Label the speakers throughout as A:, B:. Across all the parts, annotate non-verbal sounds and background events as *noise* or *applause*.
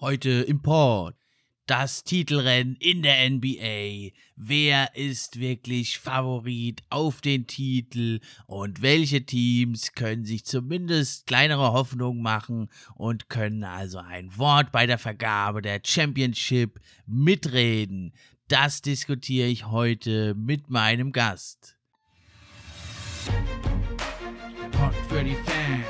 A: Heute Import. Das Titelrennen in der NBA. Wer ist wirklich Favorit auf den Titel und welche Teams können sich zumindest kleinere Hoffnungen machen und können also ein Wort bei der Vergabe der Championship mitreden? Das diskutiere ich heute mit meinem Gast. Pod für die Fans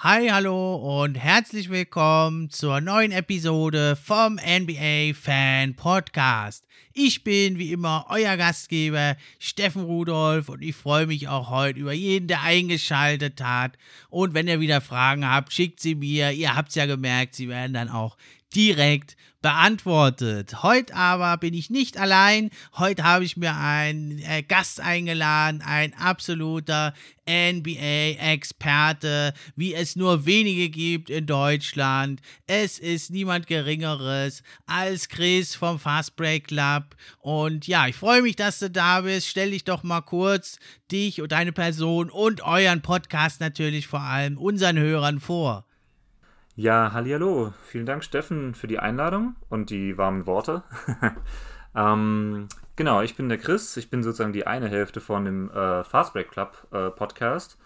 A: Hi, hallo und herzlich willkommen zur neuen Episode vom NBA Fan Podcast. Ich bin wie immer euer Gastgeber Steffen Rudolf und ich freue mich auch heute über jeden, der eingeschaltet hat. Und wenn ihr wieder Fragen habt, schickt sie mir. Ihr habt es ja gemerkt, sie werden dann auch direkt beantwortet. Heute aber bin ich nicht allein. Heute habe ich mir einen äh, Gast eingeladen, ein absoluter NBA-Experte, wie es nur wenige gibt in Deutschland. Es ist niemand Geringeres als Chris vom Fast Break Club. Und ja, ich freue mich, dass du da bist. Stell dich doch mal kurz dich und deine Person und euren Podcast natürlich vor allem unseren Hörern vor.
B: Ja, hallo. Vielen Dank, Steffen, für die Einladung und die warmen Worte. *laughs* ähm, genau, ich bin der Chris. Ich bin sozusagen die eine Hälfte von dem äh, Fastbreak Club äh, Podcast.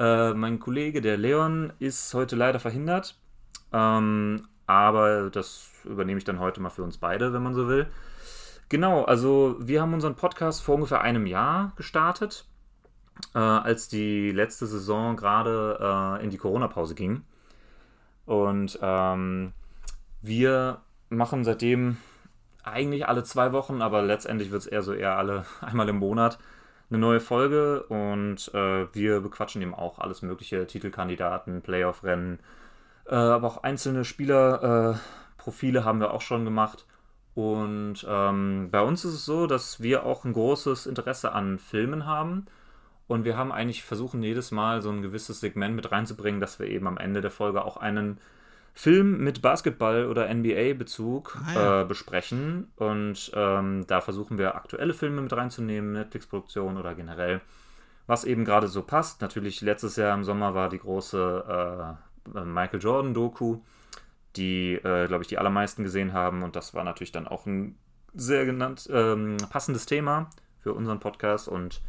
B: Äh, mein Kollege, der Leon, ist heute leider verhindert. Ähm, aber das übernehme ich dann heute mal für uns beide, wenn man so will. Genau, also wir haben unseren Podcast vor ungefähr einem Jahr gestartet, äh, als die letzte Saison gerade äh, in die Corona-Pause ging. Und ähm, wir machen seitdem eigentlich alle zwei Wochen, aber letztendlich wird es eher so eher alle *laughs* einmal im Monat eine neue Folge und äh, wir bequatschen eben auch alles mögliche, Titelkandidaten, Playoff-Rennen, äh, aber auch einzelne Spielerprofile äh, haben wir auch schon gemacht. Und ähm, bei uns ist es so, dass wir auch ein großes Interesse an Filmen haben. Und wir haben eigentlich versucht, jedes Mal so ein gewisses Segment mit reinzubringen, dass wir eben am Ende der Folge auch einen Film mit Basketball- oder NBA-Bezug ah, ja. äh, besprechen. Und ähm, da versuchen wir aktuelle Filme mit reinzunehmen, Netflix-Produktion oder generell, was eben gerade so passt. Natürlich, letztes Jahr im Sommer war die große äh, Michael Jordan-Doku, die, äh, glaube ich, die allermeisten gesehen haben. Und das war natürlich dann auch ein sehr genannt ähm, passendes Thema für unseren Podcast. Und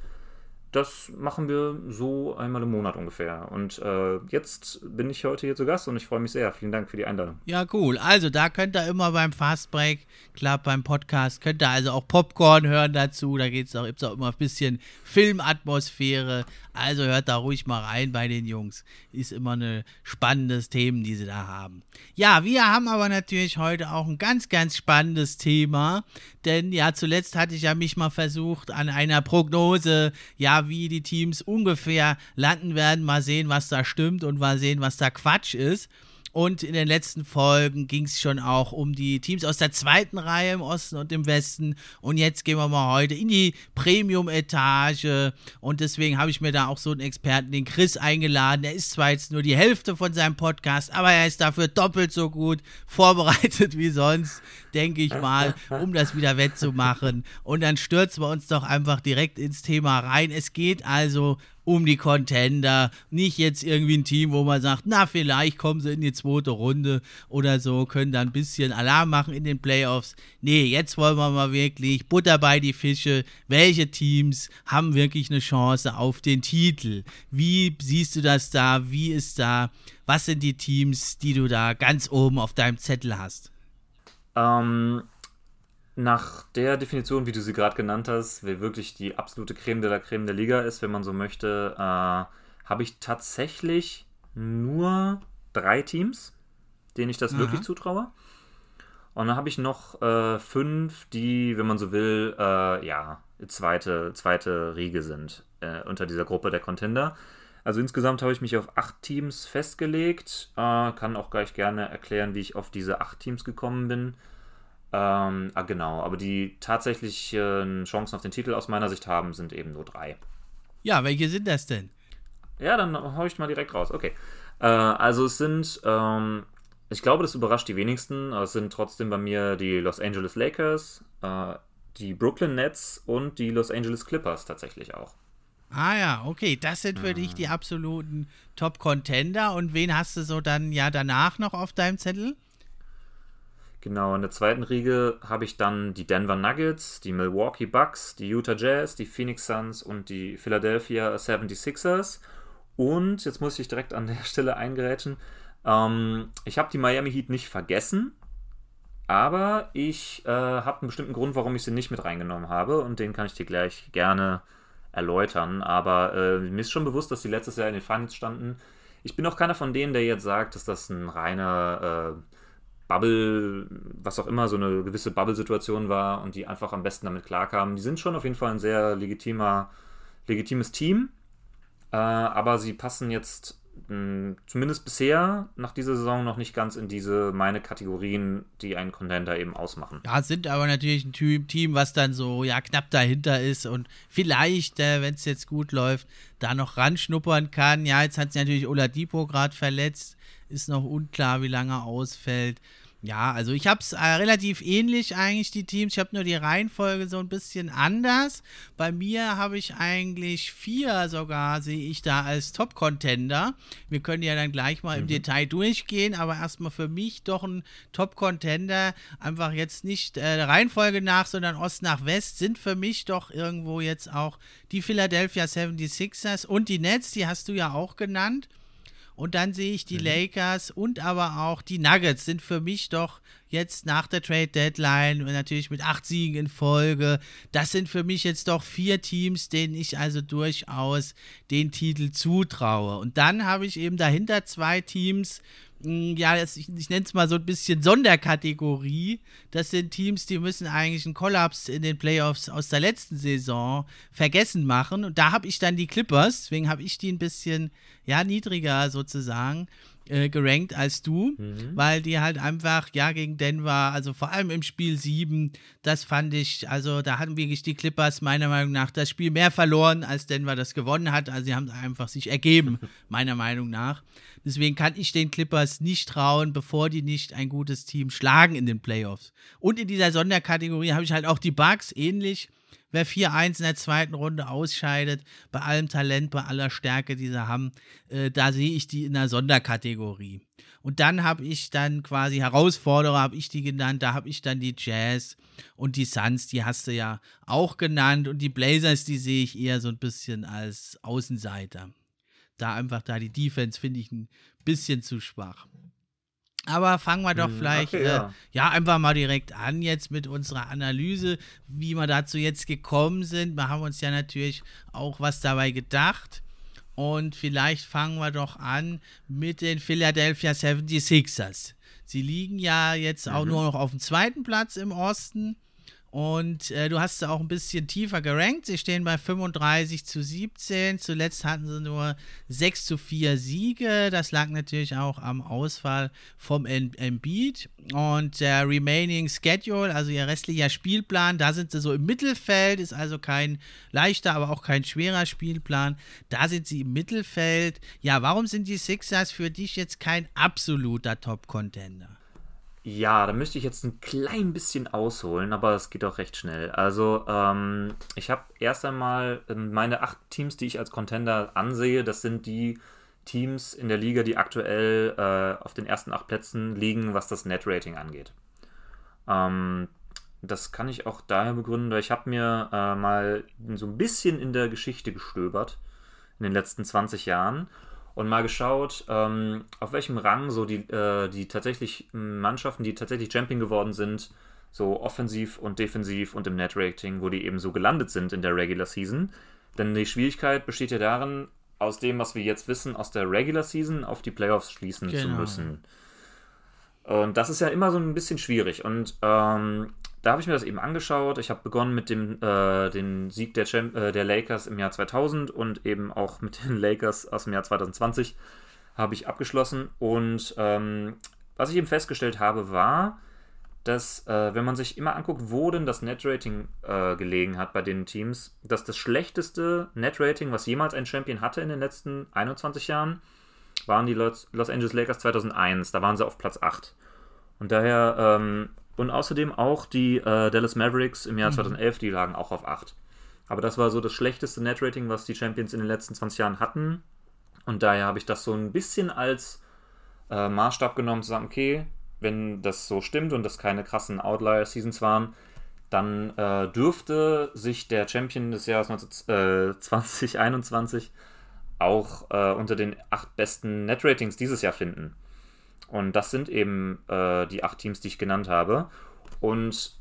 B: das machen wir so einmal im Monat ungefähr. Und äh, jetzt bin ich heute hier zu Gast und ich freue mich sehr. Vielen Dank für die Einladung.
A: Ja, cool. Also da könnt ihr immer beim Fast Break Club, beim Podcast, könnt ihr also auch Popcorn hören dazu. Da gibt es auch, auch immer ein bisschen Filmatmosphäre. Also hört da ruhig mal rein bei den Jungs. Ist immer ein spannendes Thema, die sie da haben. Ja, wir haben aber natürlich heute auch ein ganz, ganz spannendes Thema. Denn ja, zuletzt hatte ich ja mich mal versucht an einer Prognose, ja, wie die Teams ungefähr landen werden. Mal sehen, was da stimmt und mal sehen, was da Quatsch ist. Und in den letzten Folgen ging es schon auch um die Teams aus der zweiten Reihe im Osten und im Westen. Und jetzt gehen wir mal heute in die Premium-Etage. Und deswegen habe ich mir da auch so einen Experten, den Chris, eingeladen. Er ist zwar jetzt nur die Hälfte von seinem Podcast, aber er ist dafür doppelt so gut *laughs* vorbereitet wie sonst, denke ich mal, um das wieder wettzumachen. Und dann stürzen wir uns doch einfach direkt ins Thema rein. Es geht also um die Contender. Nicht jetzt irgendwie ein Team, wo man sagt, na, vielleicht kommen sie in die zweite Runde oder so, können da ein bisschen Alarm machen in den Playoffs. Nee, jetzt wollen wir mal wirklich Butter bei die Fische. Welche Teams haben wirklich eine Chance auf den Titel? Wie siehst du das da? Wie ist da? Was sind die Teams, die du da ganz oben auf deinem Zettel hast?
B: Ähm, nach der Definition, wie du sie gerade genannt hast, wer wirklich die absolute Creme de la Creme der Liga ist, wenn man so möchte, äh, habe ich tatsächlich nur drei Teams, denen ich das Aha. wirklich zutraue. Und dann habe ich noch äh, fünf, die, wenn man so will, äh, ja, zweite, zweite Riege sind äh, unter dieser Gruppe der Contender. Also insgesamt habe ich mich auf acht Teams festgelegt. Äh, kann auch gleich gerne erklären, wie ich auf diese acht Teams gekommen bin. Ähm, ah, genau, aber die tatsächlichen Chancen auf den Titel aus meiner Sicht haben, sind eben nur drei.
A: Ja, welche sind das denn?
B: Ja, dann hau ich mal direkt raus. Okay. Äh, also es sind, ähm, ich glaube, das überrascht die wenigsten, aber es sind trotzdem bei mir die Los Angeles Lakers, äh, die Brooklyn Nets und die Los Angeles Clippers tatsächlich auch.
A: Ah ja, okay, das sind für dich die absoluten Top-Contender. Und wen hast du so dann ja danach noch auf deinem Zettel?
B: Genau, in der zweiten Riege habe ich dann die Denver Nuggets, die Milwaukee Bucks, die Utah Jazz, die Phoenix Suns und die Philadelphia 76ers. Und jetzt muss ich direkt an der *laughs* Stelle eingerätschen. Ähm, ich habe die Miami Heat nicht vergessen, aber ich äh, habe einen bestimmten Grund, warum ich sie nicht mit reingenommen habe und den kann ich dir gleich gerne erläutern. Aber äh, mir ist schon bewusst, dass die letztes Jahr in den Finals standen. Ich bin auch keiner von denen, der jetzt sagt, dass das ein reiner äh, Bubble, was auch immer, so eine gewisse Bubble-Situation war und die einfach am besten damit klarkamen. Die sind schon auf jeden Fall ein sehr legitimer, legitimes Team, äh, aber sie passen jetzt mh, zumindest bisher nach dieser Saison noch nicht ganz in diese meine Kategorien, die einen Contender eben ausmachen.
A: Ja, sind aber natürlich ein Team, was dann so ja knapp dahinter ist und vielleicht, äh, wenn es jetzt gut läuft, da noch ranschnuppern kann. Ja, jetzt hat sich natürlich Oladipo gerade verletzt ist noch unklar, wie lange ausfällt. Ja, also ich habe es äh, relativ ähnlich eigentlich, die Teams. Ich habe nur die Reihenfolge so ein bisschen anders. Bei mir habe ich eigentlich vier sogar, sehe ich da als Top-Contender. Wir können ja dann gleich mal mhm. im Detail durchgehen, aber erstmal für mich doch ein Top-Contender. Einfach jetzt nicht äh, der Reihenfolge nach, sondern Ost nach West sind für mich doch irgendwo jetzt auch die Philadelphia 76ers und die Nets, die hast du ja auch genannt. Und dann sehe ich die mhm. Lakers und aber auch die Nuggets sind für mich doch jetzt nach der Trade Deadline und natürlich mit acht Siegen in Folge. Das sind für mich jetzt doch vier Teams, denen ich also durchaus den Titel zutraue. Und dann habe ich eben dahinter zwei Teams, hm, ja, ich, ich nenne es mal so ein bisschen Sonderkategorie. Das sind Teams, die müssen eigentlich einen Kollaps in den Playoffs aus der letzten Saison vergessen machen. Und da habe ich dann die Clippers, deswegen habe ich die ein bisschen, ja, niedriger sozusagen äh, gerankt als du, mhm. weil die halt einfach, ja, gegen Denver, also vor allem im Spiel 7, das fand ich, also da hatten wirklich die Clippers meiner Meinung nach das Spiel mehr verloren, als Denver das gewonnen hat. Also sie haben einfach sich ergeben, *laughs* meiner Meinung nach. Deswegen kann ich den Clippers nicht trauen, bevor die nicht ein gutes Team schlagen in den Playoffs. Und in dieser Sonderkategorie habe ich halt auch die Bugs, ähnlich wer 4-1 in der zweiten Runde ausscheidet, bei allem Talent, bei aller Stärke, die sie haben, äh, da sehe ich die in der Sonderkategorie. Und dann habe ich dann quasi Herausforderer, habe ich die genannt, da habe ich dann die Jazz und die Suns, die hast du ja auch genannt und die Blazers, die sehe ich eher so ein bisschen als Außenseiter. Da einfach da die Defense finde ich ein bisschen zu schwach. Aber fangen wir doch hm, vielleicht okay, ja. Äh, ja. einfach mal direkt an jetzt mit unserer Analyse, wie wir dazu jetzt gekommen sind. Wir haben uns ja natürlich auch was dabei gedacht. Und vielleicht fangen wir doch an mit den Philadelphia 76ers. Sie liegen ja jetzt auch mhm. nur noch auf dem zweiten Platz im Osten und äh, du hast sie auch ein bisschen tiefer gerankt. Sie stehen bei 35 zu 17. Zuletzt hatten sie nur 6 zu 4 Siege. Das lag natürlich auch am Ausfall vom Embiid. Und der Remaining Schedule, also ihr restlicher Spielplan, da sind sie so im Mittelfeld. Ist also kein leichter, aber auch kein schwerer Spielplan. Da sind sie im Mittelfeld. Ja, warum sind die Sixers für dich jetzt kein absoluter Top-Contender?
B: Ja, da müsste ich jetzt ein klein bisschen ausholen, aber es geht auch recht schnell. Also, ähm, ich habe erst einmal ähm, meine acht Teams, die ich als Contender ansehe, das sind die Teams in der Liga, die aktuell äh, auf den ersten acht Plätzen liegen, was das Net-Rating angeht. Ähm, das kann ich auch daher begründen, weil ich habe mir äh, mal so ein bisschen in der Geschichte gestöbert in den letzten 20 Jahren und mal geschaut, ähm, auf welchem Rang so die, äh, die tatsächlich Mannschaften, die tatsächlich Champion geworden sind, so offensiv und defensiv und im Net-Rating, wo die eben so gelandet sind in der Regular Season. Denn die Schwierigkeit besteht ja darin, aus dem, was wir jetzt wissen, aus der Regular Season auf die Playoffs schließen genau. zu müssen. Und das ist ja immer so ein bisschen schwierig. Und ähm, da habe ich mir das eben angeschaut. Ich habe begonnen mit dem äh, den Sieg der, äh, der Lakers im Jahr 2000 und eben auch mit den *laughs* Lakers aus dem Jahr 2020 habe ich abgeschlossen. Und ähm, was ich eben festgestellt habe, war, dass, äh, wenn man sich immer anguckt, wo denn das Net-Rating äh, gelegen hat bei den Teams, dass das schlechteste Net-Rating, was jemals ein Champion hatte in den letzten 21 Jahren, waren die Los, Los Angeles Lakers 2001. Da waren sie auf Platz 8. Und daher, ähm, und außerdem auch die äh, Dallas Mavericks im Jahr 2011, mhm. die lagen auch auf 8. Aber das war so das schlechteste Net-Rating, was die Champions in den letzten 20 Jahren hatten. Und daher habe ich das so ein bisschen als äh, Maßstab genommen, zu sagen, okay, wenn das so stimmt und das keine krassen Outlier-Seasons waren, dann äh, dürfte sich der Champion des Jahres 19, äh, 2021 auch äh, unter den acht besten Net-Ratings dieses Jahr finden. Und das sind eben äh, die acht Teams, die ich genannt habe. Und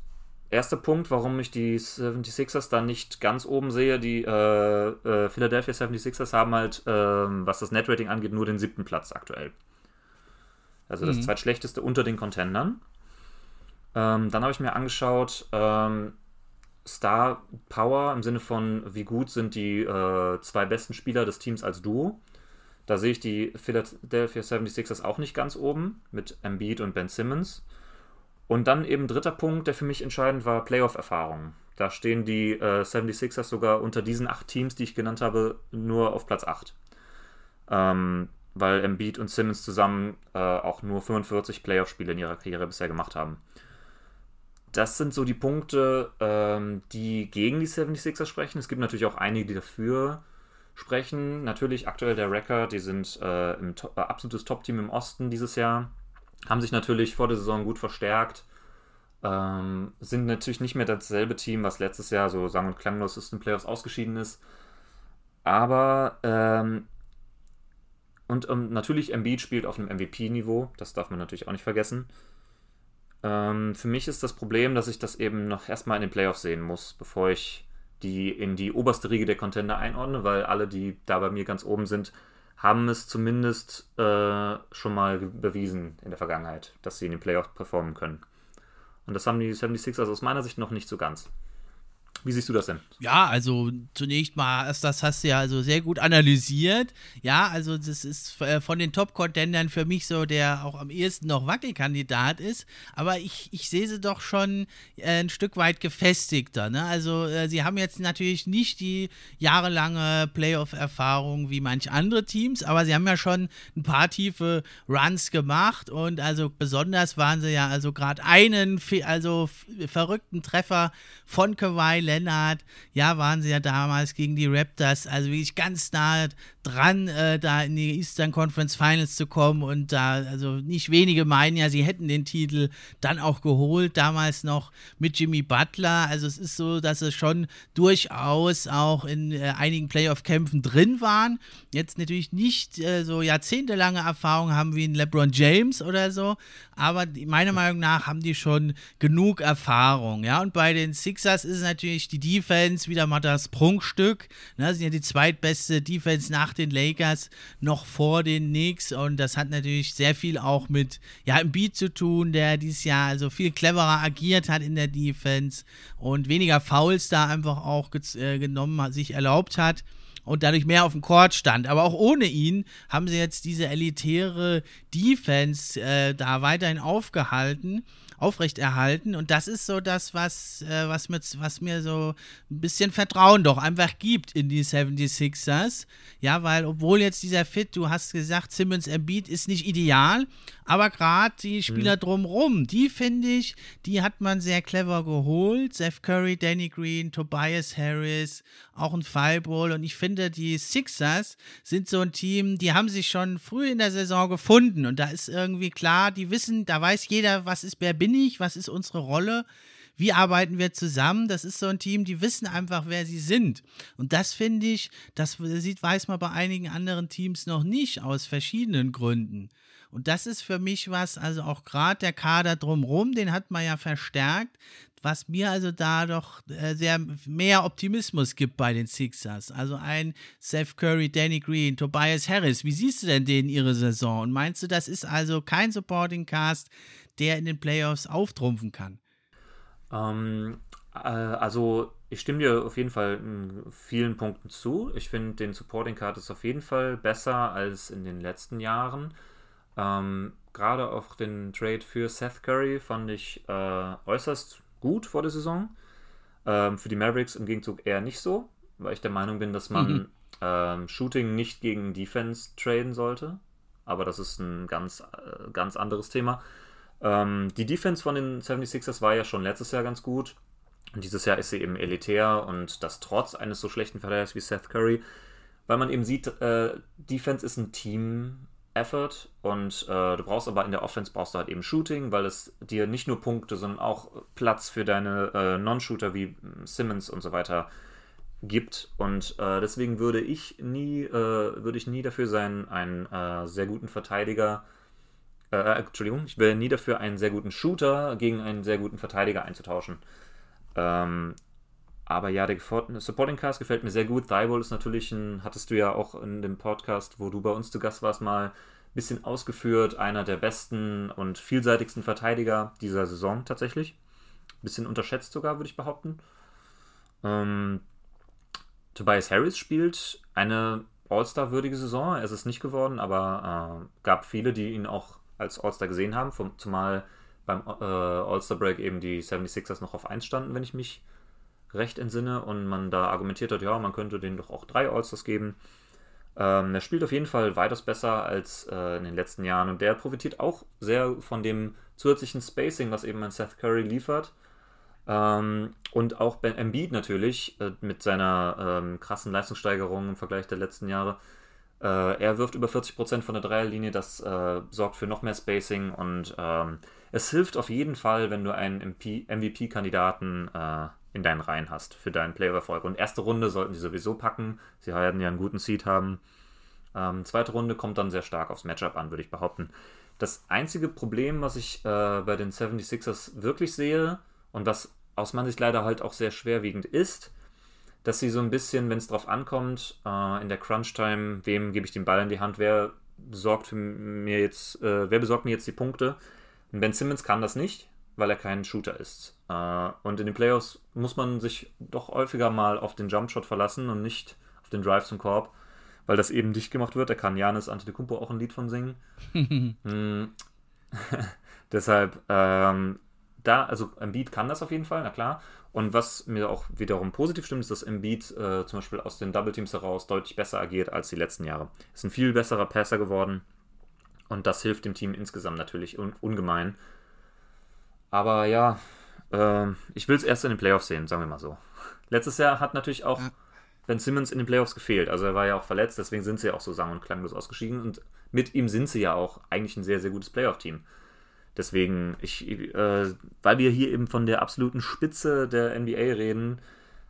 B: erster Punkt, warum ich die 76ers dann nicht ganz oben sehe, die äh, äh, Philadelphia 76ers haben halt, ähm, was das Net-Rating angeht, nur den siebten Platz aktuell. Also das mhm. zweitschlechteste unter den Contendern. Ähm, dann habe ich mir angeschaut, ähm, Star Power im Sinne von, wie gut sind die äh, zwei besten Spieler des Teams als Duo. Da sehe ich die Philadelphia 76ers auch nicht ganz oben mit Embiid und Ben Simmons. Und dann eben dritter Punkt, der für mich entscheidend war, Playoff-Erfahrung. Da stehen die äh, 76ers sogar unter diesen acht Teams, die ich genannt habe, nur auf Platz 8. Ähm, weil Embiid und Simmons zusammen äh, auch nur 45 Playoff-Spiele in ihrer Karriere bisher gemacht haben. Das sind so die Punkte, ähm, die gegen die 76ers sprechen. Es gibt natürlich auch einige, die dafür sprechen. Natürlich aktuell der Record, die sind äh, im to äh, absolutes Top-Team im Osten dieses Jahr. Haben sich natürlich vor der Saison gut verstärkt. Ähm, sind natürlich nicht mehr dasselbe Team, was letztes Jahr so sang- und klanglos ist in Playoffs ausgeschieden ist. Aber ähm, und ähm, natürlich, Embiid spielt auf einem MVP-Niveau, das darf man natürlich auch nicht vergessen. Ähm, für mich ist das Problem, dass ich das eben noch erstmal in den Playoffs sehen muss, bevor ich die in die oberste Riege der Contender einordne, weil alle, die da bei mir ganz oben sind, haben es zumindest äh, schon mal bewiesen in der Vergangenheit, dass sie in den Playoffs performen können. Und das haben die 76ers aus meiner Sicht noch nicht so ganz. Wie siehst du das denn?
A: Ja, also zunächst mal, das hast du ja also sehr gut analysiert. Ja, also das ist äh, von den Top-Contendern für mich so, der auch am ehesten noch Wackelkandidat ist. Aber ich, ich sehe sie doch schon äh, ein Stück weit gefestigter. Ne? Also äh, sie haben jetzt natürlich nicht die jahrelange Playoff-Erfahrung wie manch andere Teams, aber sie haben ja schon ein paar tiefe Runs gemacht und also besonders waren sie ja also gerade einen also verrückten Treffer von Kawhi Leonard, ja, waren sie ja damals gegen die Raptors, also wirklich ganz nah dran, äh, da in die Eastern Conference Finals zu kommen und da, also nicht wenige meinen ja, sie hätten den Titel dann auch geholt, damals noch mit Jimmy Butler, also es ist so, dass es schon durchaus auch in äh, einigen Playoff-Kämpfen drin waren, jetzt natürlich nicht äh, so jahrzehntelange Erfahrung haben wie ein LeBron James oder so, aber meiner Meinung nach haben die schon genug Erfahrung, ja, und bei den Sixers ist natürlich die Defense wieder mal das Prunkstück, ne, sind ja die zweitbeste Defense nach den Lakers noch vor den Knicks und das hat natürlich sehr viel auch mit ja, im Beat zu tun, der dieses Jahr also viel cleverer agiert hat in der Defense und weniger Fouls da einfach auch äh, genommen, sich erlaubt hat und dadurch mehr auf dem Court stand. Aber auch ohne ihn haben sie jetzt diese elitäre Defense äh, da weiterhin aufgehalten aufrechterhalten. Und das ist so das, was, äh, was, mir, was mir so ein bisschen Vertrauen doch einfach gibt in die 76ers. Ja, weil obwohl jetzt dieser Fit, du hast gesagt, Simmons Embiid ist nicht ideal, aber gerade die Spieler mhm. drumrum, die finde ich, die hat man sehr clever geholt. Seth Curry, Danny Green, Tobias Harris, auch ein Fireball. Und ich finde, die Sixers sind so ein Team, die haben sich schon früh in der Saison gefunden. Und da ist irgendwie klar, die wissen, da weiß jeder, was ist, wer bin ich, was ist unsere Rolle wie arbeiten wir zusammen? Das ist so ein Team, die wissen einfach, wer sie sind. Und das finde ich, das sieht, weiß man bei einigen anderen Teams noch nicht aus verschiedenen Gründen. Und das ist für mich was, also auch gerade der Kader drumherum, den hat man ja verstärkt, was mir also da doch äh, sehr mehr Optimismus gibt bei den Sixers. Also ein Seth Curry, Danny Green, Tobias Harris. Wie siehst du denn den ihre Saison? Und meinst du, das ist also kein Supporting Cast, der in den Playoffs auftrumpfen kann?
B: Ähm, äh, also ich stimme dir auf jeden Fall in vielen Punkten zu. Ich finde den Supporting Card ist auf jeden Fall besser als in den letzten Jahren. Ähm, Gerade auch den Trade für Seth Curry fand ich äh, äußerst gut vor der Saison. Ähm, für die Mavericks im Gegenzug eher nicht so, weil ich der Meinung bin, dass man mhm. ähm, Shooting nicht gegen Defense traden sollte. Aber das ist ein ganz, äh, ganz anderes Thema. Ähm, die Defense von den 76ers war ja schon letztes Jahr ganz gut. Und dieses Jahr ist sie eben elitär und das trotz eines so schlechten Verteidigers wie Seth Curry, weil man eben sieht, äh, Defense ist ein Team-Effort und äh, du brauchst aber in der Offense brauchst du halt eben Shooting, weil es dir nicht nur Punkte, sondern auch Platz für deine äh, Non-Shooter wie Simmons und so weiter gibt. Und äh, deswegen würde ich nie, äh, würde ich nie dafür sein, einen äh, sehr guten Verteidiger äh, Entschuldigung, ich wäre nie dafür, einen sehr guten Shooter gegen einen sehr guten Verteidiger einzutauschen. Ähm, aber ja, der Supporting Cast gefällt mir sehr gut. Thibault ist natürlich ein, hattest du ja auch in dem Podcast, wo du bei uns zu Gast warst, mal ein bisschen ausgeführt. Einer der besten und vielseitigsten Verteidiger dieser Saison tatsächlich. Bisschen unterschätzt sogar, würde ich behaupten. Ähm, Tobias Harris spielt eine All-Star-würdige Saison. Er ist es nicht geworden, aber äh, gab viele, die ihn auch als All-Star gesehen haben. Vom, zumal beim äh, All-Star-Break eben die 76ers noch auf 1 standen, wenn ich mich recht entsinne. Und man da argumentiert hat, ja, man könnte denen doch auch drei All-Stars geben. Ähm, er spielt auf jeden Fall weitaus besser als äh, in den letzten Jahren. Und der profitiert auch sehr von dem zusätzlichen Spacing, was eben ein Seth Curry liefert. Ähm, und auch Ben Embiid natürlich äh, mit seiner ähm, krassen Leistungssteigerung im Vergleich der letzten Jahre äh, er wirft über 40% von der Dreierlinie, das äh, sorgt für noch mehr Spacing und ähm, es hilft auf jeden Fall, wenn du einen MVP-Kandidaten in deinen Reihen hast für deinen Player-Erfolg. Und erste Runde sollten sie sowieso packen. Sie werden ja einen guten Seed haben. Ähm, zweite Runde kommt dann sehr stark aufs Matchup an, würde ich behaupten. Das einzige Problem, was ich äh, bei den 76ers wirklich sehe und was aus meiner Sicht leider halt auch sehr schwerwiegend ist, dass sie so ein bisschen, wenn es drauf ankommt, äh, in der Crunch-Time, wem gebe ich den Ball in die Hand, wer besorgt mir jetzt, äh, wer besorgt mir jetzt die Punkte? Und Ben Simmons kann das nicht, weil er kein Shooter ist. Äh, und in den Playoffs muss man sich doch häufiger mal auf den Jumpshot verlassen und nicht auf den Drive zum Korb, weil das eben dicht gemacht wird. Da kann Janis Antetokounmpo auch ein Lied von singen. *laughs* hm. *laughs* Deshalb, ähm, da, also Embiid kann das auf jeden Fall, na klar. Und was mir auch wiederum positiv stimmt, ist, dass Embiid äh, zum Beispiel aus den Double Teams heraus deutlich besser agiert als die letzten Jahre. Ist ein viel besserer Passer geworden und das hilft dem Team insgesamt natürlich un ungemein. Aber ja, äh, ich will es erst in den Playoffs sehen, sagen wir mal so. Letztes Jahr hat natürlich auch ja. Ben Simmons in den Playoffs gefehlt. Also er war ja auch verletzt, deswegen sind sie ja auch so sang- und klanglos ausgeschieden. Und mit ihm sind sie ja auch eigentlich ein sehr, sehr gutes Playoff-Team. Deswegen, ich, äh, weil wir hier eben von der absoluten Spitze der NBA reden,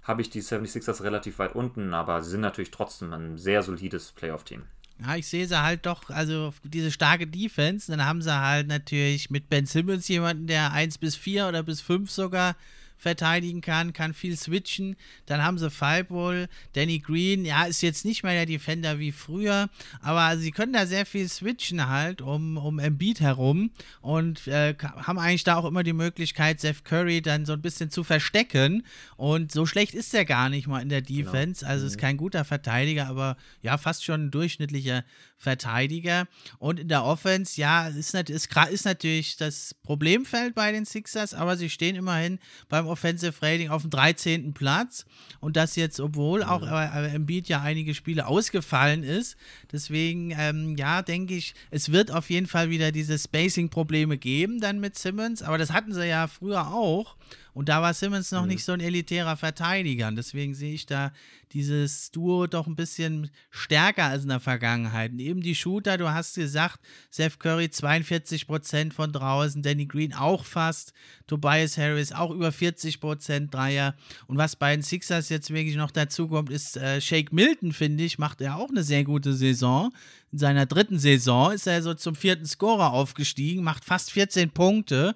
B: habe ich die 76ers relativ weit unten, aber sie sind natürlich trotzdem ein sehr solides Playoff-Team.
A: Ja, ich sehe sie halt doch, also diese starke Defense, dann haben sie halt natürlich mit Ben Simmons jemanden, der 1 bis 4 oder bis 5 sogar verteidigen kann, kann viel switchen. Dann haben sie Fireball, Danny Green, ja, ist jetzt nicht mehr der Defender wie früher, aber sie können da sehr viel switchen halt um, um Embiid herum und äh, haben eigentlich da auch immer die Möglichkeit, Seth Curry dann so ein bisschen zu verstecken und so schlecht ist er gar nicht mal in der genau. Defense, genau. also ist mhm. kein guter Verteidiger, aber ja, fast schon ein durchschnittlicher Verteidiger. Und in der Offense, ja, ist, ist, ist natürlich das Problemfeld bei den Sixers, aber sie stehen immerhin beim Offensive Rating auf dem 13. Platz. Und das jetzt, obwohl auch mhm. äh, Embiid ja einige Spiele ausgefallen ist. Deswegen, ähm, ja, denke ich, es wird auf jeden Fall wieder diese Spacing-Probleme geben dann mit Simmons. Aber das hatten sie ja früher auch. Und da war Simmons noch mhm. nicht so ein elitärer Verteidiger. Und deswegen sehe ich da dieses Duo doch ein bisschen stärker als in der Vergangenheit. Und eben die Shooter, du hast gesagt, Seth Curry 42% von draußen, Danny Green auch fast, Tobias Harris auch über 40% Dreier. Und was bei den Sixers jetzt wirklich noch dazu kommt, ist äh, Shake Milton, finde ich, macht er auch eine sehr gute Saison. In seiner dritten Saison ist er so zum vierten Scorer aufgestiegen, macht fast 14 Punkte.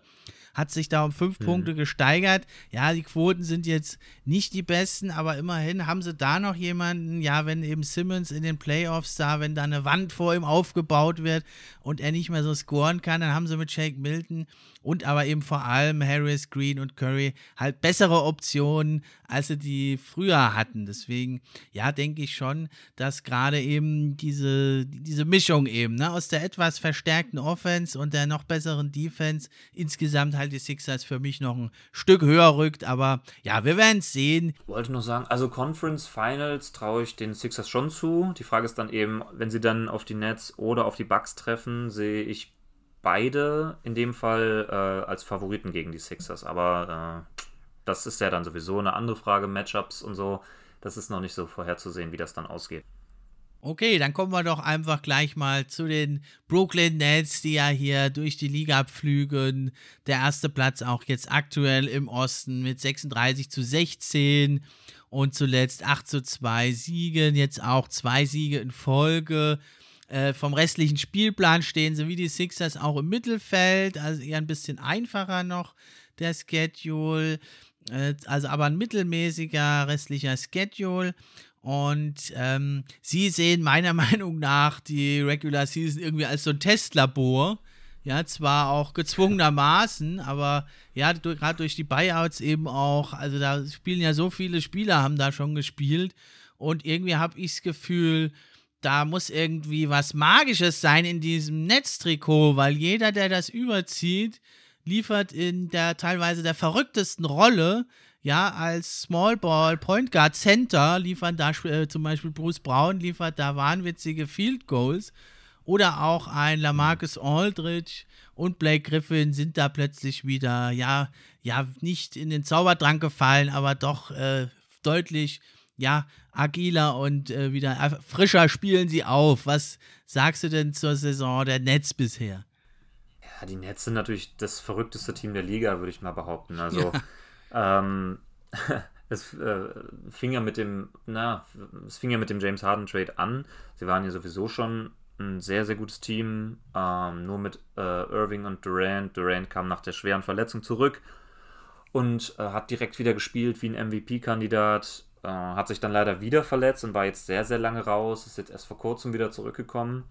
A: Hat sich da um fünf mhm. Punkte gesteigert. Ja, die Quoten sind jetzt nicht die besten, aber immerhin haben sie da noch jemanden, ja, wenn eben Simmons in den Playoffs da, wenn da eine Wand vor ihm aufgebaut wird und er nicht mehr so scoren kann, dann haben sie mit Shake Milton und aber eben vor allem Harris, Green und Curry halt bessere Optionen, als sie die früher hatten. Deswegen, ja, denke ich schon, dass gerade eben diese, diese Mischung eben ne, aus der etwas verstärkten Offense und der noch besseren Defense insgesamt halt die Sixers für mich noch ein Stück höher rückt. Aber ja, wir werden es sehen.
B: Ich wollte nur sagen, also Conference Finals traue ich den Sixers schon zu. Die Frage ist dann eben, wenn sie dann auf die Nets oder auf die Bucks treffen, sehe ich beide in dem Fall äh, als Favoriten gegen die Sixers. Aber äh, das ist ja dann sowieso eine andere Frage, Matchups und so. Das ist noch nicht so vorherzusehen, wie das dann ausgeht.
A: Okay, dann kommen wir doch einfach gleich mal zu den Brooklyn Nets, die ja hier durch die Liga pflügen. Der erste Platz auch jetzt aktuell im Osten mit 36 zu 16 und zuletzt 8 zu 2 Siegen, jetzt auch zwei Siege in Folge. Äh, vom restlichen Spielplan stehen sie wie die Sixers auch im Mittelfeld, also eher ein bisschen einfacher noch der Schedule. Äh, also aber ein mittelmäßiger restlicher Schedule. Und ähm, sie sehen meiner *laughs* Meinung nach die Regular Season irgendwie als so ein Testlabor. Ja, zwar auch gezwungenermaßen, aber ja, gerade durch die Buyouts eben auch. Also da spielen ja so viele Spieler, haben da schon gespielt. Und irgendwie habe ich das Gefühl, da muss irgendwie was Magisches sein in diesem Netztrikot, weil jeder, der das überzieht, liefert in der teilweise der verrücktesten Rolle. Ja, als Small Ball Point Guard Center liefern da äh, zum Beispiel Bruce Brown liefert da wahnwitzige Field Goals. Oder auch ein Lamarcus Aldridge und Blake Griffin sind da plötzlich wieder, ja, ja, nicht in den Zaubertrank gefallen, aber doch äh, deutlich ja, agiler und äh, wieder frischer spielen sie auf. Was sagst du denn zur Saison der Nets bisher?
B: Ja, die Nets sind natürlich das verrückteste Team der Liga, würde ich mal behaupten. *laughs* Also, ja. ähm, *laughs* es äh, fing ja mit dem, na, es fing ja mit dem James Harden Trade an. Sie waren ja sowieso schon ein sehr, sehr gutes Team. Ähm, nur mit äh, Irving und Durant. Durant kam nach der schweren Verletzung zurück und äh, hat direkt wieder gespielt wie ein MVP-Kandidat. Äh, hat sich dann leider wieder verletzt und war jetzt sehr, sehr lange raus. Ist jetzt erst vor kurzem wieder zurückgekommen.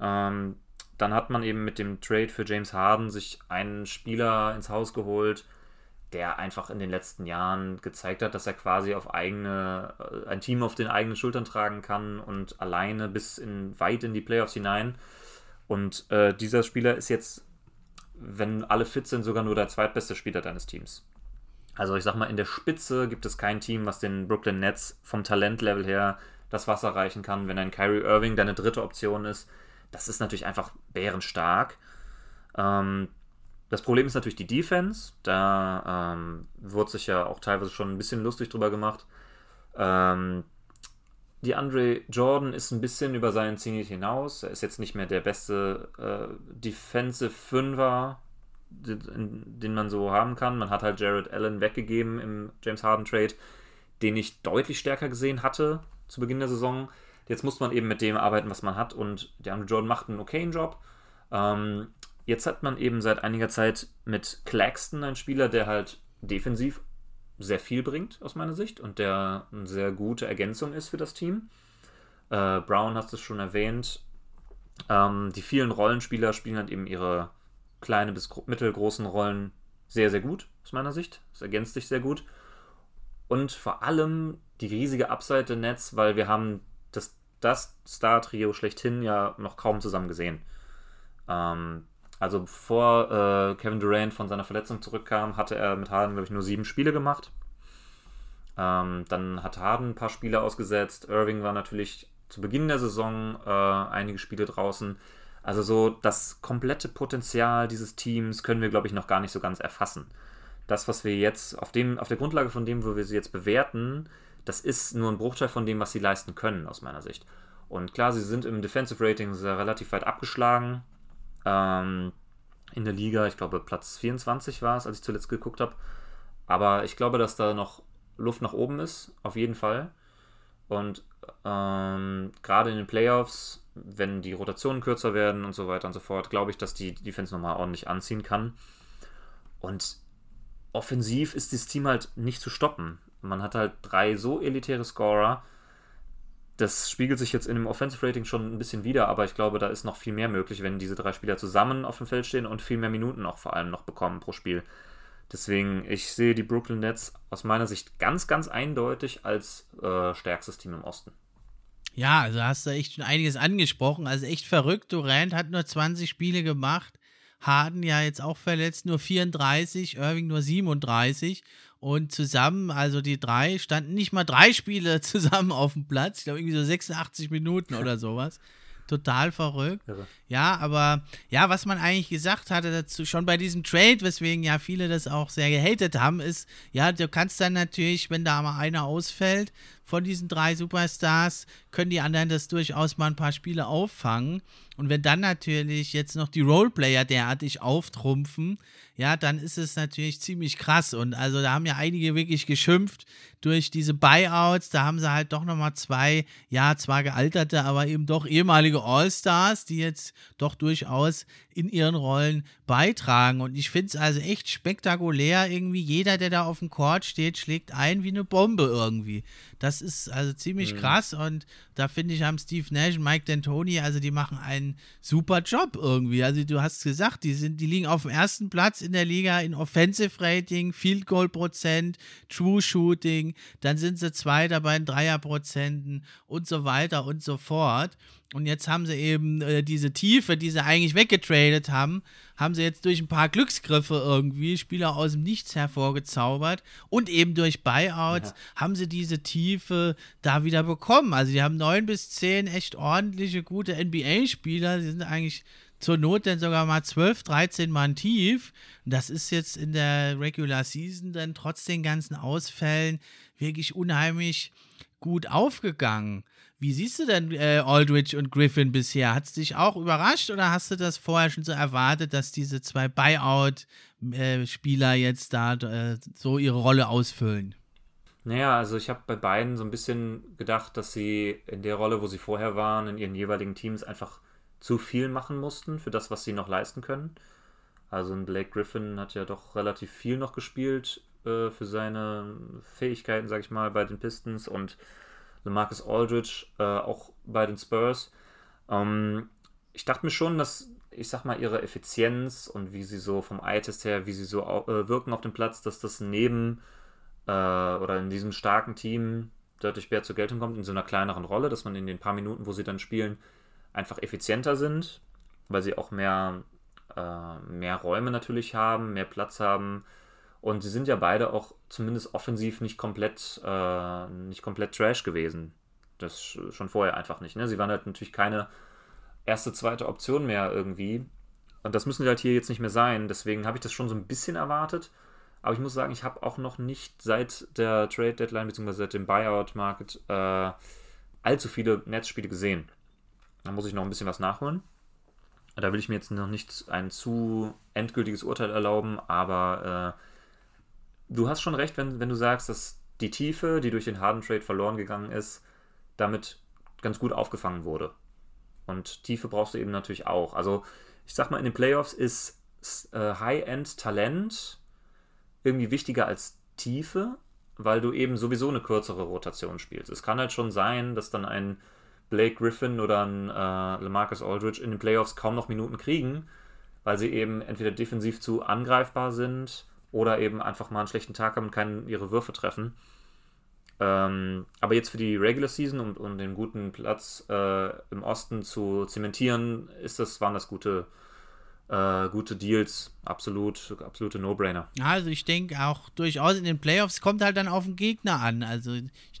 B: Ähm, dann hat man eben mit dem Trade für James Harden sich einen Spieler ins Haus geholt, der einfach in den letzten Jahren gezeigt hat, dass er quasi auf eigene, äh, ein Team auf den eigenen Schultern tragen kann und alleine bis in, weit in die Playoffs hinein. Und äh, dieser Spieler ist jetzt, wenn alle fit sind, sogar nur der zweitbeste Spieler deines Teams. Also ich sag mal, in der Spitze gibt es kein Team, was den Brooklyn Nets vom Talentlevel her das Wasser reichen kann. Wenn ein Kyrie Irving deine dritte Option ist, das ist natürlich einfach bärenstark. Ähm, das Problem ist natürlich die Defense. Da ähm, wurde sich ja auch teilweise schon ein bisschen lustig drüber gemacht. Ähm, die Andre Jordan ist ein bisschen über seinen Zenit hinaus. Er ist jetzt nicht mehr der beste äh, Defensive Fünfer den man so haben kann. Man hat halt Jared Allen weggegeben im James Harden Trade, den ich deutlich stärker gesehen hatte zu Beginn der Saison. Jetzt muss man eben mit dem arbeiten, was man hat und der Andrew Jordan macht einen okayen Job. Ähm, jetzt hat man eben seit einiger Zeit mit Claxton einen Spieler, der halt defensiv sehr viel bringt aus meiner Sicht und der eine sehr gute Ergänzung ist für das Team. Äh, Brown hast du schon erwähnt. Ähm, die vielen Rollenspieler spielen halt eben ihre kleine bis mittelgroßen Rollen sehr, sehr gut, aus meiner Sicht. Es ergänzt sich sehr gut. Und vor allem die riesige der Nets, weil wir haben das, das Star-Trio schlechthin ja noch kaum zusammen gesehen. Ähm, also bevor äh, Kevin Durant von seiner Verletzung zurückkam, hatte er mit Harden, glaube ich, nur sieben Spiele gemacht. Ähm, dann hat Harden ein paar Spiele ausgesetzt. Irving war natürlich zu Beginn der Saison äh, einige Spiele draußen. Also so das komplette Potenzial dieses Teams können wir, glaube ich, noch gar nicht so ganz erfassen. Das, was wir jetzt auf, dem, auf der Grundlage von dem, wo wir sie jetzt bewerten, das ist nur ein Bruchteil von dem, was sie leisten können, aus meiner Sicht. Und klar, sie sind im Defensive Rating sehr relativ weit abgeschlagen. Ähm, in der Liga, ich glaube, Platz 24 war es, als ich zuletzt geguckt habe. Aber ich glaube, dass da noch Luft nach oben ist, auf jeden Fall. Und ähm, gerade in den Playoffs wenn die Rotationen kürzer werden und so weiter und so fort, glaube ich, dass die Defense nochmal ordentlich anziehen kann. Und offensiv ist das Team halt nicht zu stoppen. Man hat halt drei so elitäre Scorer. Das spiegelt sich jetzt in dem Offensive Rating schon ein bisschen wieder, aber ich glaube, da ist noch viel mehr möglich, wenn diese drei Spieler zusammen auf dem Feld stehen und viel mehr Minuten auch vor allem noch bekommen pro Spiel. Deswegen, ich sehe die Brooklyn Nets aus meiner Sicht ganz, ganz eindeutig als äh, stärkstes Team im Osten.
A: Ja, also hast du echt schon einiges angesprochen. Also echt verrückt. Durant hat nur 20 Spiele gemacht. Harden ja jetzt auch verletzt, nur 34, Irving nur 37. Und zusammen, also die drei, standen nicht mal drei Spiele *laughs* zusammen auf dem Platz. Ich glaube, irgendwie so 86 Minuten oder sowas. Total verrückt. Irre. Ja, aber ja, was man eigentlich gesagt hatte dazu, schon bei diesem Trade, weswegen ja viele das auch sehr gehatet haben, ist, ja, du kannst dann natürlich, wenn da mal einer ausfällt von diesen drei Superstars, können die anderen das durchaus mal ein paar Spiele auffangen. Und wenn dann natürlich jetzt noch die Roleplayer derartig auftrumpfen, ja, dann ist es natürlich ziemlich krass. Und also da haben ja einige wirklich geschimpft durch diese Buyouts. Da haben sie halt doch nochmal zwei, ja, zwar gealterte, aber eben doch ehemalige All-Stars, die jetzt doch durchaus in ihren Rollen beitragen. Und ich finde es also echt spektakulär. Irgendwie jeder, der da auf dem Court steht, schlägt ein wie eine Bombe irgendwie. Das ist also ziemlich mhm. krass. Und da finde ich, haben Steve Nash und Mike D'Antoni, also die machen einen super Job irgendwie. Also du hast gesagt, die, sind, die liegen auf dem ersten Platz in der Liga in Offensive Rating, Field Goal Prozent, True Shooting. Dann sind sie Zweiter bei den Dreierprozenten und so weiter und so fort. Und jetzt haben sie eben äh, diese Tiefe, die sie eigentlich weggetradet haben, haben sie jetzt durch ein paar Glücksgriffe irgendwie Spieler aus dem Nichts hervorgezaubert. Und eben durch Buyouts ja. haben sie diese Tiefe da wieder bekommen. Also die haben neun bis zehn echt ordentliche, gute NBA-Spieler. Die sind eigentlich zur Not dann sogar mal 12, 13 Mann tief. das ist jetzt in der Regular Season dann trotz den ganzen Ausfällen wirklich unheimlich gut aufgegangen. Wie siehst du denn äh, Aldridge und Griffin bisher? Hat es dich auch überrascht oder hast du das vorher schon so erwartet, dass diese zwei Buyout-Spieler äh, jetzt da äh, so ihre Rolle ausfüllen?
B: Naja, also ich habe bei beiden so ein bisschen gedacht, dass sie in der Rolle, wo sie vorher waren, in ihren jeweiligen Teams einfach zu viel machen mussten für das, was sie noch leisten können. Also ein Blake Griffin hat ja doch relativ viel noch gespielt äh, für seine Fähigkeiten, sag ich mal, bei den Pistons und Marcus Aldridge äh, auch bei den Spurs. Ähm, ich dachte mir schon, dass, ich sag mal, ihre Effizienz und wie sie so vom Eye-Test her, wie sie so äh, wirken auf dem Platz, dass das neben äh, oder in diesem starken Team deutlich mehr zur Geltung kommt, in so einer kleineren Rolle, dass man in den paar Minuten, wo sie dann spielen, einfach effizienter sind, weil sie auch mehr, äh, mehr Räume natürlich haben, mehr Platz haben und sie sind ja beide auch zumindest offensiv nicht komplett, äh, nicht komplett Trash gewesen. Das schon vorher einfach nicht. Ne? Sie waren halt natürlich keine erste, zweite Option mehr irgendwie. Und das müssen sie halt hier jetzt nicht mehr sein. Deswegen habe ich das schon so ein bisschen erwartet. Aber ich muss sagen, ich habe auch noch nicht seit der Trade Deadline bzw. seit dem Buyout Market äh, allzu viele Netzspiele gesehen. Da muss ich noch ein bisschen was nachholen. Da will ich mir jetzt noch nicht ein zu endgültiges Urteil erlauben, aber äh, du hast schon recht, wenn, wenn du sagst, dass die Tiefe, die durch den Harden Trade verloren gegangen ist, damit ganz gut aufgefangen wurde. Und Tiefe brauchst du eben natürlich auch. Also, ich sag mal, in den Playoffs ist äh, High-End-Talent irgendwie wichtiger als Tiefe, weil du eben sowieso eine kürzere Rotation spielst. Es kann halt schon sein, dass dann ein Blake Griffin oder ein äh, LaMarcus Aldridge in den Playoffs kaum noch Minuten kriegen, weil sie eben entweder defensiv zu angreifbar sind oder eben einfach mal einen schlechten Tag haben und können ihre Würfe treffen. Ähm, aber jetzt für die Regular Season und um den guten Platz äh, im Osten zu zementieren, ist das, waren das gute, äh, gute Deals. Absolut, absolute No-Brainer.
A: Also ich denke auch durchaus in den Playoffs kommt halt dann auf den Gegner an. Also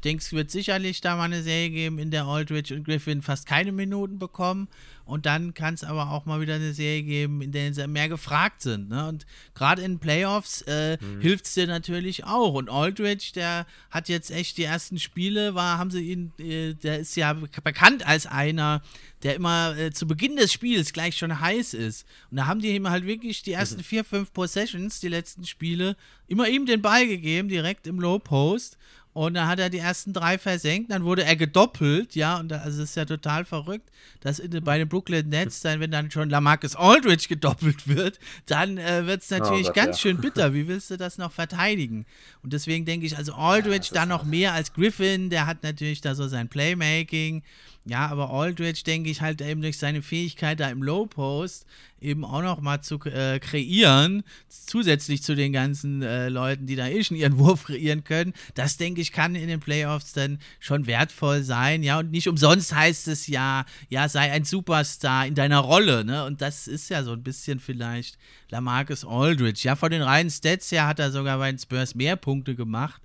A: denke, es wird sicherlich da mal eine Serie geben, in der Aldridge und Griffin fast keine Minuten bekommen. Und dann kann es aber auch mal wieder eine Serie geben, in der sie mehr gefragt sind. Ne? Und gerade in Playoffs äh, mhm. hilft es dir natürlich auch. Und Aldridge, der hat jetzt echt die ersten Spiele, war, haben sie ihn, äh, der ist ja bekannt als einer, der immer äh, zu Beginn des Spiels gleich schon heiß ist. Und da haben die ihm halt wirklich die ersten mhm. *laughs* vier, fünf Possessions, die letzten Spiele, immer ihm den Ball gegeben, direkt im Low Post. Und dann hat er die ersten drei versenkt, dann wurde er gedoppelt, ja, und da, also das ist ja total verrückt, dass in, bei den Brooklyn Nets dann, wenn dann schon Lamarcus Aldridge gedoppelt wird, dann äh, wird es oh natürlich oh Gott, ganz ja. schön bitter. *laughs* Wie willst du das noch verteidigen? Und deswegen denke ich, also Aldridge ja, da noch mehr als Griffin, der hat natürlich da so sein Playmaking. Ja, aber Aldridge, denke ich, halt eben durch seine Fähigkeit da im Low Post eben auch noch mal zu äh, kreieren, zusätzlich zu den ganzen äh, Leuten, die da eh schon ihren *laughs* Wurf kreieren können. Das, denke ich, kann in den Playoffs dann schon wertvoll sein. Ja, und nicht umsonst heißt es ja, ja, sei ein Superstar in deiner Rolle. Ne? Und das ist ja so ein bisschen vielleicht Lamarcus Aldridge. Ja, von den reinen Stats her hat er sogar bei den Spurs mehr Punkte gemacht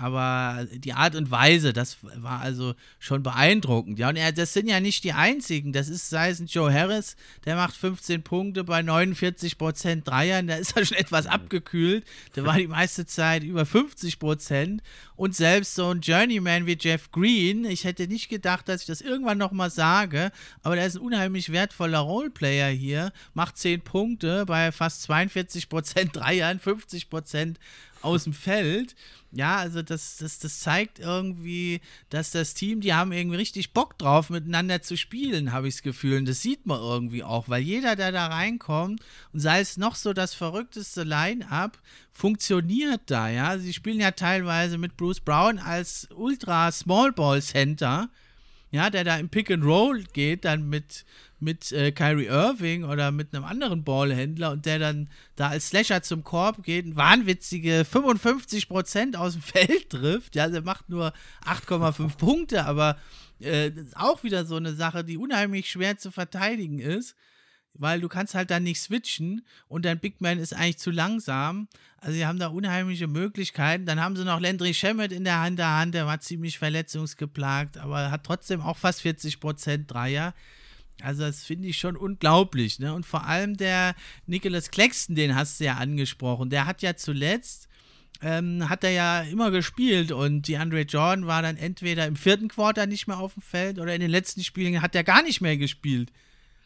A: aber die Art und Weise, das war also schon beeindruckend. Ja, und er, das sind ja nicht die einzigen. Das ist, sei es ein Joe Harris, der macht 15 Punkte bei 49 Prozent Dreiern, da ist er schon *laughs* etwas abgekühlt. Der war die meiste Zeit über 50 Prozent. Und selbst so ein Journeyman wie Jeff Green, ich hätte nicht gedacht, dass ich das irgendwann nochmal sage, aber der ist ein unheimlich wertvoller Roleplayer hier, macht 10 Punkte bei fast 42 Prozent Dreiern, 50 Prozent aus dem Feld. Ja, also das, das, das zeigt irgendwie, dass das Team, die haben irgendwie richtig Bock drauf, miteinander zu spielen, habe ich das Gefühl. Und das sieht man irgendwie auch, weil jeder, der da reinkommt, und sei es noch so das verrückteste Line-up, funktioniert da, ja. Sie spielen ja teilweise mit Bruce Brown als Ultra Small Ball Center ja, der da im Pick and Roll geht, dann mit, mit äh, Kyrie Irving oder mit einem anderen Ballhändler und der dann da als Slasher zum Korb geht, und wahnwitzige 55% aus dem *laughs* Feld trifft. Ja, der macht nur 8,5 *laughs* Punkte, aber äh, auch wieder so eine Sache, die unheimlich schwer zu verteidigen ist weil du kannst halt dann nicht switchen und dein Big Man ist eigentlich zu langsam. Also sie haben da unheimliche Möglichkeiten. Dann haben sie noch Landry Shamet in der Hand der Hand, der war ziemlich verletzungsgeplagt, aber hat trotzdem auch fast 40% Dreier. Also das finde ich schon unglaublich, ne? Und vor allem der Nicholas Claxton, den hast du ja angesprochen, der hat ja zuletzt ähm, hat er ja immer gespielt und die Andre Jordan war dann entweder im vierten Quarter nicht mehr auf dem Feld oder in den letzten Spielen hat er gar nicht mehr gespielt.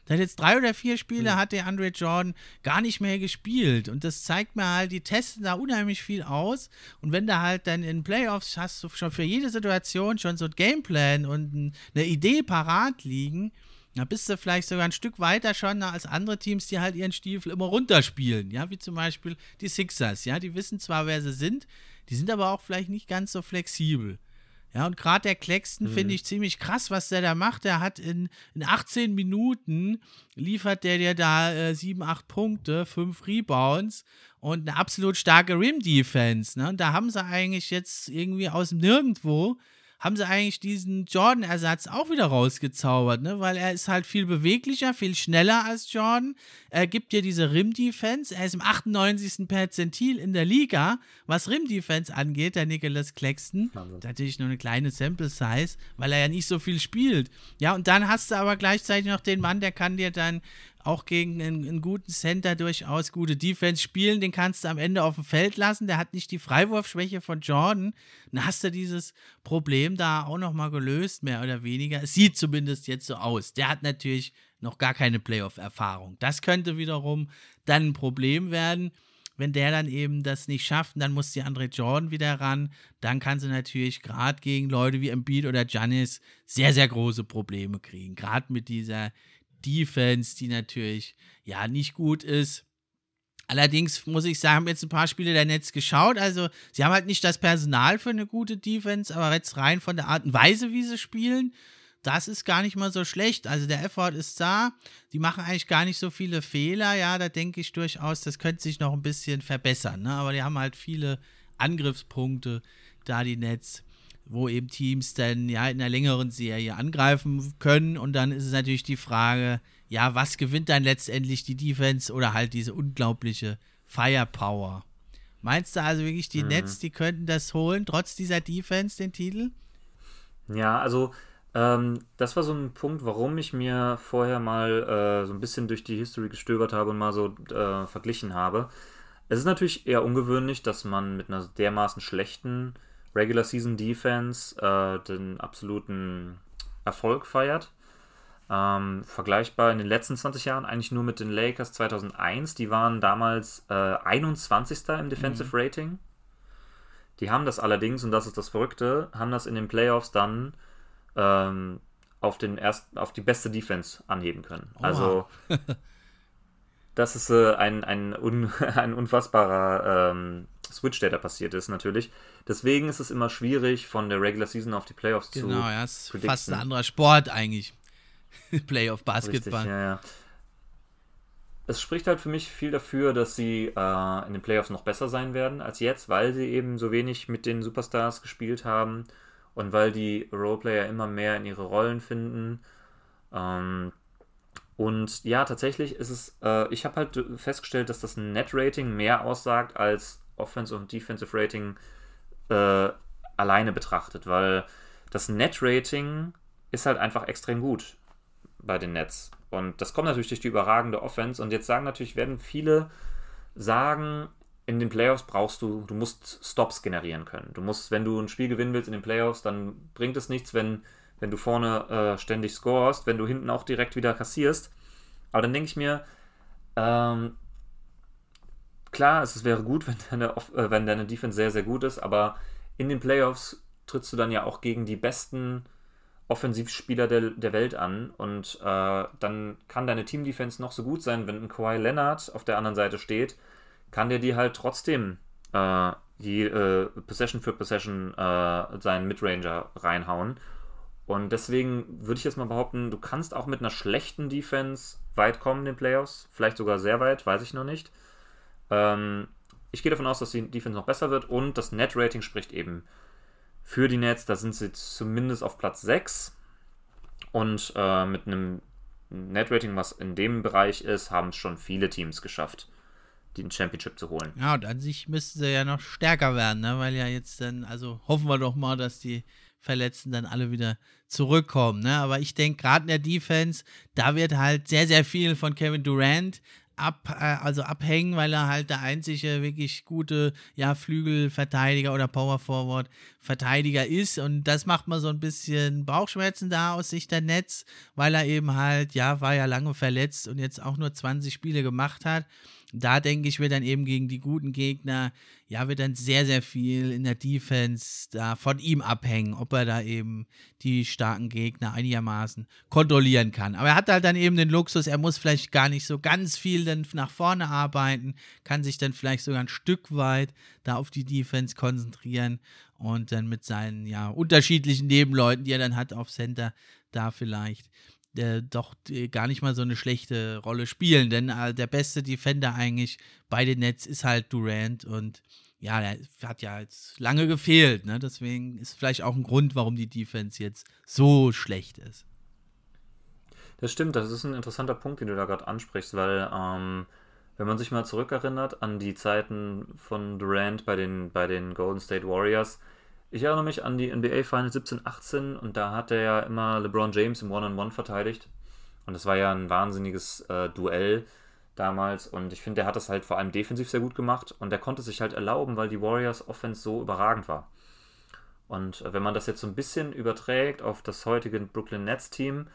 A: Seit jetzt drei oder vier Spiele mhm. hat der Andre Jordan gar nicht mehr gespielt. Und das zeigt mir halt, die testen da unheimlich viel aus. Und wenn da halt dann in Playoffs hast du schon für jede Situation schon so ein Gameplan und eine Idee parat liegen, da bist du vielleicht sogar ein Stück weiter schon als andere Teams, die halt ihren Stiefel immer runterspielen. Ja, wie zum Beispiel die Sixers. Ja, die wissen zwar, wer sie sind, die sind aber auch vielleicht nicht ganz so flexibel. Ja, und gerade der Claxton mhm. finde ich ziemlich krass, was der da macht. Der hat in, in 18 Minuten liefert der dir da äh, 7, 8 Punkte, 5 Rebounds und eine absolut starke Rim-Defense. Ne? Und da haben sie eigentlich jetzt irgendwie aus dem Nirgendwo haben sie eigentlich diesen Jordan-Ersatz auch wieder rausgezaubert, ne? Weil er ist halt viel beweglicher, viel schneller als Jordan. Er gibt dir diese Rim-Defense. Er ist im 98. Perzentil in der Liga, was Rim-Defense angeht, der Nicholas Claxton. Wahnsinn. Natürlich nur eine kleine Sample-Size, weil er ja nicht so viel spielt. Ja, und dann hast du aber gleichzeitig noch den Mann, der kann dir dann auch gegen einen, einen, guten Center durchaus gute Defense spielen. Den kannst du am Ende auf dem Feld lassen. Der hat nicht die Freiwurfschwäche von Jordan. Dann hast du dieses Problem da auch nochmal gelöst, mehr oder weniger. Es sieht zumindest jetzt so aus. Der hat natürlich noch gar keine Playoff-Erfahrung. Das könnte wiederum dann ein Problem werden. Wenn der dann eben das nicht schafft, dann muss die Andre Jordan wieder ran. Dann kann sie natürlich gerade gegen Leute wie Embiid oder Giannis sehr, sehr große Probleme kriegen. Gerade mit dieser Defense, die natürlich ja nicht gut ist. Allerdings muss ich sagen, haben jetzt ein paar Spiele der Netz geschaut. Also, sie haben halt nicht das Personal für eine gute Defense, aber jetzt rein von der Art und Weise, wie sie spielen, das ist gar nicht mal so schlecht. Also, der Effort ist da. Die machen eigentlich gar nicht so viele Fehler. Ja, da denke ich durchaus, das könnte sich noch ein bisschen verbessern. Ne? Aber die haben halt viele Angriffspunkte, da die Netz wo eben Teams dann ja in einer längeren Serie angreifen können. Und dann ist es natürlich die Frage, ja, was gewinnt dann letztendlich die Defense oder halt diese unglaubliche Firepower? Meinst du also wirklich, die mhm. Nets, die könnten das holen, trotz dieser Defense, den Titel?
B: Ja, also ähm, das war so ein Punkt, warum ich mir vorher mal äh, so ein bisschen durch die History gestöbert habe und mal so äh, verglichen habe. Es ist natürlich eher ungewöhnlich, dass man mit einer dermaßen schlechten Regular Season Defense äh, den absoluten Erfolg feiert. Ähm, vergleichbar in den letzten 20 Jahren eigentlich nur mit den Lakers 2001. Die waren damals äh, 21. im Defensive mhm. Rating. Die haben das allerdings, und das ist das Verrückte, haben das in den Playoffs dann ähm, auf, den ersten, auf die beste Defense anheben können. Oha. Also *laughs* das ist äh, ein, ein, un, *laughs* ein unfassbarer ähm, Switch, der da passiert ist, natürlich. Deswegen ist es immer schwierig, von der Regular Season auf die Playoffs
A: genau, zu. Genau, ja, ist predikten. fast ein anderer Sport eigentlich. *laughs* Playoff Basketball.
B: Richtig, ja, ja. Es spricht halt für mich viel dafür, dass sie äh, in den Playoffs noch besser sein werden als jetzt, weil sie eben so wenig mit den Superstars gespielt haben und weil die Roleplayer immer mehr in ihre Rollen finden. Ähm, und ja, tatsächlich ist es, äh, ich habe halt festgestellt, dass das Net-Rating mehr aussagt als Offensive und Defensive Rating äh, alleine betrachtet, weil das Net-Rating ist halt einfach extrem gut bei den Nets. Und das kommt natürlich durch die überragende Offense. Und jetzt sagen natürlich, werden viele sagen, in den Playoffs brauchst du, du musst Stops generieren können. Du musst, wenn du ein Spiel gewinnen willst in den Playoffs, dann bringt es nichts, wenn, wenn du vorne äh, ständig scorest, wenn du hinten auch direkt wieder kassierst. Aber dann denke ich mir, ähm, klar, es wäre gut, wenn deine, äh, wenn deine Defense sehr, sehr gut ist, aber in den Playoffs trittst du dann ja auch gegen die besten Offensivspieler der, der Welt an und äh, dann kann deine Team-Defense noch so gut sein, wenn ein Kawhi Leonard auf der anderen Seite steht, kann der dir halt trotzdem äh, die äh, Possession für Possession äh, seinen Midranger reinhauen. Und deswegen würde ich jetzt mal behaupten, du kannst auch mit einer schlechten Defense weit kommen in den Playoffs, vielleicht sogar sehr weit, weiß ich noch nicht. Ähm, ich gehe davon aus, dass die Defense noch besser wird und das Net-Rating spricht eben für die Nets. Da sind sie zumindest auf Platz 6 und äh, mit einem Net-Rating, was in dem Bereich ist, haben es schon viele Teams geschafft, den Championship zu holen.
A: Ja, und an sich müssten sie ja noch stärker werden, ne? weil ja jetzt dann, also hoffen wir doch mal, dass die Verletzten dann alle wieder zurückkommen. Ne? Aber ich denke, gerade in der Defense, da wird halt sehr, sehr viel von Kevin Durant ab, äh, also abhängen, weil er halt der einzige wirklich gute ja, Flügelverteidiger oder Power Forward Verteidiger ist. Und das macht man so ein bisschen Bauchschmerzen da aus Sicht der Netz, weil er eben halt, ja, war ja lange verletzt und jetzt auch nur 20 Spiele gemacht hat da denke ich, wird dann eben gegen die guten Gegner, ja, wird dann sehr, sehr viel in der Defense da von ihm abhängen, ob er da eben die starken Gegner einigermaßen kontrollieren kann. Aber er hat halt dann eben den Luxus, er muss vielleicht gar nicht so ganz viel dann nach vorne arbeiten, kann sich dann vielleicht sogar ein Stück weit da auf die Defense konzentrieren und dann mit seinen, ja, unterschiedlichen Nebenleuten, die er dann hat auf Center, da vielleicht äh, doch äh, gar nicht mal so eine schlechte Rolle spielen. Denn äh, der beste Defender eigentlich bei den Nets ist halt Durant und ja, der hat ja jetzt lange gefehlt. Ne? Deswegen ist vielleicht auch ein Grund, warum die Defense jetzt so schlecht ist.
B: Das stimmt, das ist ein interessanter Punkt, den du da gerade ansprichst, weil ähm, wenn man sich mal zurückerinnert an die Zeiten von Durant bei den, bei den Golden State Warriors, ich erinnere mich an die NBA Finals 17, 18 und da hat er ja immer LeBron James im One-on-One -on -One verteidigt. Und das war ja ein wahnsinniges äh, Duell damals. Und ich finde, er hat das halt vor allem defensiv sehr gut gemacht. Und er konnte sich halt erlauben, weil die Warriors Offense so überragend war. Und äh, wenn man das jetzt so ein bisschen überträgt auf das heutige Brooklyn Nets Team,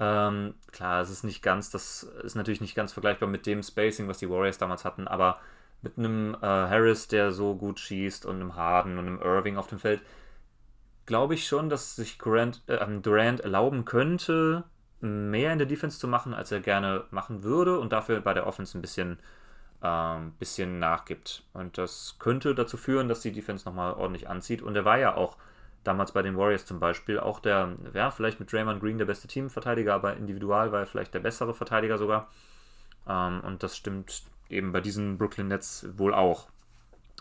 B: ähm, klar, es ist nicht ganz, das ist natürlich nicht ganz vergleichbar mit dem Spacing, was die Warriors damals hatten, aber mit einem äh, Harris, der so gut schießt und einem Harden und einem Irving auf dem Feld, glaube ich schon, dass sich Durant, äh, Durant erlauben könnte, mehr in der Defense zu machen, als er gerne machen würde und dafür bei der Offense ein bisschen, äh, bisschen nachgibt. Und das könnte dazu führen, dass die Defense nochmal ordentlich anzieht. Und er war ja auch damals bei den Warriors zum Beispiel auch der, ja, vielleicht mit Draymond Green der beste Teamverteidiger, aber individual war er vielleicht der bessere Verteidiger sogar. Ähm, und das stimmt eben bei diesen Brooklyn Nets wohl auch.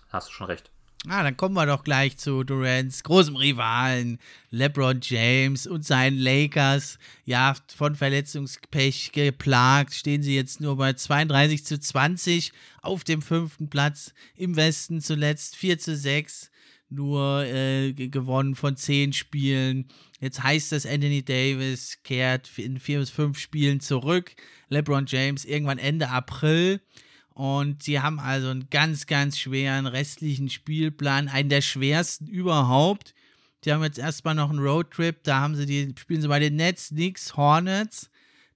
B: Hast du schon recht.
A: Ah, dann kommen wir doch gleich zu Durants großem Rivalen, LeBron James und seinen Lakers. Ja, von Verletzungspech geplagt, stehen sie jetzt nur bei 32 zu 20 auf dem fünften Platz. Im Westen zuletzt 4 zu 6, nur äh, gewonnen von 10 Spielen. Jetzt heißt es, Anthony Davis kehrt in 4 bis 5 Spielen zurück. LeBron James irgendwann Ende April. Und sie haben also einen ganz, ganz schweren restlichen Spielplan, einen der schwersten überhaupt. Die haben jetzt erstmal noch einen Roadtrip, da haben sie die, spielen sie bei den Nets, Knicks, Hornets,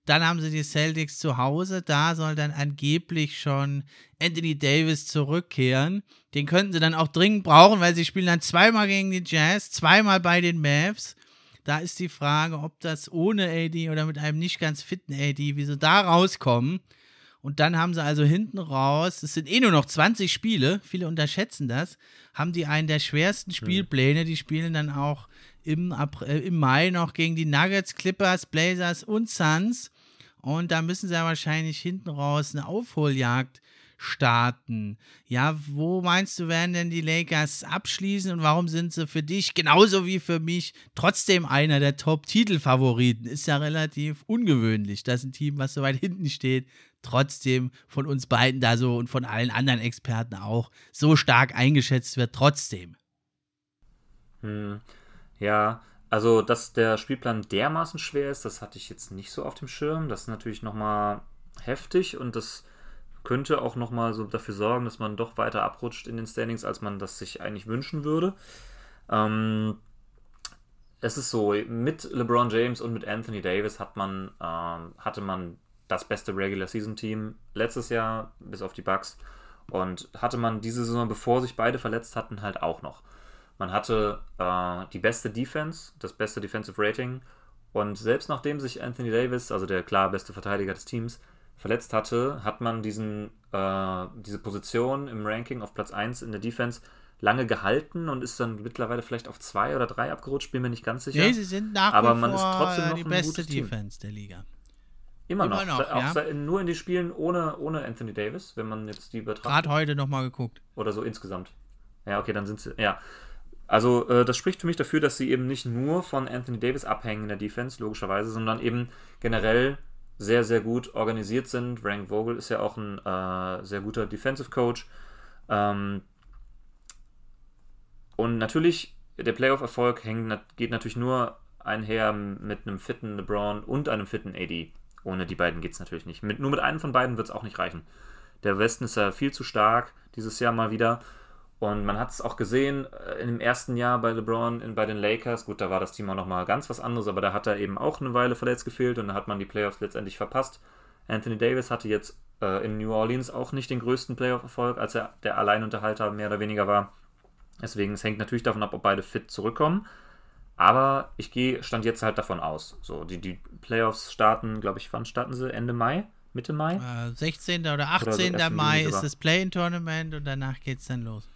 A: Dann haben sie die Celtics zu Hause. Da soll dann angeblich schon Anthony Davis zurückkehren. Den könnten sie dann auch dringend brauchen, weil sie spielen dann zweimal gegen die Jazz, zweimal bei den Mavs. Da ist die Frage, ob das ohne AD oder mit einem nicht ganz fitten AD, wie sie da rauskommen. Und dann haben sie also hinten raus, es sind eh nur noch 20 Spiele, viele unterschätzen das, haben die einen der schwersten Spielpläne. Die spielen dann auch im, April, äh, im Mai noch gegen die Nuggets, Clippers, Blazers und Suns. Und da müssen sie ja wahrscheinlich hinten raus eine Aufholjagd starten. Ja, wo meinst du, werden denn die Lakers abschließen und warum sind sie für dich genauso wie für mich trotzdem einer der Top-Titelfavoriten? Ist ja relativ ungewöhnlich, dass ein Team, was so weit hinten steht, trotzdem von uns beiden da so und von allen anderen Experten auch so stark eingeschätzt wird, trotzdem.
B: Hm. Ja, also dass der Spielplan dermaßen schwer ist, das hatte ich jetzt nicht so auf dem Schirm. Das ist natürlich nochmal heftig und das könnte auch nochmal so dafür sorgen, dass man doch weiter abrutscht in den Standings, als man das sich eigentlich wünschen würde. Ähm, es ist so, mit LeBron James und mit Anthony Davis hat man, ähm, hatte man das beste Regular Season Team letztes Jahr, bis auf die Bucks. Und hatte man diese Saison, bevor sich beide verletzt hatten, halt auch noch. Man hatte äh, die beste Defense, das beste Defensive Rating. Und selbst nachdem sich Anthony Davis, also der klar beste Verteidiger des Teams, verletzt hatte, hat man diesen, äh, diese Position im Ranking auf Platz 1 in der Defense lange gehalten und ist dann mittlerweile vielleicht auf 2 oder 3 abgerutscht, bin mir nicht ganz sicher.
A: Nee, sie sind nach
B: Aber man ist trotzdem noch
A: die
B: ein
A: beste
B: gutes Team.
A: Defense der Liga.
B: Immer,
A: Immer
B: noch.
A: noch,
B: auch
A: ja.
B: nur in die Spielen ohne, ohne Anthony Davis, wenn man jetzt die betrachtet.
A: Gerade heute nochmal geguckt.
B: Oder so insgesamt. Ja, okay, dann sind sie. Ja. Also, äh, das spricht für mich dafür, dass sie eben nicht nur von Anthony Davis abhängen in der Defense, logischerweise, sondern eben generell sehr, sehr gut organisiert sind. Frank Vogel ist ja auch ein äh, sehr guter Defensive Coach. Ähm, und natürlich, der Playoff-Erfolg geht natürlich nur einher mit einem fitten LeBron und einem fitten AD. Ohne die beiden geht es natürlich nicht. Mit, nur mit einem von beiden wird es auch nicht reichen. Der Westen ist ja viel zu stark dieses Jahr mal wieder. Und man hat es auch gesehen äh, in dem ersten Jahr bei LeBron in, bei den Lakers. Gut, da war das Team auch nochmal ganz was anderes, aber da hat er eben auch eine Weile verletzt gefehlt und da hat man die Playoffs letztendlich verpasst. Anthony Davis hatte jetzt äh, in New Orleans auch nicht den größten Playoff-Erfolg, als er der Alleinunterhalter mehr oder weniger war. Deswegen, es hängt natürlich davon ab, ob beide fit zurückkommen. Aber ich gehe, stand jetzt halt davon aus. So, die, die Playoffs starten, glaube ich, wann starten sie? Ende Mai? Mitte Mai?
A: Äh, 16. oder
B: so
A: 18.
B: erst im
A: Mai ist das Play-In-Tournament und danach geht's dann los.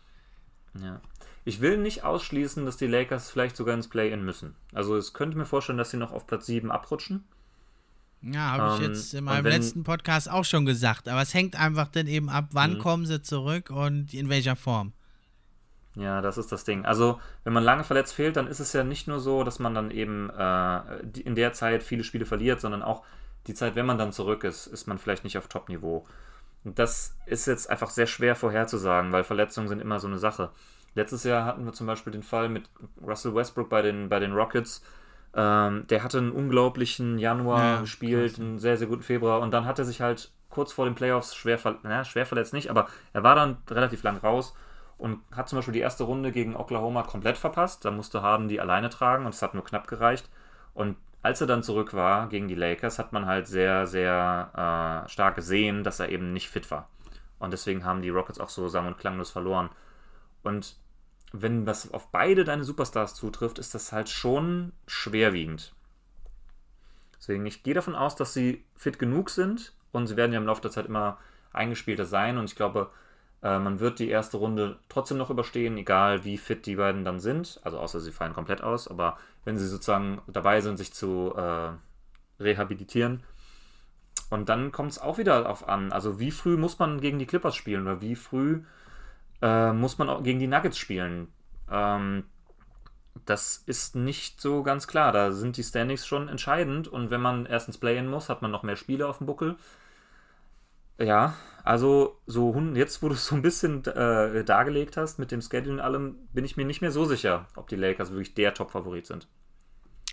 B: Ja. Ich will nicht ausschließen, dass die Lakers vielleicht sogar ins Play-In müssen. Also es könnte mir vorstellen, dass sie noch auf Platz 7 abrutschen.
A: Ja, habe ich
B: Ähm,
A: jetzt in meinem
B: wenn-
A: letzten Podcast auch schon gesagt. Aber es hängt einfach dann eben ab, wann
B: Mhm.
A: kommen sie zurück und in welcher Form.
B: Ja, das ist das Ding. Also, wenn man lange verletzt fehlt, dann ist es ja nicht nur so, dass man dann eben äh, in der Zeit viele Spiele verliert, sondern auch die Zeit, wenn man dann zurück ist, ist man vielleicht nicht auf Top-Niveau. Und das ist jetzt einfach sehr schwer vorherzusagen, weil Verletzungen sind immer so eine Sache. Letztes Jahr hatten wir zum Beispiel den Fall mit Russell Westbrook bei den, bei den Rockets. Ähm, der hatte einen unglaublichen Januar
A: Ja,
B: gespielt, einen sehr, sehr guten Februar und dann hat er sich halt kurz vor den Playoffs schwer, ver na, schwer verletzt nicht, aber er war dann relativ lang raus und hat zum Beispiel die erste Runde gegen Oklahoma komplett verpasst. Da musste Harden die alleine tragen und es hat nur knapp gereicht. Und als er dann zurück war gegen die Lakers, hat man halt sehr, sehr äh, stark gesehen, dass er eben nicht fit war. Und deswegen haben die Rockets auch so sang- und klanglos verloren. Und wenn das auf beide deine Superstars zutrifft, ist das halt schon schwerwiegend. Deswegen, ich gehe davon aus, dass sie fit genug sind und sie werden ja im Laufe der Zeit immer eingespielter sein. Und ich glaube, äh, man wird die erste Runde trotzdem noch überstehen, egal wie fit die beiden dann sind. Also außer sie fallen komplett aus. Aber wenn sie sozusagen dabei sind, sich zu äh, rehabilitieren. Und dann kommt es auch wieder darauf an. Also wie früh muss man gegen die Clippers spielen oder wie früh äh, muss man auch gegen die Nuggets spielen. Ähm, das ist nicht so ganz klar. Da sind die Standings schon entscheidend und wenn man erst ins Play-In muss, hat man noch mehr Spiele auf dem Buckel. Ja, also so jetzt, wo du es so ein bisschen äh, dargelegt hast mit dem Schedule und allem, bin ich mir nicht mehr so sicher, ob die Lakers wirklich der Top-Favorit sind.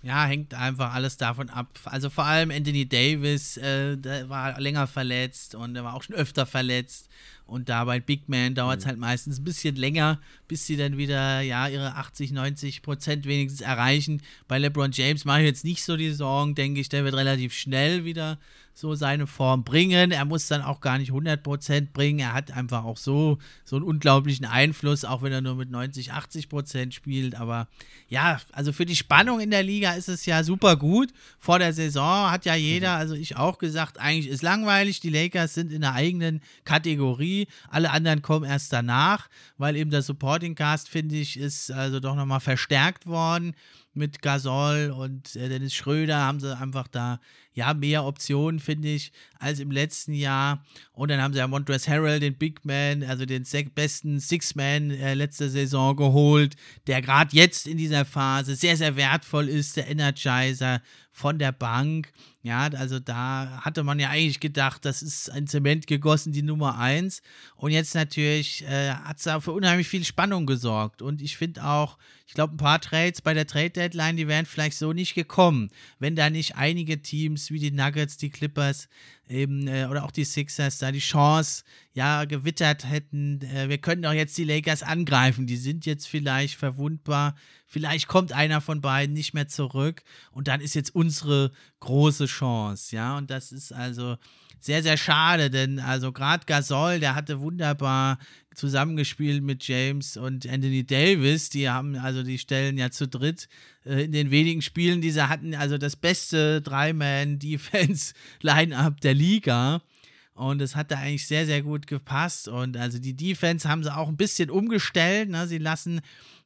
A: Ja, hängt einfach alles davon ab. Also vor allem Anthony Davis, äh, der war länger verletzt und er war auch schon öfter verletzt. Und da bei Big Man dauert es mhm. halt meistens ein bisschen länger, bis sie dann wieder, ja, ihre 80, 90 Prozent wenigstens erreichen. Bei LeBron James mache ich jetzt nicht so die Sorgen, denke ich, der wird relativ schnell wieder so seine Form bringen. Er muss dann auch gar nicht 100% bringen. Er hat einfach auch so, so einen unglaublichen Einfluss, auch wenn er nur mit 90, 80% spielt. Aber ja, also für die Spannung in der Liga ist es ja super gut. Vor der Saison hat ja jeder, also ich auch gesagt, eigentlich ist langweilig. Die Lakers sind in einer eigenen Kategorie. Alle anderen kommen erst danach, weil eben der Supporting Cast, finde ich, ist also doch nochmal verstärkt worden mit Gasol und äh, Dennis Schröder haben sie einfach da ja mehr Optionen, finde ich, als im letzten Jahr. Und dann haben sie ja Montrezl Harrell, den Big Man, also den besten Six-Man äh, letzte Saison geholt, der gerade jetzt in dieser Phase sehr, sehr wertvoll ist, der Energizer von der Bank. Ja, also da hatte man ja eigentlich gedacht, das ist ein Zement gegossen, die Nummer 1. Und jetzt natürlich äh, hat es da für unheimlich viel Spannung gesorgt. Und ich finde auch, ich glaube, ein paar Trades bei der Trade Deadline, die wären vielleicht so nicht gekommen, wenn da nicht einige Teams wie die Nuggets, die Clippers eben äh, oder auch die Sixers da die Chance ja gewittert hätten. Äh, wir könnten auch jetzt die Lakers angreifen. Die sind jetzt vielleicht verwundbar. Vielleicht kommt einer von beiden nicht mehr zurück und dann ist jetzt unsere große Chance, ja. Und das ist also sehr, sehr schade, denn also gerade Gasol, der hatte wunderbar zusammengespielt mit James und Anthony Davis. Die haben, also die stellen ja zu dritt äh, in den wenigen Spielen, die sie hatten, also das beste Drei-Man-Defense-Line-Up der Liga. Und es hat da eigentlich sehr, sehr gut gepasst. Und also die Defense haben sie auch ein bisschen umgestellt. Ne? Sie lassen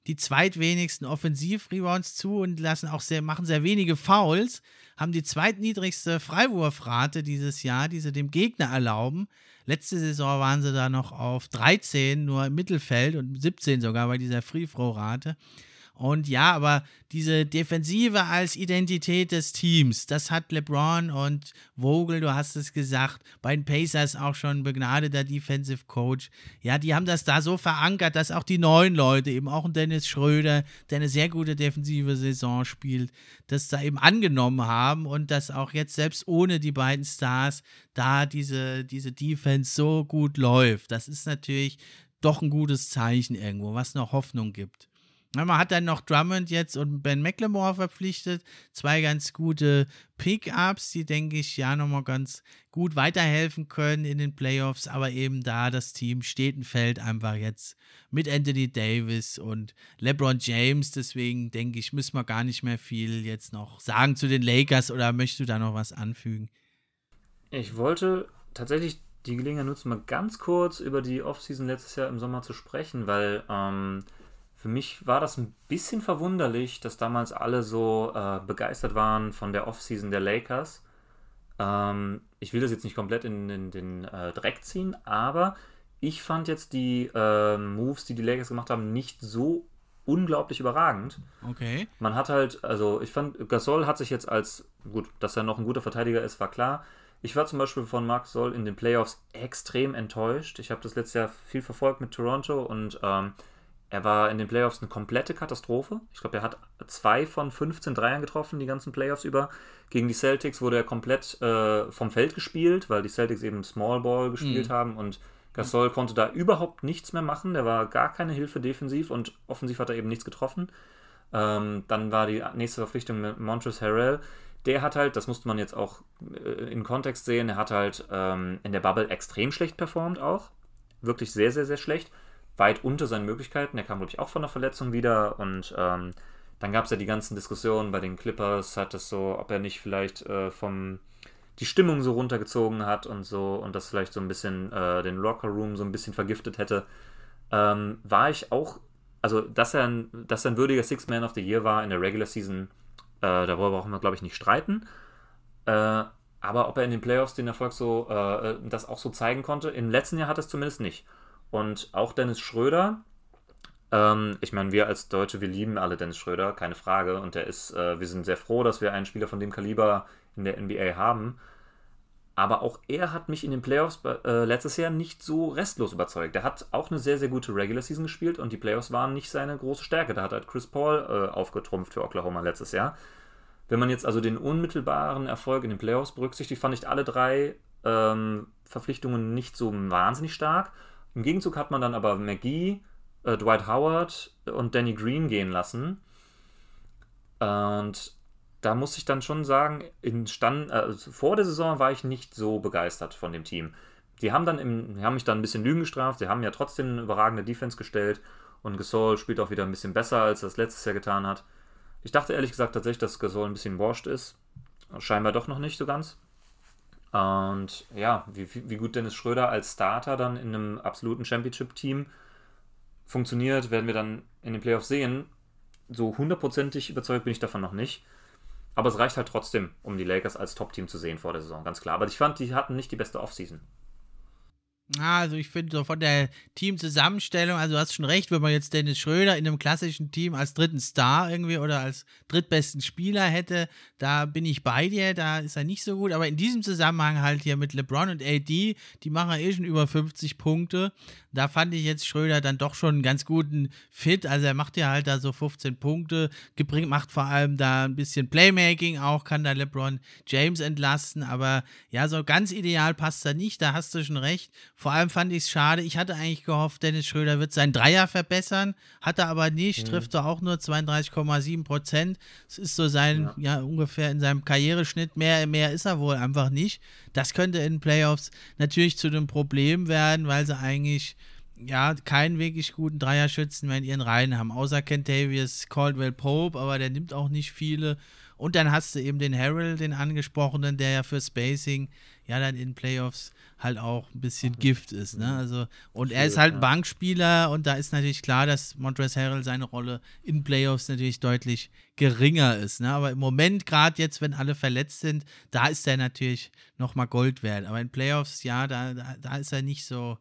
A: die zweitwenigsten Offensiv-Rebounds zu und lassen auch sehr, machen sehr wenige Fouls haben die zweitniedrigste Freiwurfrate dieses Jahr, die sie dem Gegner erlauben. Letzte Saison waren sie da noch auf 13, nur im Mittelfeld und 17 sogar bei dieser Free-Throw-Rate. Und ja, aber diese Defensive als Identität des Teams, das hat LeBron und Vogel, du hast es gesagt, bei den Pacers auch schon ein begnadeter Defensive Coach. Ja, die haben das da so verankert, dass auch die neuen Leute, eben auch ein Dennis Schröder, der eine sehr gute defensive Saison spielt, das da eben angenommen haben und dass auch jetzt selbst ohne die beiden Stars da diese, diese Defense so gut läuft. Das ist natürlich doch ein gutes Zeichen irgendwo, was noch Hoffnung gibt. Man hat dann noch Drummond jetzt und Ben McLemore verpflichtet. Zwei ganz gute Pickups, die, denke ich, ja nochmal ganz gut weiterhelfen können in den Playoffs. Aber eben da das Team steht und fällt einfach jetzt mit Anthony Davis und LeBron James. Deswegen denke ich, müssen wir gar nicht mehr viel jetzt noch sagen zu den Lakers oder möchtest du da noch was anfügen?
B: Ich wollte tatsächlich die Gelegenheit nutzen, mal ganz kurz über die Offseason letztes Jahr im Sommer zu sprechen, weil. Ähm, für mich war das ein bisschen verwunderlich, dass damals alle so äh, begeistert waren von der Offseason der Lakers. Ähm, ich will das jetzt nicht komplett in, in den äh, Dreck ziehen, aber ich fand jetzt die äh, Moves, die die Lakers gemacht haben, nicht so unglaublich überragend.
A: Okay.
B: Man hat halt, also ich fand, Gasol hat sich jetzt als, gut, dass er noch ein guter Verteidiger ist, war klar. Ich war zum Beispiel von Marc Sol in den Playoffs extrem enttäuscht. Ich habe das letztes Jahr viel verfolgt mit Toronto und ähm, er war in den Playoffs eine komplette Katastrophe. Ich glaube, er hat zwei von 15 Dreiern getroffen, die ganzen Playoffs über. Gegen die Celtics wurde er komplett äh, vom Feld gespielt, weil die Celtics eben Small Ball gespielt mhm. haben und Gasol mhm. konnte da überhaupt nichts mehr machen. Der war gar keine Hilfe defensiv und offensiv hat er eben nichts getroffen. Ähm, dann war die nächste Verpflichtung mit Montrezl Harrell. Der hat halt, das musste man jetzt auch äh, in Kontext sehen, er hat halt ähm, in der Bubble extrem schlecht performt auch. Wirklich sehr, sehr, sehr schlecht weit unter seinen Möglichkeiten. Er kam, glaube ich, auch von der Verletzung wieder und ähm, dann gab es ja die ganzen Diskussionen bei den Clippers, hat es so, ob er nicht vielleicht äh, vom die Stimmung so runtergezogen hat und so und das vielleicht so ein bisschen äh, den Locker Room so ein bisschen vergiftet hätte. Ähm, war ich auch, also dass er ein, dass er ein würdiger Six Man of the Year war in der Regular Season, äh, darüber brauchen wir, glaube ich, nicht streiten. Äh, aber ob er in den Playoffs den Erfolg so, äh, das auch so zeigen konnte, im letzten Jahr hat es zumindest nicht. Und auch Dennis Schröder, ähm, ich meine, wir als Deutsche, wir lieben alle Dennis Schröder, keine Frage. Und der ist, äh, wir sind sehr froh, dass wir einen Spieler von dem Kaliber in der NBA haben. Aber auch er hat mich in den Playoffs äh, letztes Jahr nicht so restlos überzeugt. Er hat auch eine sehr, sehr gute Regular Season gespielt und die Playoffs waren nicht seine große Stärke. Da hat halt Chris Paul äh, aufgetrumpft für Oklahoma letztes Jahr. Wenn man jetzt also den unmittelbaren Erfolg in den Playoffs berücksichtigt, fand ich alle drei ähm, Verpflichtungen nicht so wahnsinnig stark. Im Gegenzug hat man dann aber McGee, äh, Dwight Howard und Danny Green gehen lassen. Und da muss ich dann schon sagen, Stand, äh, vor der Saison war ich nicht so begeistert von dem Team. Die haben dann im, die haben mich dann ein bisschen Lügen gestraft, sie haben ja trotzdem eine überragende Defense gestellt und Gasol spielt auch wieder ein bisschen besser, als er es letztes Jahr getan hat. Ich dachte ehrlich gesagt tatsächlich, dass Gasol ein bisschen washed ist. Scheinbar doch noch nicht so ganz. Und ja, wie, wie gut Dennis Schröder als Starter dann in einem absoluten Championship-Team funktioniert, werden wir dann in den Playoffs sehen. So hundertprozentig überzeugt bin ich davon noch nicht. Aber es reicht halt trotzdem, um die Lakers als Top-Team zu sehen vor der Saison, ganz klar. Aber ich fand, die hatten nicht die beste Offseason.
A: Also ich finde so von der Teamzusammenstellung, also du hast schon recht, wenn man jetzt Dennis Schröder in einem klassischen Team als dritten Star irgendwie oder als drittbesten Spieler hätte, da bin ich bei dir, da ist er nicht so gut, aber in diesem Zusammenhang halt hier mit LeBron und AD, die machen eh schon über 50 Punkte da fand ich jetzt Schröder dann doch schon einen ganz guten Fit. Also er macht ja halt da so 15 Punkte, gebringt, macht vor allem da ein bisschen Playmaking auch, kann da LeBron James entlasten, aber ja, so ganz ideal passt er nicht, da hast du schon recht. Vor allem fand ich es schade, ich hatte eigentlich gehofft, Dennis Schröder wird seinen Dreier verbessern, hat er aber nicht, mhm. trifft er auch nur 32,7 Prozent. Es ist so sein, ja. ja, ungefähr in seinem Karriereschnitt, mehr, mehr ist er wohl einfach nicht. Das könnte in Playoffs natürlich zu einem Problem werden, weil sie eigentlich ja, keinen wirklich guten Dreierschützen mehr in ihren Reihen haben, außer Kentavious Caldwell Pope, aber der nimmt auch nicht viele. Und dann hast du eben den Harrell, den angesprochenen, der ja für Spacing ja dann in Playoffs halt auch ein bisschen Gift ist. Ne? Also, und er ist halt ein Bankspieler und da ist natürlich klar, dass Montrezl Harrell seine Rolle in Playoffs natürlich deutlich geringer ist. Ne? Aber im Moment, gerade jetzt, wenn alle verletzt sind, da ist er natürlich nochmal Gold wert. Aber in Playoffs, ja, da, da, da ist er nicht so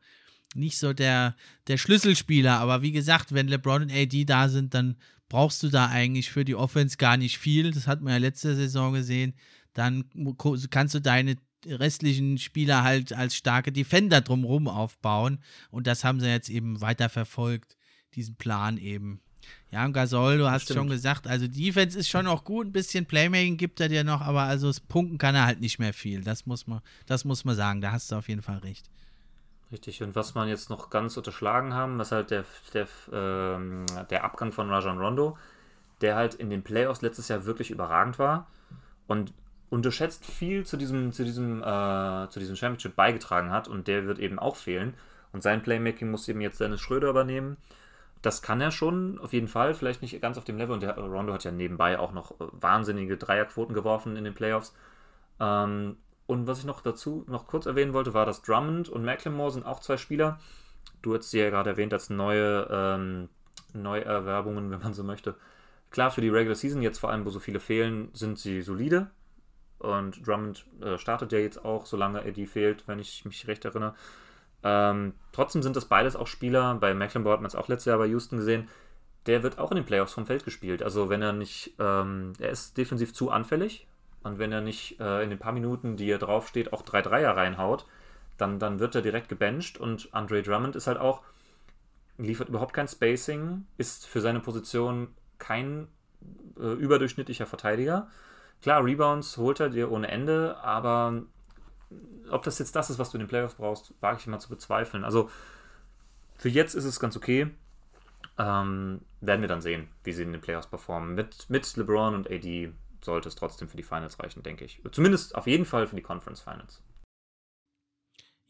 A: nicht so der, der Schlüsselspieler. Aber wie gesagt, wenn LeBron und AD da sind, dann brauchst du da eigentlich für die Offense gar nicht viel. Das hat man ja letzte Saison gesehen. Dann kannst du deine restlichen Spieler halt als starke Defender drumherum aufbauen. Und das haben sie jetzt eben weiter verfolgt, diesen Plan eben. Ja, und Gasol, du hast schon gesagt, also Defense ist schon auch gut, ein bisschen Playmaking gibt er dir noch, aber also Punkten kann er halt nicht mehr viel. Das muss man, das muss man sagen, da hast du auf jeden Fall recht.
B: Richtig, und was man jetzt noch ganz unterschlagen haben, was halt der, der, ähm, der Abgang von Rajan Rondo, der halt in den Playoffs letztes Jahr wirklich überragend war und unterschätzt viel zu diesem, zu diesem, äh, zu diesem Championship beigetragen hat und der wird eben auch fehlen. Und sein Playmaking muss eben jetzt Dennis Schröder übernehmen. Das kann er schon, auf jeden Fall, vielleicht nicht ganz auf dem Level. Und der Rondo hat ja nebenbei auch noch wahnsinnige Dreierquoten geworfen in den Playoffs. Ähm, und was ich noch dazu noch kurz erwähnen wollte, war, dass Drummond und McLemore sind auch zwei Spieler. Du hast sie ja gerade erwähnt als neue ähm, Neuerwerbungen, wenn man so möchte. Klar, für die Regular Season, jetzt vor allem, wo so viele fehlen, sind sie solide. Und Drummond äh, startet ja jetzt auch, solange Eddie fehlt, wenn ich mich recht erinnere. Ähm, trotzdem sind das beides auch Spieler. Bei Mecklenburg hat man es auch letztes Jahr bei Houston gesehen. Der wird auch in den Playoffs vom Feld gespielt. Also wenn er nicht, ähm, er ist defensiv zu anfällig, und wenn er nicht äh, in den paar Minuten, die er draufsteht, auch drei Dreier reinhaut, dann, dann wird er direkt gebencht. Und Andre Drummond ist halt auch, liefert überhaupt kein Spacing, ist für seine Position kein äh, überdurchschnittlicher Verteidiger. Klar, Rebounds holt er dir ohne Ende, aber ob das jetzt das ist, was du in den Playoffs brauchst, wage ich mal zu bezweifeln. Also für jetzt ist es ganz okay. Ähm, werden wir dann sehen, wie sie in den Playoffs performen. Mit, mit LeBron und AD sollte es trotzdem für die Finals reichen, denke ich. Zumindest auf jeden Fall für die Conference Finals.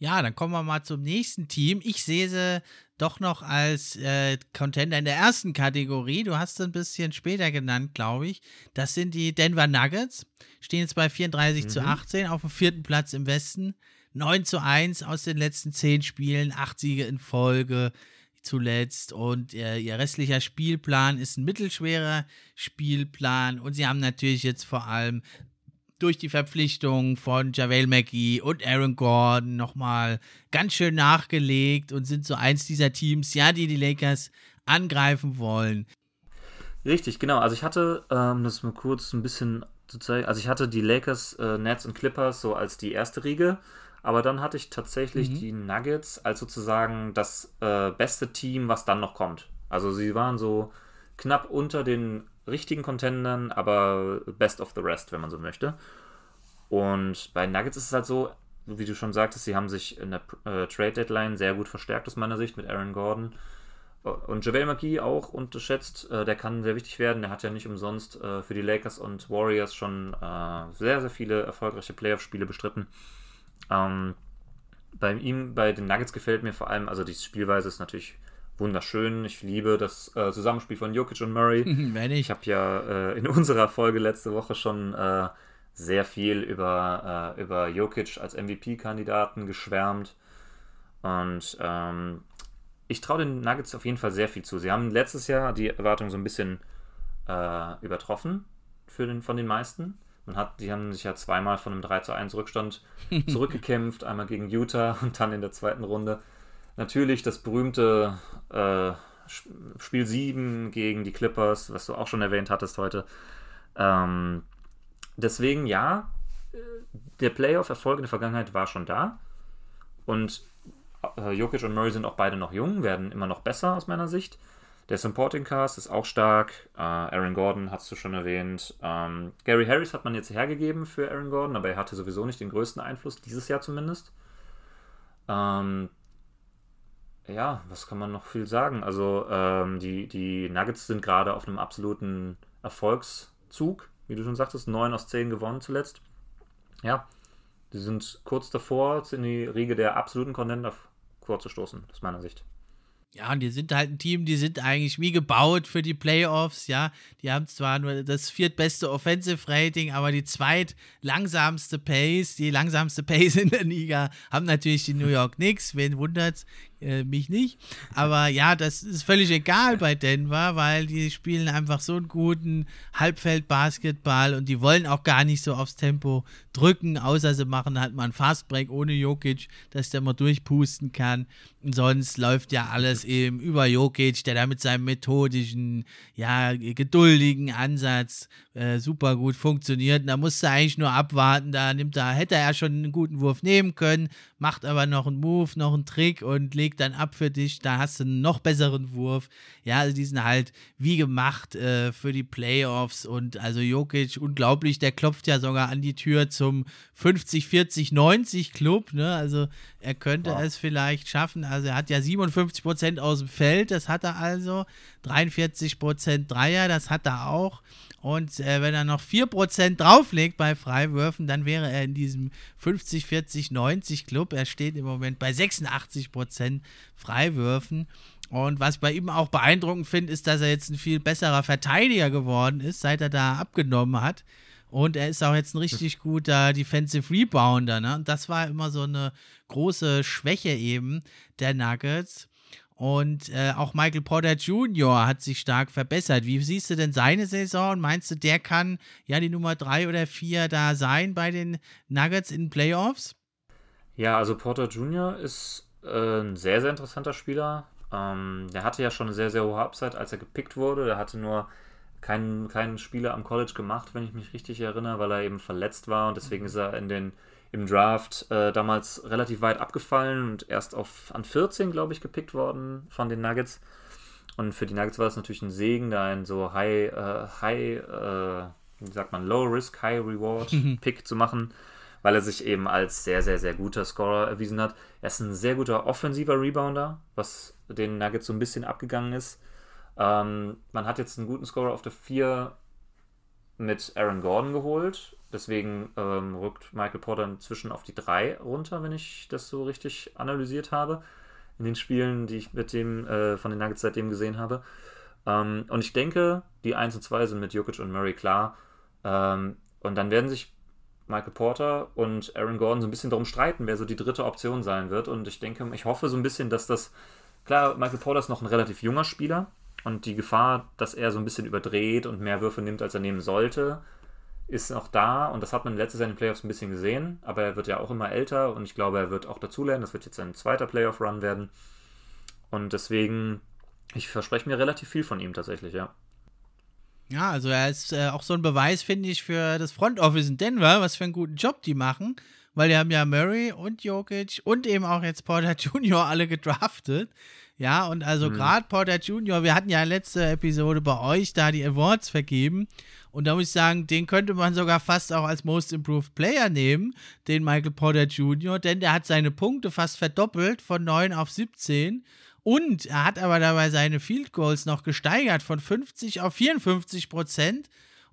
A: Ja, dann kommen wir mal zum nächsten Team. Ich sehe sie doch noch als äh, Contender in der ersten Kategorie. Du hast sie ein bisschen später genannt, glaube ich. Das sind die Denver Nuggets. Stehen jetzt bei 34 mhm. zu 18 auf dem vierten Platz im Westen. 9 zu 1 aus den letzten 10 Spielen, 8 Siege in Folge zuletzt und äh, ihr restlicher Spielplan ist ein mittelschwerer Spielplan und sie haben natürlich jetzt vor allem durch die Verpflichtung von JaVale McGee und Aaron Gordon nochmal ganz schön nachgelegt und sind so eins dieser Teams, ja, die die Lakers angreifen wollen.
B: Richtig, genau. Also ich hatte, ähm, das mal kurz ein bisschen zu zeigen, also ich hatte die Lakers, äh, Nets und Clippers so als die erste Riege aber dann hatte ich tatsächlich mhm. die Nuggets als sozusagen das äh, beste Team, was dann noch kommt. Also sie waren so knapp unter den richtigen Contendern, aber best of the rest, wenn man so möchte. Und bei Nuggets ist es halt so, wie du schon sagtest, sie haben sich in der äh, Trade Deadline sehr gut verstärkt aus meiner Sicht mit Aaron Gordon. Und JaVale McGee auch unterschätzt, äh, der kann sehr wichtig werden. Der hat ja nicht umsonst äh, für die Lakers und Warriors schon äh, sehr, sehr viele erfolgreiche Playoff-Spiele bestritten. Ähm, bei ihm, bei den Nuggets gefällt mir vor allem, also die Spielweise ist natürlich wunderschön. Ich liebe das äh, Zusammenspiel von Jokic und Murray. *laughs*
A: Wenn ich
B: ich habe ja äh, in *laughs* unserer Folge letzte Woche schon äh, sehr viel über, äh, über Jokic als MVP-Kandidaten geschwärmt. Und ähm, ich traue den Nuggets auf jeden Fall sehr viel zu. Sie haben letztes Jahr die Erwartung so ein bisschen äh, übertroffen für den, von den meisten. Man hat, die haben sich ja zweimal von einem 3 zu 1 Rückstand *laughs* zurückgekämpft, einmal gegen Utah und dann in der zweiten Runde. Natürlich das berühmte äh, Spiel 7 gegen die Clippers, was du auch schon erwähnt hattest heute. Ähm, deswegen ja, der Playoff-Erfolg in der Vergangenheit war schon da. Und äh, Jokic und Murray sind auch beide noch jung, werden immer noch besser aus meiner Sicht. Der Supporting Cast ist auch stark. Äh, Aaron Gordon hast du schon erwähnt. Ähm, Gary Harris hat man jetzt hergegeben für Aaron Gordon, aber er hatte sowieso nicht den größten Einfluss, dieses Jahr zumindest. Ähm, ja, was kann man noch viel sagen? Also, ähm, die, die Nuggets sind gerade auf einem absoluten Erfolgszug, wie du schon sagtest, 9 aus 10 gewonnen zuletzt. Ja, die sind kurz davor, in die Riege der absoluten Contender vorzustoßen, aus meiner Sicht.
A: Ja, und die sind halt ein Team, die sind eigentlich wie gebaut für die Playoffs, ja. Die haben zwar nur das viertbeste Offensive Rating, aber die zweitlangsamste Pace, die langsamste *laughs* Pace in der Liga, haben natürlich die New York Knicks. Wen wundert's? Äh, mich nicht. Aber ja, das ist völlig egal bei Denver, weil die spielen einfach so einen guten Halbfeld-Basketball und die wollen auch gar nicht so aufs Tempo drücken, außer sie machen halt mal einen Fastbreak ohne Jokic, dass der mal durchpusten kann. Und sonst läuft ja alles eben über Jokic, der da mit seinem methodischen, ja, geduldigen Ansatz äh, super gut funktioniert. Und da musste eigentlich nur abwarten. Da nimmt er, hätte er schon einen guten Wurf nehmen können, macht aber noch einen Move, noch einen Trick und legt dann ab für dich. Da hast du einen noch besseren Wurf. Ja, also die sind halt wie gemacht äh, für die Playoffs. Und also Jokic, unglaublich, der klopft ja sogar an die Tür zum 50, 40, 90 Club. Ne? Also er könnte wow. es vielleicht schaffen. Also er hat ja 57 Prozent aus dem Feld, das hat er also. 43 Prozent Dreier, das hat er auch. Und äh, wenn er noch 4% drauflegt bei Freiwürfen, dann wäre er in diesem 50, 40, 90 Club. Er steht im Moment bei 86% Freiwürfen. Und was ich bei ihm auch beeindruckend finde, ist, dass er jetzt ein viel besserer Verteidiger geworden ist, seit er da abgenommen hat. Und er ist auch jetzt ein richtig guter Defensive Rebounder. Ne? Und das war immer so eine große Schwäche eben der Nuggets. Und äh, auch Michael Porter Jr. hat sich stark verbessert. Wie siehst du denn seine Saison? Meinst du, der kann ja die Nummer drei oder vier da sein bei den Nuggets in Playoffs?
B: Ja, also Porter Jr. ist äh, ein sehr, sehr interessanter Spieler. Ähm, der hatte ja schon eine sehr, sehr hohe Upside, als er gepickt wurde. Der hatte nur keinen, keinen Spieler am College gemacht, wenn ich mich richtig erinnere, weil er eben verletzt war und deswegen ist er in den im Draft äh, damals relativ weit abgefallen und erst auf an 14, glaube ich, gepickt worden von den Nuggets. Und für die Nuggets war es natürlich ein Segen, da ein so High, äh, High, äh, wie sagt man, Low Risk, High Reward *laughs* mhm. Pick zu machen, weil er sich eben als sehr, sehr, sehr guter Scorer erwiesen hat. Er ist ein sehr guter offensiver Rebounder, was den Nuggets so ein bisschen abgegangen ist. Ähm, man hat jetzt einen guten Scorer auf der 4 mit Aaron Gordon geholt Deswegen ähm, rückt Michael Porter inzwischen auf die 3 runter, wenn ich das so richtig analysiert habe. In den Spielen, die ich mit dem, äh, von den Nuggets seitdem gesehen habe. Ähm, und ich denke, die 1 und 2 sind mit Jokic und Murray klar. Ähm, und dann werden sich Michael Porter und Aaron Gordon so ein bisschen darum streiten, wer so die dritte Option sein wird. Und ich denke, ich hoffe so ein bisschen, dass das. Klar, Michael Porter ist noch ein relativ junger Spieler. Und die Gefahr, dass er so ein bisschen überdreht und mehr Würfe nimmt, als er nehmen sollte, ist noch da und das hat man letztes Jahr in den Playoffs ein bisschen gesehen, aber er wird ja auch immer älter und ich glaube, er wird auch dazulernen. Das wird jetzt sein zweiter Playoff-Run werden. Und deswegen, ich verspreche mir relativ viel von ihm tatsächlich, ja.
A: Ja, also er ist äh, auch so ein Beweis, finde ich, für das Front Office in Denver, was für einen guten Job die machen. weil die haben ja Murray und Jokic und eben auch jetzt Porter *laughs* Jr. alle gedraftet. Ja, und also mhm. gerade Porter Jr., wir hatten ja letzte Episode bei euch da die Awards vergeben. Und da muss ich sagen, den könnte man sogar fast auch als Most Improved Player nehmen, den Michael Porter Jr., denn der hat seine Punkte fast verdoppelt von 9 auf 17. Und er hat aber dabei seine Field Goals noch gesteigert von 50 auf 54 Prozent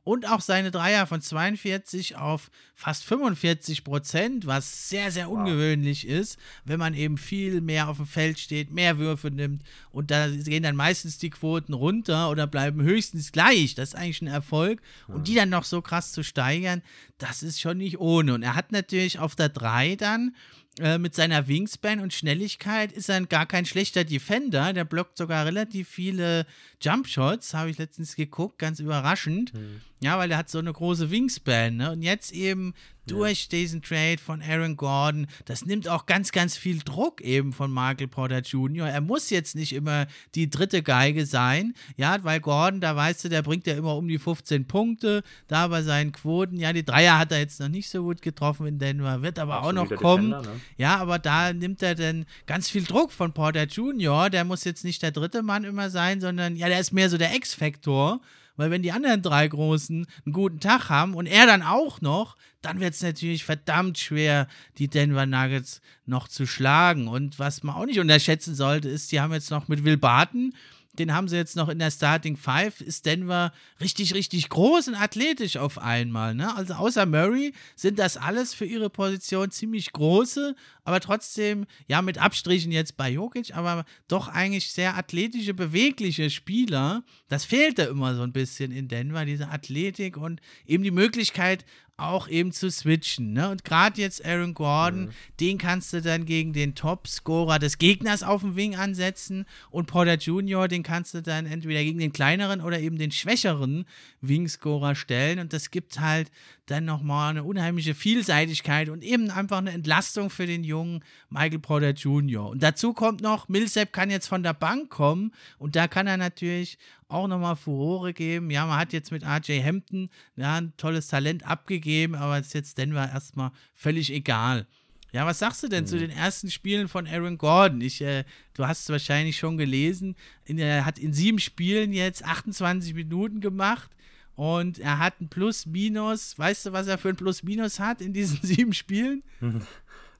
A: und auch seine Dreier von 42 auf fast 45 Prozent, was sehr, sehr ungewöhnlich wow. ist, wenn man eben viel mehr auf dem Feld steht, mehr Würfe nimmt und da gehen dann meistens die Quoten runter oder bleiben höchstens gleich. Das ist eigentlich ein Erfolg. Und die dann noch so krass zu steigern, das ist schon nicht ohne. Und er hat natürlich auf der 3 dann äh, mit seiner Wingspan und Schnelligkeit ist er gar kein schlechter Defender. Der blockt sogar relativ viele Jumpshots, habe ich letztens geguckt, ganz überraschend. Mhm. Ja, weil er hat so eine große Wingspan. Ne? Und jetzt eben durch ja. diesen Trade von Aaron Gordon, das nimmt auch ganz, ganz viel Druck eben von Michael Porter Jr. Er muss jetzt nicht immer die dritte Geige sein, ja, weil Gordon, da weißt du, der bringt ja immer um die 15 Punkte, da bei seinen Quoten, ja, die Dreier hat er jetzt noch nicht so gut getroffen in Denver, wird aber auch noch kommen. Defender, ne? Ja, aber da nimmt er dann ganz viel Druck von Porter Jr., der muss jetzt nicht der dritte Mann immer sein, sondern ja, der ist mehr so der X-Faktor. Weil wenn die anderen drei Großen einen guten Tag haben und er dann auch noch, dann wird es natürlich verdammt schwer, die Denver Nuggets noch zu schlagen. Und was man auch nicht unterschätzen sollte, ist, die haben jetzt noch mit Will Barton den haben sie jetzt noch in der Starting Five, ist Denver richtig, richtig groß und athletisch auf einmal. Ne? Also außer Murray sind das alles für ihre Position ziemlich große, aber trotzdem, ja, mit Abstrichen jetzt bei Jokic, aber doch eigentlich sehr athletische, bewegliche Spieler. Das fehlte immer so ein bisschen in Denver, diese Athletik und eben die Möglichkeit, auch eben zu switchen. Ne? Und gerade jetzt Aaron Gordon, mhm. den kannst du dann gegen den Top-Scorer des Gegners auf dem Wing ansetzen und Porter Jr., den kannst du dann entweder gegen den kleineren oder eben den schwächeren Wing-Scorer stellen. Und das gibt halt dann nochmal eine unheimliche Vielseitigkeit und eben einfach eine Entlastung für den jungen Michael Porter Jr. Und dazu kommt noch, Millsap kann jetzt von der Bank kommen und da kann er natürlich auch nochmal Furore geben. Ja, man hat jetzt mit RJ Hampton ja, ein tolles Talent abgegeben, aber ist jetzt Denver erstmal völlig egal. Ja, was sagst du denn mhm. zu den ersten Spielen von Aaron Gordon? Ich, äh, du hast es wahrscheinlich schon gelesen. Er hat in sieben Spielen jetzt 28 Minuten gemacht und er hat ein Plus-Minus. Weißt du, was er für ein Plus-Minus hat in diesen *laughs* sieben Spielen? *laughs*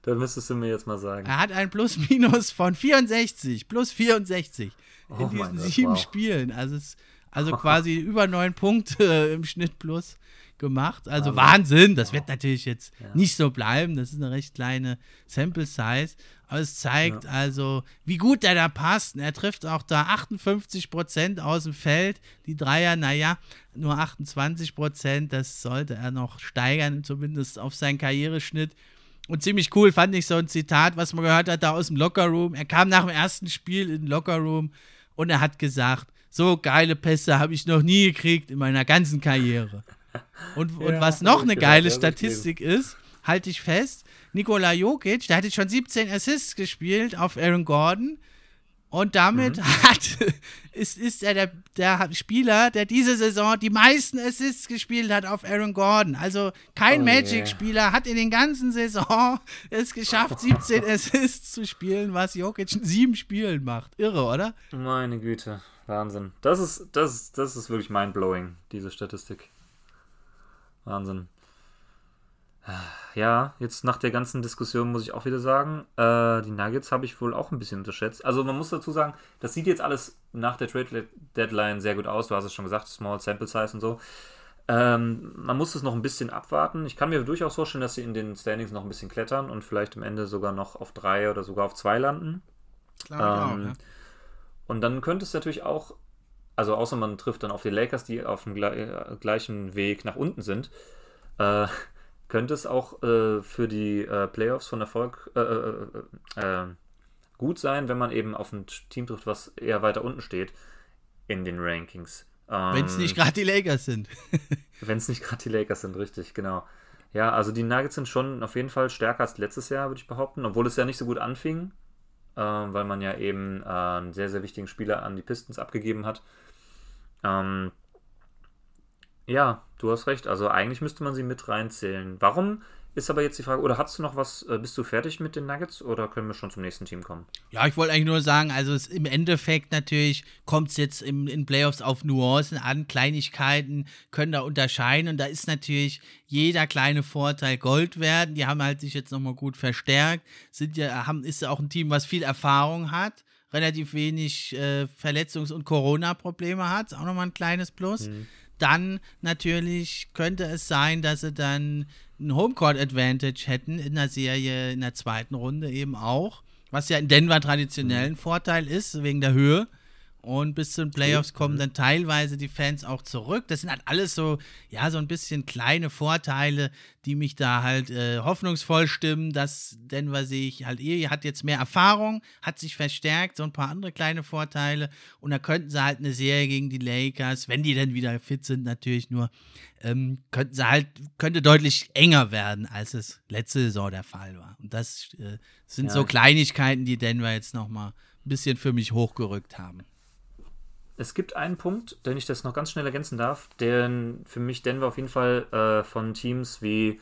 B: Da müsstest du mir jetzt mal sagen.
A: Er hat ein Plus-Minus von 64, plus 64 in oh diesen Gott, sieben wow. Spielen. Also, es, also *laughs* quasi über neun Punkte im Schnitt plus gemacht. Also Wahnsinn. Wahnsinn. Das wow. wird natürlich jetzt ja. nicht so bleiben. Das ist eine recht kleine Sample Size. Aber es zeigt ja. also, wie gut er da passt. Er trifft auch da 58 Prozent aus dem Feld. Die Dreier, naja, nur 28 Prozent. Das sollte er noch steigern, zumindest auf seinen Karriereschnitt. Und ziemlich cool fand ich so ein Zitat, was man gehört hat da aus dem Lockerroom. Er kam nach dem ersten Spiel in den Lockerroom und er hat gesagt, so geile Pässe habe ich noch nie gekriegt in meiner ganzen Karriere. Und, und ja, was noch eine geile Statistik ist, halte ich fest, Nikola Jokic, der hatte schon 17 Assists gespielt auf Aaron Gordon. Und damit mhm. hat, *laughs* ist, ist er der, der Spieler, der diese Saison die meisten Assists gespielt hat auf Aaron Gordon. Also kein oh Magic-Spieler yeah. hat in den ganzen Saison *laughs* es geschafft, *laughs* 17 Assists zu spielen, was Jokic in sieben Spielen macht. Irre, oder?
B: Meine Güte, Wahnsinn. Das ist, das, das ist wirklich mindblowing, diese Statistik. Wahnsinn. Ja, jetzt nach der ganzen Diskussion muss ich auch wieder sagen, äh, die Nuggets habe ich wohl auch ein bisschen unterschätzt. Also man muss dazu sagen, das sieht jetzt alles nach der Trade Deadline sehr gut aus. Du hast es schon gesagt, Small Sample Size und so. Ähm, man muss es noch ein bisschen abwarten. Ich kann mir durchaus vorstellen, dass sie in den Standings noch ein bisschen klettern und vielleicht am Ende sogar noch auf drei oder sogar auf zwei landen. Klar, ähm, auch, ja. Und dann könnte es natürlich auch, also außer man trifft dann auf die Lakers, die auf dem gleichen Weg nach unten sind, äh, *laughs* könnte es auch äh, für die äh, Playoffs von Erfolg äh, äh, äh, gut sein, wenn man eben auf ein Team trifft, was eher weiter unten steht in den Rankings.
A: Ähm, wenn es nicht gerade die Lakers sind. *laughs*
B: wenn es nicht gerade die Lakers sind, richtig, genau. Ja, also die Nuggets sind schon auf jeden Fall stärker als letztes Jahr, würde ich behaupten, obwohl es ja nicht so gut anfing, weil man ja eben einen sehr, sehr wichtigen Spieler an die Pistons abgegeben hat. Ähm, ja, du hast recht. Also eigentlich müsste man sie mit reinzählen. Warum Ist aber jetzt die Frage, oder hast du noch was, äh, bist du fertig mit den Nuggets oder können wir schon zum nächsten Team kommen?
A: Ja, ich wollte eigentlich nur sagen, also es, im Endeffekt natürlich kommt es jetzt im, in Playoffs auf Nuancen an, Kleinigkeiten können da unterscheiden und da ist natürlich jeder kleine Vorteil Gold werden. Die haben halt sich jetzt nochmal gut verstärkt, sind ja, haben, ist auch ein Team, was viel Erfahrung hat relativ wenig äh, Verletzungs- und Corona-Probleme hat. Auch nochmal ein kleines Plus. Mhm. Dann natürlich könnte es sein, dass sie dann ein Homecourt-Advantage hätten in der Serie in der zweiten Runde eben auch. Was ja in Denver traditionell ein mhm. Vorteil ist, wegen der Höhe. Und bis zu den Playoffs kommen mhm. dann teilweise die Fans auch zurück. Das sind halt alles so, ja, so ein bisschen kleine Vorteile, die mich da halt äh, hoffnungsvoll stimmen, dass Denver sich halt eh, hat jetzt mehr Erfahrung, hat sich verstärkt, so ein paar andere kleine Vorteile. Und da könnten sie halt eine Serie gegen die Lakers, wenn die dann wieder fit sind, natürlich nur, ähm, könnten sie halt, könnte deutlich enger werden, als es letzte Saison der Fall war. Und das äh, sind ja. so Kleinigkeiten, die Denver jetzt nochmal ein bisschen für mich hochgerückt haben.
B: Es gibt einen Punkt, den ich das noch ganz schnell ergänzen darf, den für mich Denver auf jeden Fall äh, von Teams wie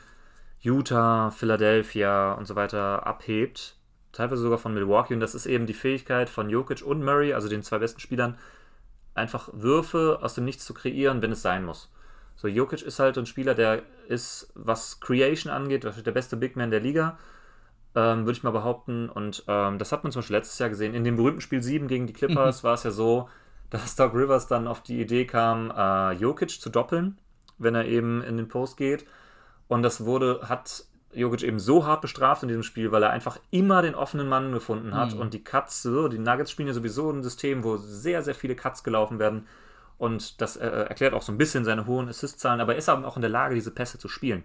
B: Utah, Philadelphia und so weiter abhebt. Teilweise sogar von Milwaukee. Und das ist eben die Fähigkeit von Jokic und Murray, also den zwei besten Spielern, einfach Würfe aus dem Nichts zu kreieren, wenn es sein muss. So, Jokic ist halt ein Spieler, der ist, was Creation angeht, der beste Big Man der Liga, ähm, würde ich mal behaupten. Und ähm, das hat man zum Beispiel letztes Jahr gesehen. In dem berühmten Spiel 7 gegen die Clippers mhm. war es ja so, dass Doc Rivers dann auf die Idee kam, äh, Jokic zu doppeln, wenn er eben in den Post geht. Und das wurde, hat Jokic eben so hart bestraft in diesem Spiel, weil er einfach immer den offenen Mann gefunden hat. Mhm. Und die Cuts, so, die Nuggets spielen ja sowieso ein System, wo sehr, sehr viele Cuts gelaufen werden. Und das äh, erklärt auch so ein bisschen seine hohen Assist-Zahlen, aber er ist aber auch in der Lage, diese Pässe zu spielen.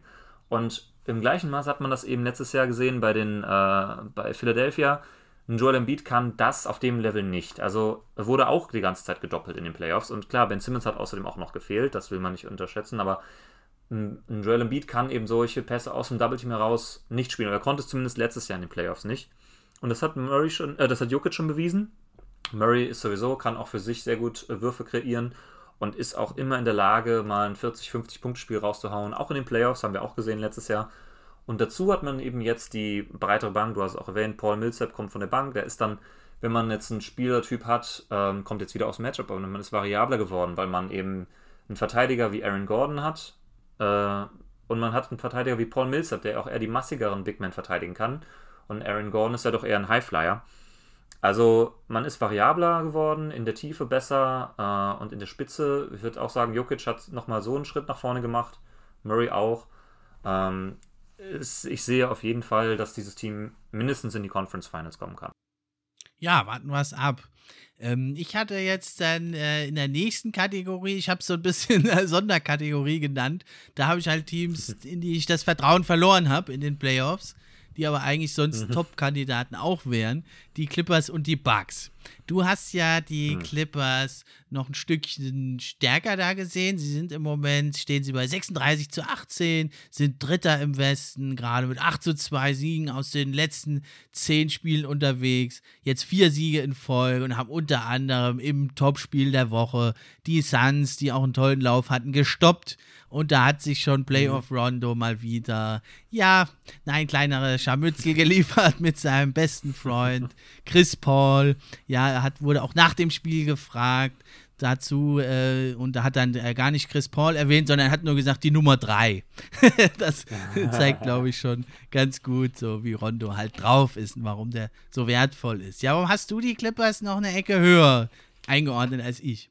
B: Und im gleichen Maß hat man das eben letztes Jahr gesehen bei den äh, bei Philadelphia ein Joel Embiid kann das auf dem Level nicht. Also wurde auch die ganze Zeit gedoppelt in den Playoffs. Und klar, Ben Simmons hat außerdem auch noch gefehlt, das will man nicht unterschätzen, aber ein, Joel Embiid kann eben solche Pässe aus dem Double Team heraus nicht spielen. Oder er konnte es zumindest letztes Jahr in den Playoffs nicht. Und das hat Murray schon, äh, das hat Jokic schon bewiesen. Murray ist sowieso, kann auch für sich sehr gut äh, Würfe kreieren und ist auch immer in der Lage, mal ein 40, 50 Punkt Spiel rauszuhauen. Auch in den Playoffs haben wir auch gesehen letztes Jahr. Und dazu hat man eben jetzt die breitere Bank, du hast auch erwähnt, Paul Millsap kommt von der Bank, der ist dann, wenn man jetzt einen Spielertyp hat, ähm, kommt jetzt wieder aus dem Matchup, aber man ist variabler geworden, weil man eben einen Verteidiger wie Aaron Gordon hat äh, und man hat einen Verteidiger wie Paul Millsap, der auch eher die massigeren Big Men verteidigen kann. Und Aaron Gordon ist ja doch eher ein Highflyer. Also man ist variabler geworden, in der Tiefe besser äh, und in der Spitze. Ich würde auch sagen, Jokic hat nochmal so einen Schritt nach vorne gemacht, Murray auch. Ähm, ist, ich sehe auf jeden Fall, dass dieses Team mindestens in die Conference Finals kommen kann.
A: Ja, warten wir es ab. Ähm, ich hatte jetzt dann äh, in der nächsten Kategorie, ich habe es so ein bisschen *laughs* Sonderkategorie genannt, da habe ich halt Teams, *laughs* in die ich das Vertrauen verloren habe in den Playoffs die aber eigentlich sonst mhm. Top-Kandidaten auch wären, die Clippers und die Bucks. Du hast ja die mhm. Clippers noch ein Stückchen stärker da gesehen. Sie sind im Moment, stehen sie bei 36 zu 18, sind Dritter im Westen, gerade mit 8 zu 2 Siegen aus den letzten 10 Spielen unterwegs. Jetzt vier Siege in Folge und haben unter anderem im Topspiel der Woche die Suns, die auch einen tollen Lauf hatten, gestoppt. Und da hat sich schon Playoff mhm. Rondo mal wieder, ja, ein kleinerer Scharmützel *laughs* geliefert mit seinem besten Freund Chris Paul. Ja, er hat, wurde auch nach dem Spiel gefragt dazu äh, und da hat dann äh, gar nicht Chris Paul erwähnt, sondern er hat nur gesagt, die Nummer drei. *laughs* das *laughs* zeigt, glaube ich, schon ganz gut, so wie Rondo halt drauf ist und warum der so wertvoll ist. Ja, warum hast du die Clippers noch eine Ecke höher eingeordnet als ich?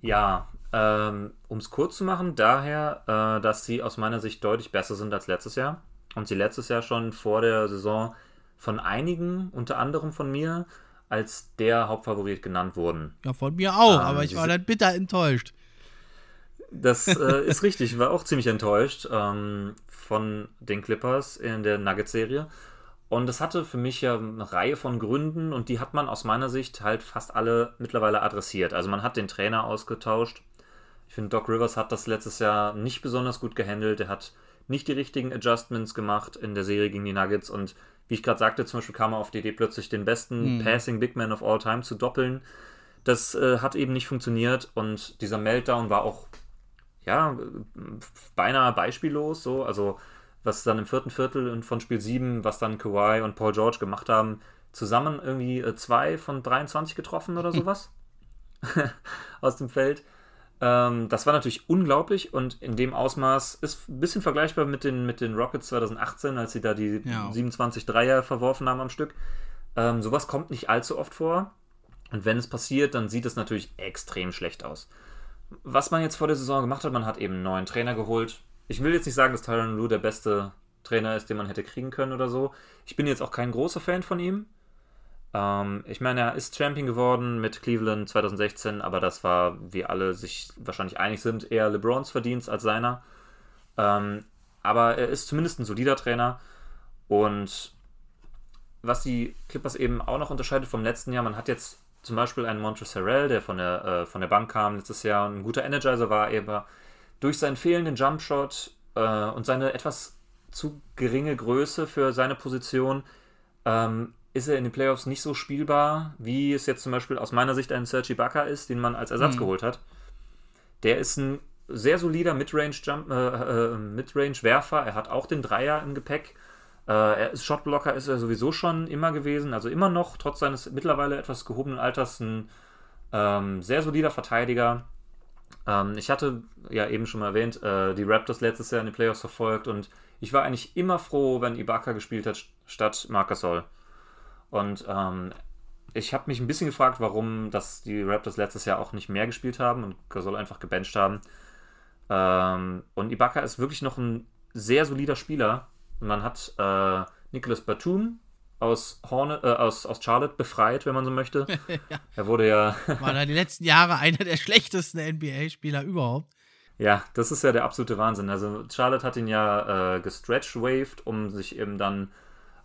B: Ja, ähm, um es kurz zu machen, daher, äh, dass sie aus meiner Sicht deutlich besser sind als letztes Jahr. Und sie letztes Jahr schon vor der Saison von einigen, unter anderem von mir, als der Hauptfavorit genannt wurden.
A: Ja, von mir auch, ähm, aber ich war dann bitter enttäuscht.
B: Das äh, *laughs* ist richtig, ich war auch ziemlich enttäuscht ähm, von den Clippers in der Nuggets-Serie. Und das hatte für mich ja eine Reihe von Gründen und die hat man aus meiner Sicht halt fast alle mittlerweile adressiert. Also man hat den Trainer ausgetauscht, ich finde, Doc Rivers hat das letztes Jahr nicht besonders gut gehandelt. Er hat nicht die richtigen Adjustments gemacht in der Serie gegen die Nuggets. Und wie ich gerade sagte, zum Beispiel kam er auf die Idee, plötzlich den besten mhm. Passing Big Man of all time zu doppeln. Das äh, hat eben nicht funktioniert und dieser Meltdown war auch ja beinahe beispiellos. So. Also was dann im vierten Viertel von Spiel 7, was dann Kawhi und Paul George gemacht haben, zusammen irgendwie äh, zwei von 23 getroffen oder *laughs* sowas *laughs* aus dem Feld. Ähm, das war natürlich unglaublich und in dem Ausmaß ist ein bisschen vergleichbar mit den, mit den Rockets 2018, als sie da die ja. 27 Dreier verworfen haben am Stück. Ähm, sowas kommt nicht allzu oft vor. Und wenn es passiert, dann sieht es natürlich extrem schlecht aus. Was man jetzt vor der Saison gemacht hat, man hat eben einen neuen Trainer geholt. Ich will jetzt nicht sagen, dass Tyron Lue der beste Trainer ist, den man hätte kriegen können oder so. Ich bin jetzt auch kein großer Fan von ihm. Ähm, ich meine, er ist Champion geworden mit Cleveland 2016, aber das war, wie alle sich wahrscheinlich einig sind, eher LeBrons Verdienst als seiner. Ähm, aber er ist zumindest ein solider Trainer. Und was die Clippers eben auch noch unterscheidet vom letzten Jahr, man hat jetzt zum Beispiel einen Montrezl Harrell, der von der, äh, von der Bank kam letztes Jahr und ein guter Energizer war, aber durch seinen fehlenden Jumpshot äh, und seine etwas zu geringe Größe für seine Position ähm, ist er in den Playoffs nicht so spielbar, wie es jetzt zum Beispiel aus meiner Sicht ein Sergi Baka ist, den man als Ersatz mhm. geholt hat. Der ist ein sehr solider Midrange-Werfer. Äh, äh, Midrange er hat auch den Dreier im Gepäck. Äh, er ist Shotblocker, ist er sowieso schon immer gewesen. Also immer noch, trotz seines mittlerweile etwas gehobenen Alters, ein ähm, sehr solider Verteidiger. Ähm, ich hatte ja eben schon mal erwähnt, äh, die Raptors letztes Jahr in den Playoffs verfolgt und ich war eigentlich immer froh, wenn Ibaka gespielt hat statt Marcasol. Und ähm, ich habe mich ein bisschen gefragt, warum das die Raptors letztes Jahr auch nicht mehr gespielt haben und Gasol einfach gebencht haben. Ähm, und Ibaka ist wirklich noch ein sehr solider Spieler. Man hat äh, Nicholas Batum aus, Horne, äh, aus, aus Charlotte befreit, wenn man so möchte. *laughs* ja. Er wurde ja.
A: War da die letzten Jahre einer der schlechtesten NBA-Spieler überhaupt.
B: Ja, das ist ja der absolute Wahnsinn. Also Charlotte hat ihn ja äh, gestretch-waved, um sich eben dann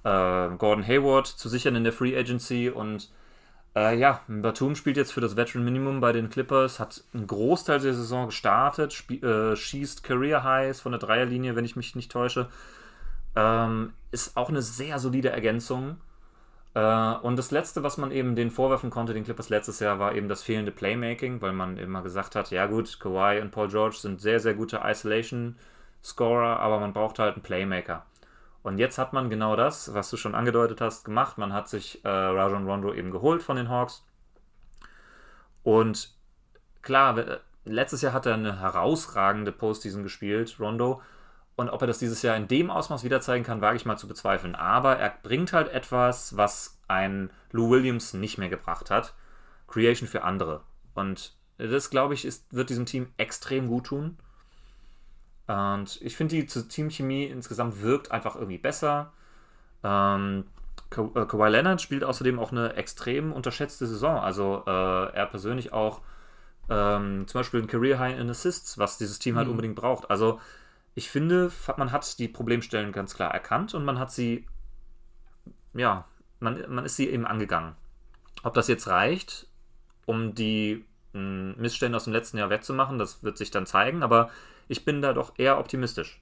B: äh, Gordon Hayward zu sichern in der Free Agency und äh, ja, Batum spielt jetzt für das Veteran Minimum bei den Clippers, hat einen Großteil der Saison gestartet, äh, schießt Career Highs von der Dreierlinie, wenn ich mich nicht täusche. Ähm, ist auch eine sehr solide Ergänzung. Äh, und das Letzte, was man eben den vorwerfen konnte, den Clippers letztes Jahr, war eben das fehlende Playmaking, weil man immer gesagt hat, ja gut, Kawhi und Paul George sind sehr, sehr gute Isolation-Scorer, aber man braucht halt einen Playmaker. Und jetzt hat man genau das, was du schon angedeutet hast, gemacht. Man hat sich äh, Rajon Rondo eben geholt von den Hawks. Und klar, letztes Jahr hat er eine herausragende Postseason gespielt, Rondo. Und ob er das dieses Jahr in dem Ausmaß wieder zeigen kann, wage ich mal zu bezweifeln. Aber er bringt halt etwas, was ein Lou Williams nicht mehr gebracht hat. Creation für andere. Und das, glaube ich, ist, wird diesem Team extrem gut tun. Und ich finde, die Teamchemie insgesamt wirkt einfach irgendwie besser. Ähm, Ka äh, Kawhi Leonard spielt außerdem auch eine extrem unterschätzte Saison. Also äh, er persönlich auch ähm, zum Beispiel ein Career High in Assists, was dieses Team halt mhm. unbedingt braucht. Also ich finde, man hat die Problemstellen ganz klar erkannt und man hat sie, ja, man, man ist sie eben angegangen. Ob das jetzt reicht, um die hm, Missstände aus dem letzten Jahr wettzumachen, das wird sich dann zeigen, aber ich bin da doch eher optimistisch.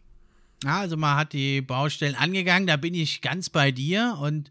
A: Ja, also man hat die Baustellen angegangen, da bin ich ganz bei dir und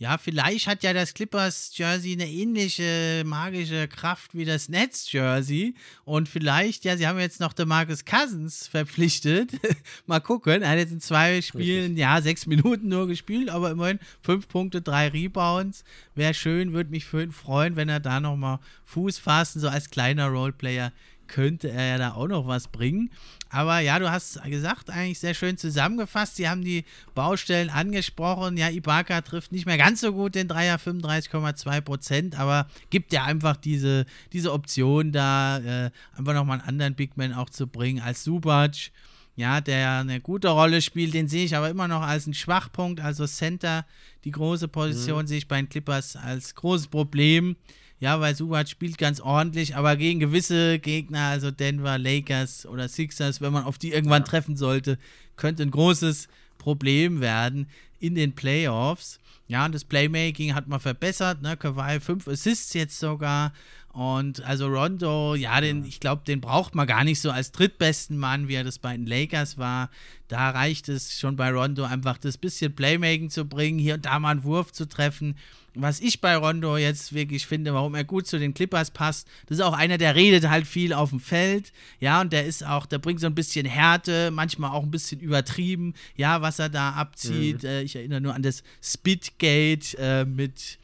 A: ja, vielleicht hat ja das Clippers Jersey eine ähnliche magische Kraft wie das Nets Jersey. Und vielleicht, ja, sie haben jetzt noch den Marcus Cousins verpflichtet. *laughs* Mal gucken. Er hat jetzt in zwei Spielen, Richtig. ja, sechs Minuten nur gespielt, aber immerhin fünf Punkte, drei Rebounds. Wäre schön, würde mich für ihn freuen, wenn er da nochmal Fuß fassen, so als kleiner Roleplayer könnte er ja da auch noch was bringen. Aber ja, du hast gesagt, eigentlich sehr schön zusammengefasst. Sie haben die Baustellen angesprochen. Ja, Ibaka trifft nicht mehr ganz so gut den Dreier, 35,2 Prozent, aber gibt ja einfach diese, diese Option da, äh, einfach nochmal einen anderen Bigman auch zu bringen als Subac. Ja, der eine gute Rolle spielt, den sehe ich aber immer noch als einen Schwachpunkt. Also Center, die große Position, mhm. sehe ich bei den Clippers als großes Problem. Ja, weil Subac spielt ganz ordentlich, aber gegen gewisse Gegner, also Denver, Lakers oder Sixers, wenn man auf die irgendwann treffen sollte, könnte ein großes Problem werden in den Playoffs. Ja, und das Playmaking hat man verbessert, ne? Kawhi fünf Assists jetzt sogar Und also Rondo, ja, den, ich glaube, den braucht man gar nicht so als drittbesten Mann, wie er das bei den Lakers war. Da reicht es schon bei Rondo einfach das bisschen Playmaking zu bringen, hier und da mal einen Wurf zu treffen. Was ich bei Rondo jetzt wirklich finde, warum er gut zu den Clippers passt, das ist auch einer, der redet halt viel auf dem Feld, ja, und der ist auch, der bringt so ein bisschen Härte, manchmal auch ein bisschen übertrieben, ja, was er da abzieht. Mhm. Äh, ich erinnere nur an das Spitgate äh, mit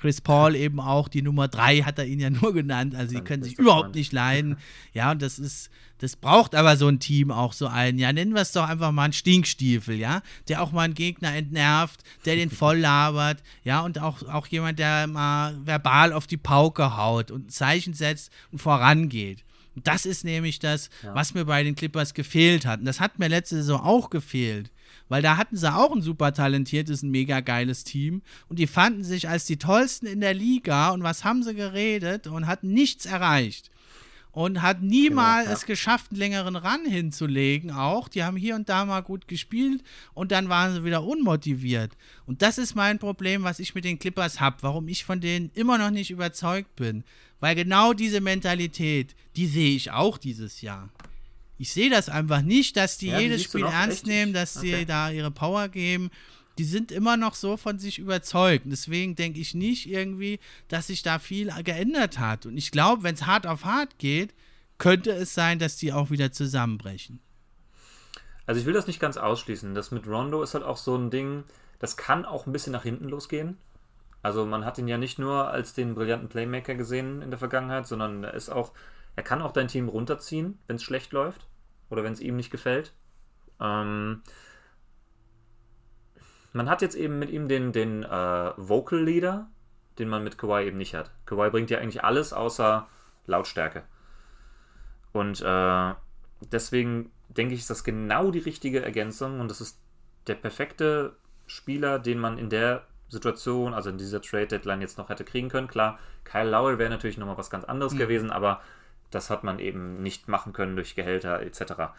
A: Chris Paul eben auch, die Nummer 3 hat er ihn ja nur genannt. Also die können sich überhaupt nicht leiden. Ja, und das ist, das braucht aber so ein Team auch so einen. Ja, nennen wir es doch einfach mal einen Stinkstiefel, ja, der auch mal einen Gegner entnervt, der den voll *laughs* labert, ja, und auch, auch jemand, der mal verbal auf die Pauke haut und ein Zeichen setzt und vorangeht. Das ist nämlich das, ja. was mir bei den Clippers gefehlt hat. Und das hat mir letzte Saison auch gefehlt. Weil da hatten sie auch ein super talentiertes, ein mega geiles Team. Und die fanden sich als die tollsten in der Liga. Und was haben sie geredet und hatten nichts erreicht. Und hat niemals genau, ja. es geschafft, einen längeren Run hinzulegen auch. Die haben hier und da mal gut gespielt und dann waren sie wieder unmotiviert. Und das ist mein Problem, was ich mit den Clippers habe, warum ich von denen immer noch nicht überzeugt bin. Weil genau diese Mentalität, die sehe ich auch dieses Jahr. Ich sehe das einfach nicht, dass die ja, jedes Spiel ernst nehmen, dass okay. sie da ihre Power geben. Die sind immer noch so von sich überzeugt. Deswegen denke ich nicht irgendwie, dass sich da viel geändert hat. Und ich glaube, wenn es hart auf hart geht, könnte es sein, dass die auch wieder zusammenbrechen.
B: Also ich will das nicht ganz ausschließen. Das mit Rondo ist halt auch so ein Ding, das kann auch ein bisschen nach hinten losgehen. Also man hat ihn ja nicht nur als den brillanten Playmaker gesehen in der Vergangenheit, sondern er ist auch, er kann auch dein Team runterziehen, wenn es schlecht läuft oder wenn es ihm nicht gefällt. Ähm, man hat jetzt eben mit ihm den, den äh, Vocal Leader, den man mit Kawhi eben nicht hat. Kawhi bringt ja eigentlich alles außer Lautstärke. Und äh, deswegen denke ich, ist das genau die richtige Ergänzung und das ist der perfekte Spieler, den man in der Situation, also in dieser Trade Deadline jetzt noch hätte kriegen können. Klar, Kyle Lowell wäre natürlich nochmal was ganz anderes mhm. gewesen, aber das hat man eben nicht machen können durch Gehälter etc.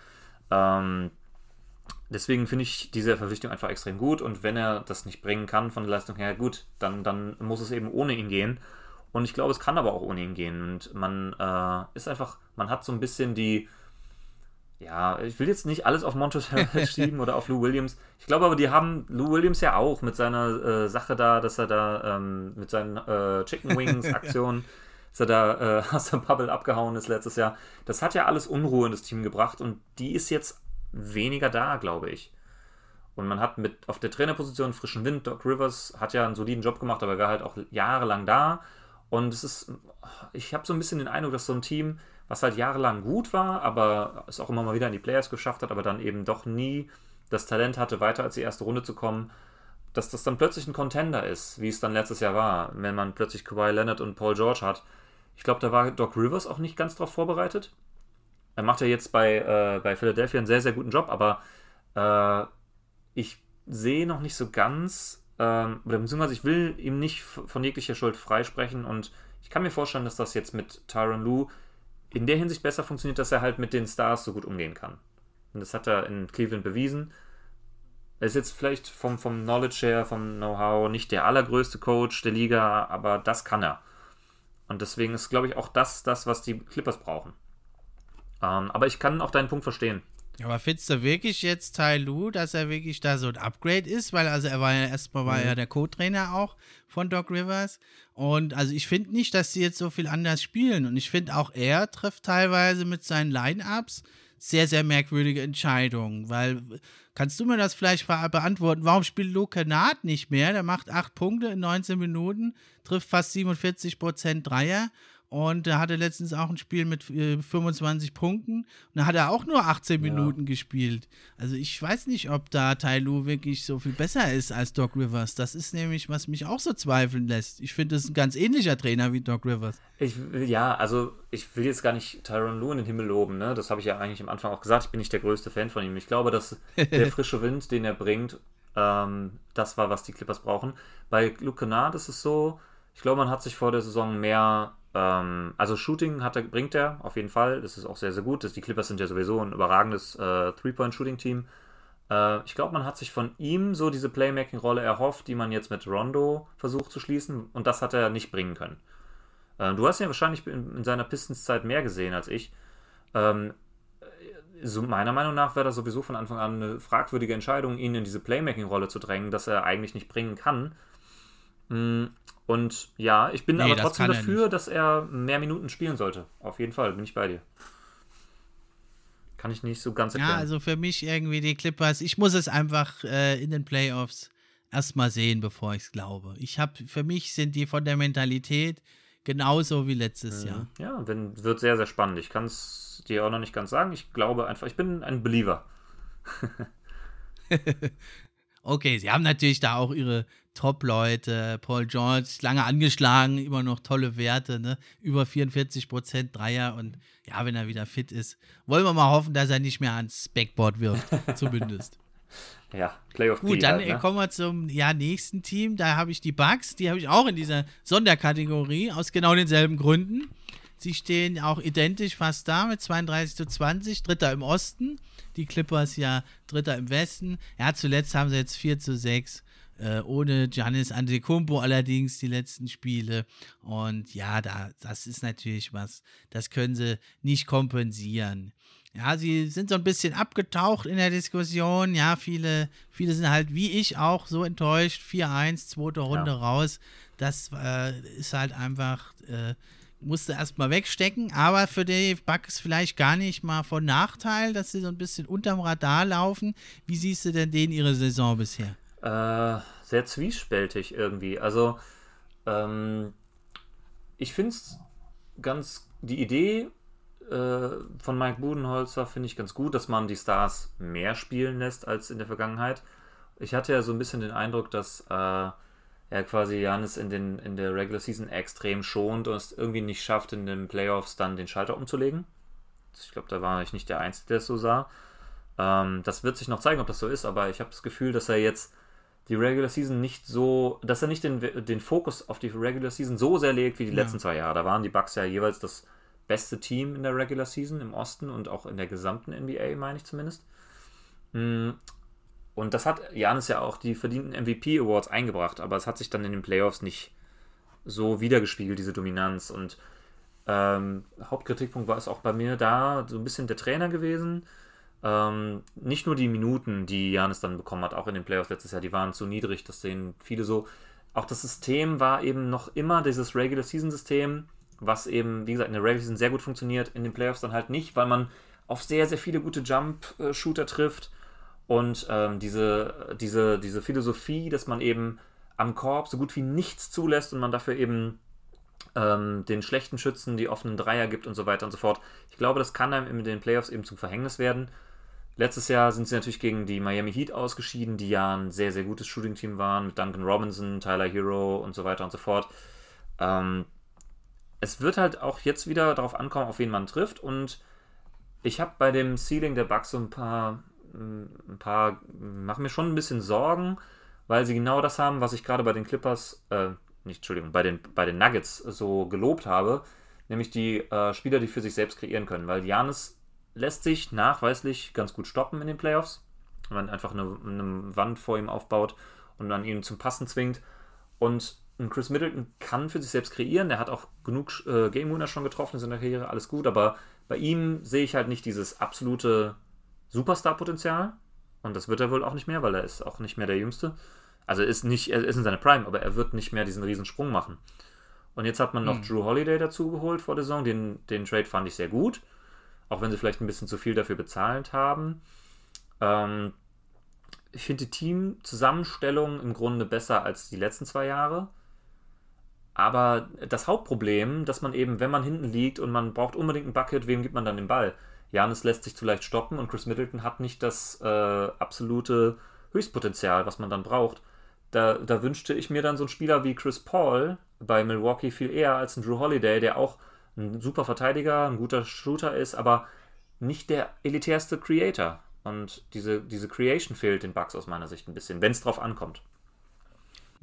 B: Ähm, deswegen finde ich diese Verpflichtung einfach extrem gut und wenn er das nicht bringen kann von der Leistung her, gut, dann, dann muss es eben ohne ihn gehen. Und ich glaube, es kann aber auch ohne ihn gehen. Und man äh, ist einfach, man hat so ein bisschen die, ja, ich will jetzt nicht alles auf Montrezl *laughs* schieben oder auf Lou Williams. Ich glaube aber, die haben Lou Williams ja auch mit seiner äh, Sache da, dass er da ähm, mit seinen äh, Chicken Wings *laughs* Aktionen, dass er da äh, *laughs* aus der Bubble abgehauen ist letztes Jahr. Das hat ja alles Unruhe in das Team gebracht und die ist jetzt weniger da, glaube ich. Und man hat mit auf der Trainerposition frischen Wind, Doc Rivers hat ja einen soliden Job gemacht, aber war halt auch jahrelang da. Und es ist, ich habe so ein bisschen den Eindruck, dass so ein Team, was halt jahrelang gut war, aber es auch immer mal wieder in die Players geschafft hat, aber dann eben doch nie das Talent hatte, weiter als die erste Runde zu kommen, dass das dann plötzlich ein Contender ist, wie es dann letztes Jahr war, wenn man plötzlich Kawhi Leonard und Paul George hat. Ich glaube, da war Doc Rivers auch nicht ganz drauf vorbereitet. Er macht ja jetzt bei, äh, bei Philadelphia einen sehr, sehr guten Job, aber äh, ich sehe noch nicht so ganz, ähm, oder beziehungsweise ich will ihm nicht von jeglicher Schuld freisprechen und ich kann mir vorstellen, dass das jetzt mit Tyron Lue in der Hinsicht besser funktioniert, dass er halt mit den Stars so gut umgehen kann. Und das hat er in Cleveland bewiesen. Er ist jetzt vielleicht vom, vom Knowledge her, vom Know-how nicht der allergrößte Coach der Liga, aber das kann er. Und deswegen ist, glaube ich, auch das das, was die Clippers brauchen. Ähm, aber ich kann auch deinen Punkt verstehen.
A: Aber findest du wirklich jetzt Tai Lu, dass er wirklich da so ein Upgrade ist? Weil also er war ja erstmal war mhm. ja der Co-Trainer auch von Doc Rivers. Und also ich finde nicht, dass sie jetzt so viel anders spielen. Und ich finde auch er trifft teilweise mit seinen Line-Ups sehr, sehr merkwürdige Entscheidungen. Weil, kannst du mir das vielleicht beantworten? Warum spielt Luke Naht nicht mehr? Der macht acht Punkte in 19 Minuten, trifft fast 47 Prozent Dreier und er hatte letztens auch ein Spiel mit äh, 25 Punkten. Und da hat er auch nur 18 ja. Minuten gespielt. Also ich weiß nicht, ob da Tai Lu wirklich so viel besser ist als Doc Rivers. Das ist nämlich, was mich auch so zweifeln lässt. Ich finde, das ist ein ganz ähnlicher Trainer wie Doc Rivers.
B: Ich, ja, also ich will jetzt gar nicht Tyron Lu in den Himmel loben. Ne? Das habe ich ja eigentlich am Anfang auch gesagt. Ich bin nicht der größte Fan von ihm. Ich glaube, dass der *laughs* frische Wind, den er bringt, ähm, das war, was die Clippers brauchen. Bei Luke Kennard ist es so, ich glaube, man hat sich vor der Saison mehr ähm, also Shooting hat er, bringt er auf jeden Fall. Das ist auch sehr, sehr gut. Das, die Clippers sind ja sowieso ein überragendes äh, Three-Point-Shooting-Team. Äh, ich glaube, man hat sich von ihm so diese Playmaking-Rolle erhofft, die man jetzt mit Rondo versucht zu schließen. Und das hat er nicht bringen können. Äh, du hast ja wahrscheinlich in, in seiner Pistons-Zeit mehr gesehen als ich. Ähm, so meiner Meinung nach wäre das sowieso von Anfang an eine fragwürdige Entscheidung, ihn in diese Playmaking-Rolle zu drängen, dass er eigentlich nicht bringen kann. Mm, und ja, ich bin nee, aber trotzdem dafür, dass er mehr Minuten spielen sollte. Auf jeden Fall, bin ich bei dir. Kann ich nicht so ganz
A: erklären. Ja, also für mich irgendwie die Clippers, ich muss es einfach äh, in den Playoffs erstmal sehen, bevor ich es glaube. Ich habe, für mich sind die von der Mentalität genauso wie letztes
B: mhm.
A: Jahr.
B: Ja, wenn, wird sehr, sehr spannend. Ich kann es dir auch noch nicht ganz sagen. Ich glaube einfach, ich bin ein Believer. *laughs* *laughs*
A: okay, sie haben natürlich da auch ihre Top-Leute. Paul George, lange angeschlagen, immer noch tolle Werte, ne? Über 44 Prozent Dreier und ja, wenn er wieder fit ist, wollen wir mal hoffen, dass er nicht mehr ans Backboard wirft, *laughs* zumindest.
B: Ja, Playoff
A: Gut, dann halt, ne? kommen wir zum ja, nächsten Team. Da habe ich die Bugs, die habe ich auch in dieser Sonderkategorie aus genau denselben Gründen. Sie stehen auch identisch fast da mit 32 zu 20, Dritter im Osten. Die Clippers ja Dritter im Westen. Ja, zuletzt haben sie jetzt 4 zu 6 äh, ohne Giannis Antetokounmpo allerdings die letzten Spiele. Und ja, da, das ist natürlich was, das können sie nicht kompensieren. Ja, sie sind so ein bisschen abgetaucht in der Diskussion. Ja, viele, viele sind halt wie ich auch so enttäuscht. 4-1, zweite Runde ja. raus. Das äh, ist halt einfach, äh, musste erstmal wegstecken. Aber für die Bucks vielleicht gar nicht mal von Nachteil, dass sie so ein bisschen unterm Radar laufen. Wie siehst du denn denen ihre Saison bisher?
B: Äh, sehr zwiespältig irgendwie. Also, ähm, ich finde es ganz, die Idee äh, von Mike Budenholzer finde ich ganz gut, dass man die Stars mehr spielen lässt als in der Vergangenheit. Ich hatte ja so ein bisschen den Eindruck, dass äh, er quasi Janis in, in der Regular Season extrem schont und es irgendwie nicht schafft, in den Playoffs dann den Schalter umzulegen. Ich glaube, da war ich nicht der Einzige, der es so sah. Ähm, das wird sich noch zeigen, ob das so ist, aber ich habe das Gefühl, dass er jetzt die Regular Season nicht so, dass er nicht den, den Fokus auf die Regular Season so sehr legt wie die ja. letzten zwei Jahre. Da waren die Bucks ja jeweils das beste Team in der Regular Season im Osten und auch in der gesamten NBA, meine ich zumindest. Mm, und das hat Janis ja auch die verdienten MVP Awards eingebracht, aber es hat sich dann in den Playoffs nicht so wiedergespiegelt, diese Dominanz. Und ähm, Hauptkritikpunkt war es auch bei mir da so ein bisschen der Trainer gewesen. Ähm, nicht nur die Minuten, die Janis dann bekommen hat, auch in den Playoffs letztes Jahr, die waren zu niedrig, das sehen viele so. Auch das System war eben noch immer dieses Regular Season System, was eben, wie gesagt, in der Regular Season sehr gut funktioniert, in den Playoffs dann halt nicht, weil man auf sehr, sehr viele gute Jump-Shooter trifft und ähm, diese, diese, diese Philosophie, dass man eben am Korb so gut wie nichts zulässt und man dafür eben ähm, den schlechten Schützen die offenen Dreier gibt und so weiter und so fort. Ich glaube, das kann einem in den Playoffs eben zum Verhängnis werden. Letztes Jahr sind sie natürlich gegen die Miami Heat ausgeschieden, die ja ein sehr, sehr gutes Shooting-Team waren, mit Duncan Robinson, Tyler Hero und so weiter und so fort. Ähm, es wird halt auch jetzt wieder darauf ankommen, auf wen man trifft. Und ich habe bei dem Ceiling der Bugs so ein paar, ein paar, machen mir schon ein bisschen Sorgen, weil sie genau das haben, was ich gerade bei den Clippers, äh, nicht, Entschuldigung, bei den, bei den Nuggets so gelobt habe, nämlich die äh, Spieler, die für sich selbst kreieren können. Weil Janis lässt sich nachweislich ganz gut stoppen in den Playoffs, wenn man einfach eine, eine Wand vor ihm aufbaut und dann ihn zum Passen zwingt. Und Chris Middleton kann für sich selbst kreieren. Er hat auch genug äh, Game Winner schon getroffen in seiner Karriere, alles gut. Aber bei ihm sehe ich halt nicht dieses absolute Superstar-Potenzial. Und das wird er wohl auch nicht mehr, weil er ist auch nicht mehr der Jüngste. Also ist nicht, er ist in seiner Prime, aber er wird nicht mehr diesen riesen Sprung machen. Und jetzt hat man noch mhm. Drew Holiday dazu geholt vor der Saison. Den, den Trade fand ich sehr gut. Auch wenn sie vielleicht ein bisschen zu viel dafür bezahlt haben. Ähm, ich finde die Teamzusammenstellung im Grunde besser als die letzten zwei Jahre. Aber das Hauptproblem, dass man eben, wenn man hinten liegt und man braucht unbedingt ein Bucket, wem gibt man dann den Ball? Janis lässt sich zu leicht stoppen und Chris Middleton hat nicht das äh, absolute Höchstpotenzial, was man dann braucht. Da, da, wünschte ich mir dann so einen Spieler wie Chris Paul bei Milwaukee viel eher als ein Drew Holiday, der auch ein super Verteidiger, ein guter Shooter ist, aber nicht der elitärste Creator. Und diese, diese Creation fehlt den Bugs aus meiner Sicht ein bisschen, wenn es drauf ankommt.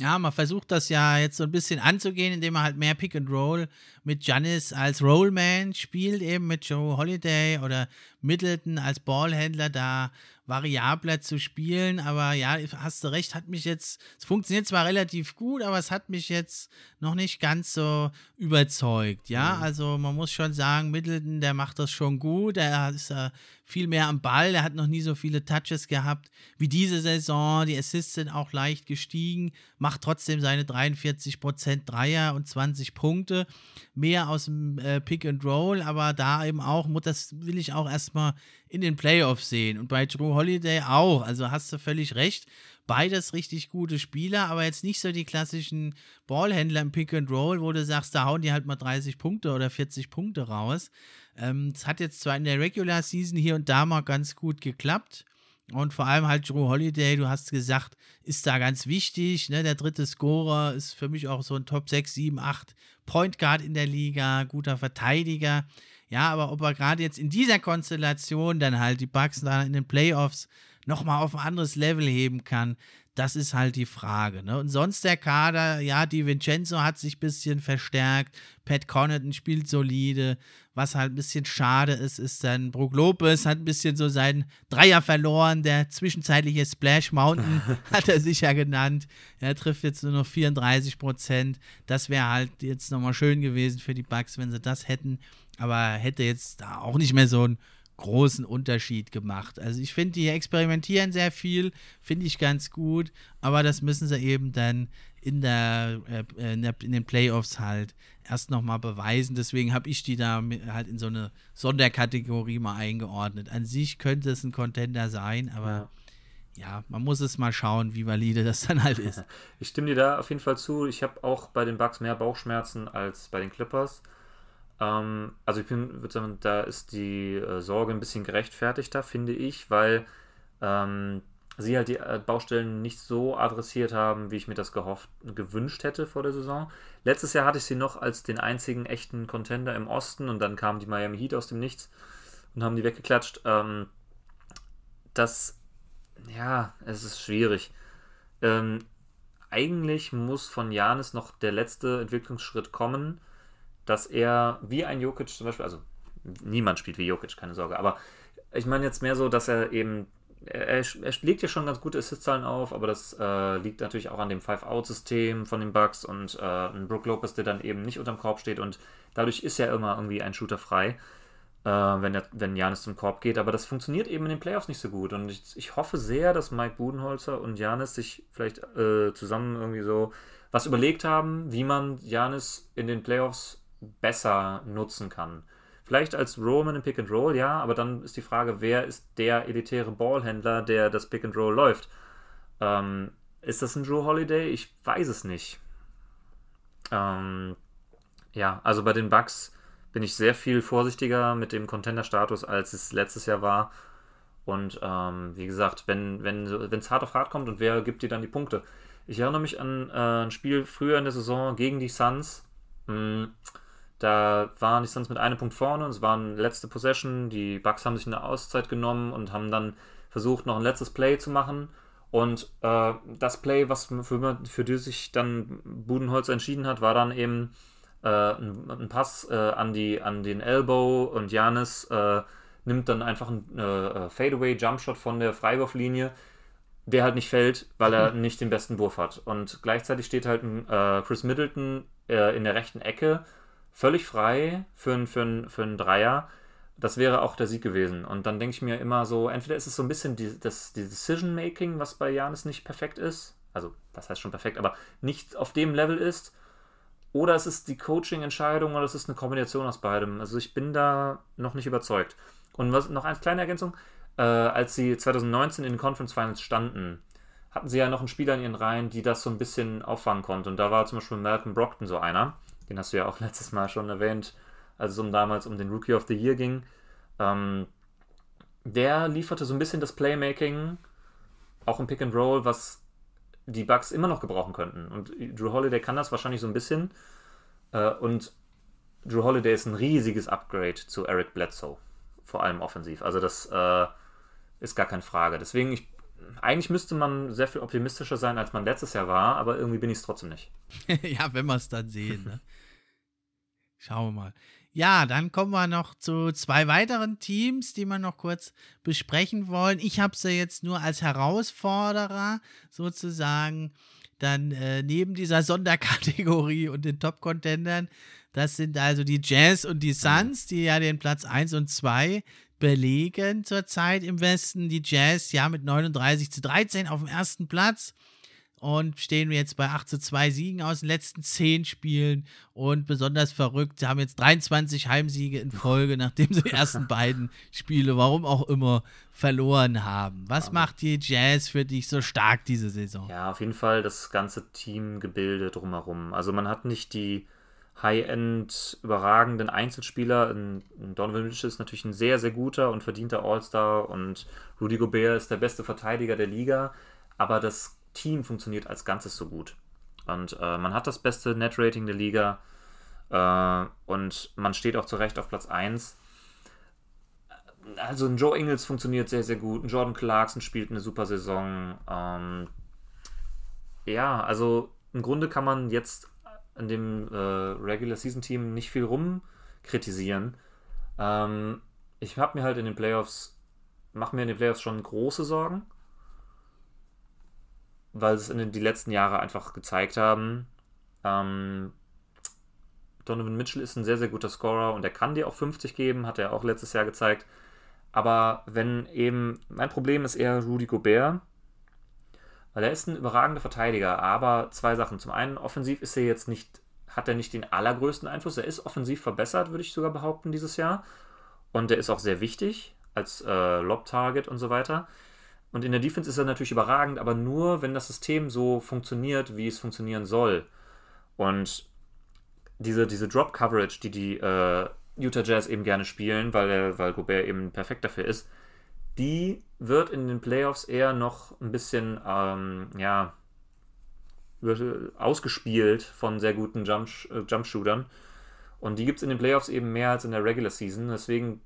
A: Ja, man versucht das ja jetzt so ein bisschen anzugehen, indem man halt mehr Pick and Roll mit Janis als Rollman spielt, eben mit Joe Holiday oder Middleton als Ballhändler da variabler zu spielen. Aber ja, hast du recht, hat mich jetzt, es funktioniert zwar relativ gut, aber es hat mich jetzt noch nicht ganz so überzeugt. Ja, mhm. also man muss schon sagen, Middleton, der macht das schon gut. Er ist äh, viel mehr am Ball. Er hat noch nie so viele Touches gehabt wie diese Saison. Die Assists sind auch leicht gestiegen, macht trotzdem seine 43% Dreier und 20 Punkte. Mehr aus dem äh, Pick and Roll, aber da eben auch, das will ich auch erstmal in den Playoffs sehen. Und bei Drew Holiday auch. Also hast du völlig recht. Beides richtig gute Spieler, aber jetzt nicht so die klassischen Ballhändler im Pick and Roll, wo du sagst, da hauen die halt mal 30 Punkte oder 40 Punkte raus. Ähm, es ähm, hat jetzt zwar in der Regular Season hier und da mal ganz gut geklappt. Und vor allem halt Drew Holiday, du hast gesagt, ist da ganz wichtig. Ne? Der dritte Scorer ist für mich auch so ein Top 6, 7, 8 Point Guard in der Liga, guter Verteidiger. Ja, aber ob er gerade jetzt in dieser Konstellation dann halt die Bucks da in den Playoffs nochmal auf ein anderes Level heben kann, das ist halt die Frage. Ne? Und sonst der Kader, ja, die Vincenzo hat sich ein bisschen verstärkt, Pat Connaughton spielt solide. Was halt ein bisschen schade ist, ist dann Brook Lopez hat ein bisschen so seinen Dreier verloren. Der zwischenzeitliche Splash Mountain *laughs* hat er sich ja genannt. Er trifft jetzt nur noch 34 Prozent. Das wäre halt jetzt nochmal schön gewesen für die Bucks, wenn sie das hätten aber hätte jetzt da auch nicht mehr so einen großen Unterschied gemacht. Also ich finde, die experimentieren sehr viel, finde ich ganz gut, aber das müssen sie eben dann in, der, äh, in, der, in den Playoffs halt erst nochmal beweisen. Deswegen habe ich die da halt in so eine Sonderkategorie mal eingeordnet. An sich könnte es ein Contender sein, aber ja, man muss es mal schauen, wie valide das dann halt ist. *laughs*
B: Ich stimme dir da auf jeden Fall zu. Ich habe auch bei den Bugs mehr Bauchschmerzen als bei den Clippers. Ähm, also ich würde sagen, da ist die äh, Sorge ein bisschen gerechtfertigter, finde ich, weil ähm, sie halt die äh, Baustellen nicht so adressiert haben, wie ich mir das gehofft, gewünscht hätte vor der Saison. Letztes Jahr hatte ich sie noch als den einzigen echten Contender im Osten und dann kamen die Miami Heat aus dem Nichts und haben die weggeklatscht. Ähm, das, ja, es ist schwierig. Ähm, eigentlich muss von Janis noch der letzte Entwicklungsschritt kommen dass er wie ein Jokic zum Beispiel, also niemand spielt wie Jokic, keine Sorge, aber ich meine jetzt mehr so, dass er eben, er, er legt ja schon ganz gute Assist-Zahlen auf, aber das äh, liegt natürlich auch an dem Five-Out-System von den Bucks und äh, ein Brook Lopez, der dann eben nicht unterm Korb steht und dadurch ist ja immer irgendwie ein Shooter frei, äh, wenn, der, wenn Janis zum Korb geht, aber das funktioniert eben in den Playoffs nicht so gut und ich, ich hoffe sehr, dass Mike Budenholzer und Janis sich vielleicht äh, zusammen irgendwie so was überlegt haben, wie man Janis in den Playoffs besser nutzen kann. Vielleicht als Roman im Pick and Roll, ja, aber dann ist die Frage, wer ist der elitäre Ballhändler, der das Pick and Roll läuft? Ähm, ist das ein Drew Holiday? Ich weiß es nicht. Ähm, ja, also bei den Bucks bin ich sehr viel vorsichtiger mit dem Contender-Status, als es letztes Jahr war. Und ähm, wie gesagt, wenn es wenn, hart auf hart kommt und wer gibt dir dann die Punkte? Ich erinnere mich an äh, ein Spiel früher in der Saison gegen die Suns. Hm, da waren die Suns mit einem Punkt vorne und es waren letzte Possession. Die Bucks haben sich eine Auszeit genommen und haben dann versucht, noch ein letztes Play zu machen. Und äh, das Play, was für, für die sich dann Budenholz entschieden hat, war dann eben äh, ein, ein, Pass äh, an, die, an den Elbow und Janis äh, nimmt dann einfach einen äh, äh, Fadeaway-Jumpshot von der Freiwurflinie, der halt nicht fällt, weil er nicht den besten Wurf hat. Und gleichzeitig steht halt ein Chris Middleton in der rechten Ecke völlig frei für, ein, für, ein, für einen Dreier. Das wäre auch der Sieg gewesen. Und dann denke ich mir immer so, entweder ist es so ein bisschen die, das, die Decision-Making, was bei Janis nicht perfekt ist. Also, das heißt schon perfekt, aber nicht auf dem Level ist. Oder es ist die Coaching-Entscheidung oder es ist eine Kombination aus beidem. Also ich bin da noch nicht überzeugt. Und was, noch eine kleine Ergänzung. Äh, als sie 2019 in den Conference Finals standen, hatten sie ja noch einen Spieler in ihren Reihen, die das so ein bisschen auffangen konnte. Und da war zum Beispiel Malcolm Brockton so einer. Den hast du ja auch *laughs* letztes Mal schon erwähnt, als es um damals um den Rookie of the Year ging. Ähm, der lieferte so ein bisschen das Playmaking, auch im Pick and Roll, was die Bugs immer noch gebrauchen könnten. Und Drew Holiday kann das wahrscheinlich so ein bisschen. Äh, und Drew Holiday ist ein riesiges Upgrade zu Eric Bledsoe, vor allem offensiv. Also das äh, ist gar keine Frage. Deswegen, ich, eigentlich müsste man sehr viel optimistischer sein, als man letztes Jahr war, aber irgendwie bin ich es trotzdem nicht. *laughs*
A: ja, wenn wir es dann sehen. Ne? Schauen wir mal. Ja, dann kommen wir noch zu zwei weiteren Teams, die wir noch kurz besprechen wollen. Ich habe sie jetzt nur als Herausforderer sozusagen dann äh, neben dieser Sonderkategorie und den Top-Contendern. Das sind also die Jazz und die Suns, die ja den Platz 1 und 2 belegen zurzeit im Westen. Die Jazz ja mit 39 zu 13 auf dem ersten Platz und stehen jetzt bei 8 zu 2 Siegen aus den letzten 10 Spielen und besonders verrückt, sie haben jetzt 23 Heimsiege in Folge, *laughs* nachdem sie die ersten beiden Spiele, warum auch immer, verloren haben. Was macht die Jazz für dich so stark diese Saison?
B: Ja, auf jeden Fall das ganze Teamgebilde drumherum. Also man hat nicht die High-End überragenden Einzelspieler. Donovan Mitchell ist natürlich ein sehr, sehr guter und verdienter All-Star und Rudy Gobert ist der beste Verteidiger der Liga, aber das Team funktioniert als Ganzes so gut. Und äh, man hat das beste Net-Rating der Liga äh, und man steht auch zu Recht auf Platz 1. Also ein Joe Ingles funktioniert sehr, sehr gut. Ein Jordan Clarkson spielt eine super Saison. Ähm, ja, also im Grunde kann man jetzt in dem äh, Regular Season Team nicht viel rumkritisieren. Ähm, ich habe mir halt in den Playoffs, mache mir in den Playoffs schon große Sorgen weil es in den, die letzten Jahre einfach gezeigt haben. Ähm, Donovan Mitchell ist ein sehr, sehr guter Scorer und er kann dir auch 50 geben, hat er auch letztes Jahr gezeigt. Aber wenn eben, mein Problem ist eher Rudy Gobert, weil er ist ein überragender Verteidiger, aber zwei Sachen. Zum einen, offensiv ist er jetzt nicht, hat er nicht den allergrößten Einfluss. Er ist offensiv verbessert, würde ich sogar behaupten, dieses Jahr. Und er ist auch sehr wichtig als äh, Lob-Target und so weiter. Und in der Defense ist er natürlich überragend, aber nur, wenn das System so funktioniert, wie es funktionieren soll. Und diese, diese Drop-Coverage, die die äh, Utah Jazz eben gerne spielen, weil, weil Gobert eben perfekt dafür ist, die wird in den Playoffs eher noch ein bisschen, ähm, ja, ausgespielt von sehr guten Jump, äh, Jump-Shootern. Und die gibt es in den Playoffs eben mehr als in der Regular Season. Deswegen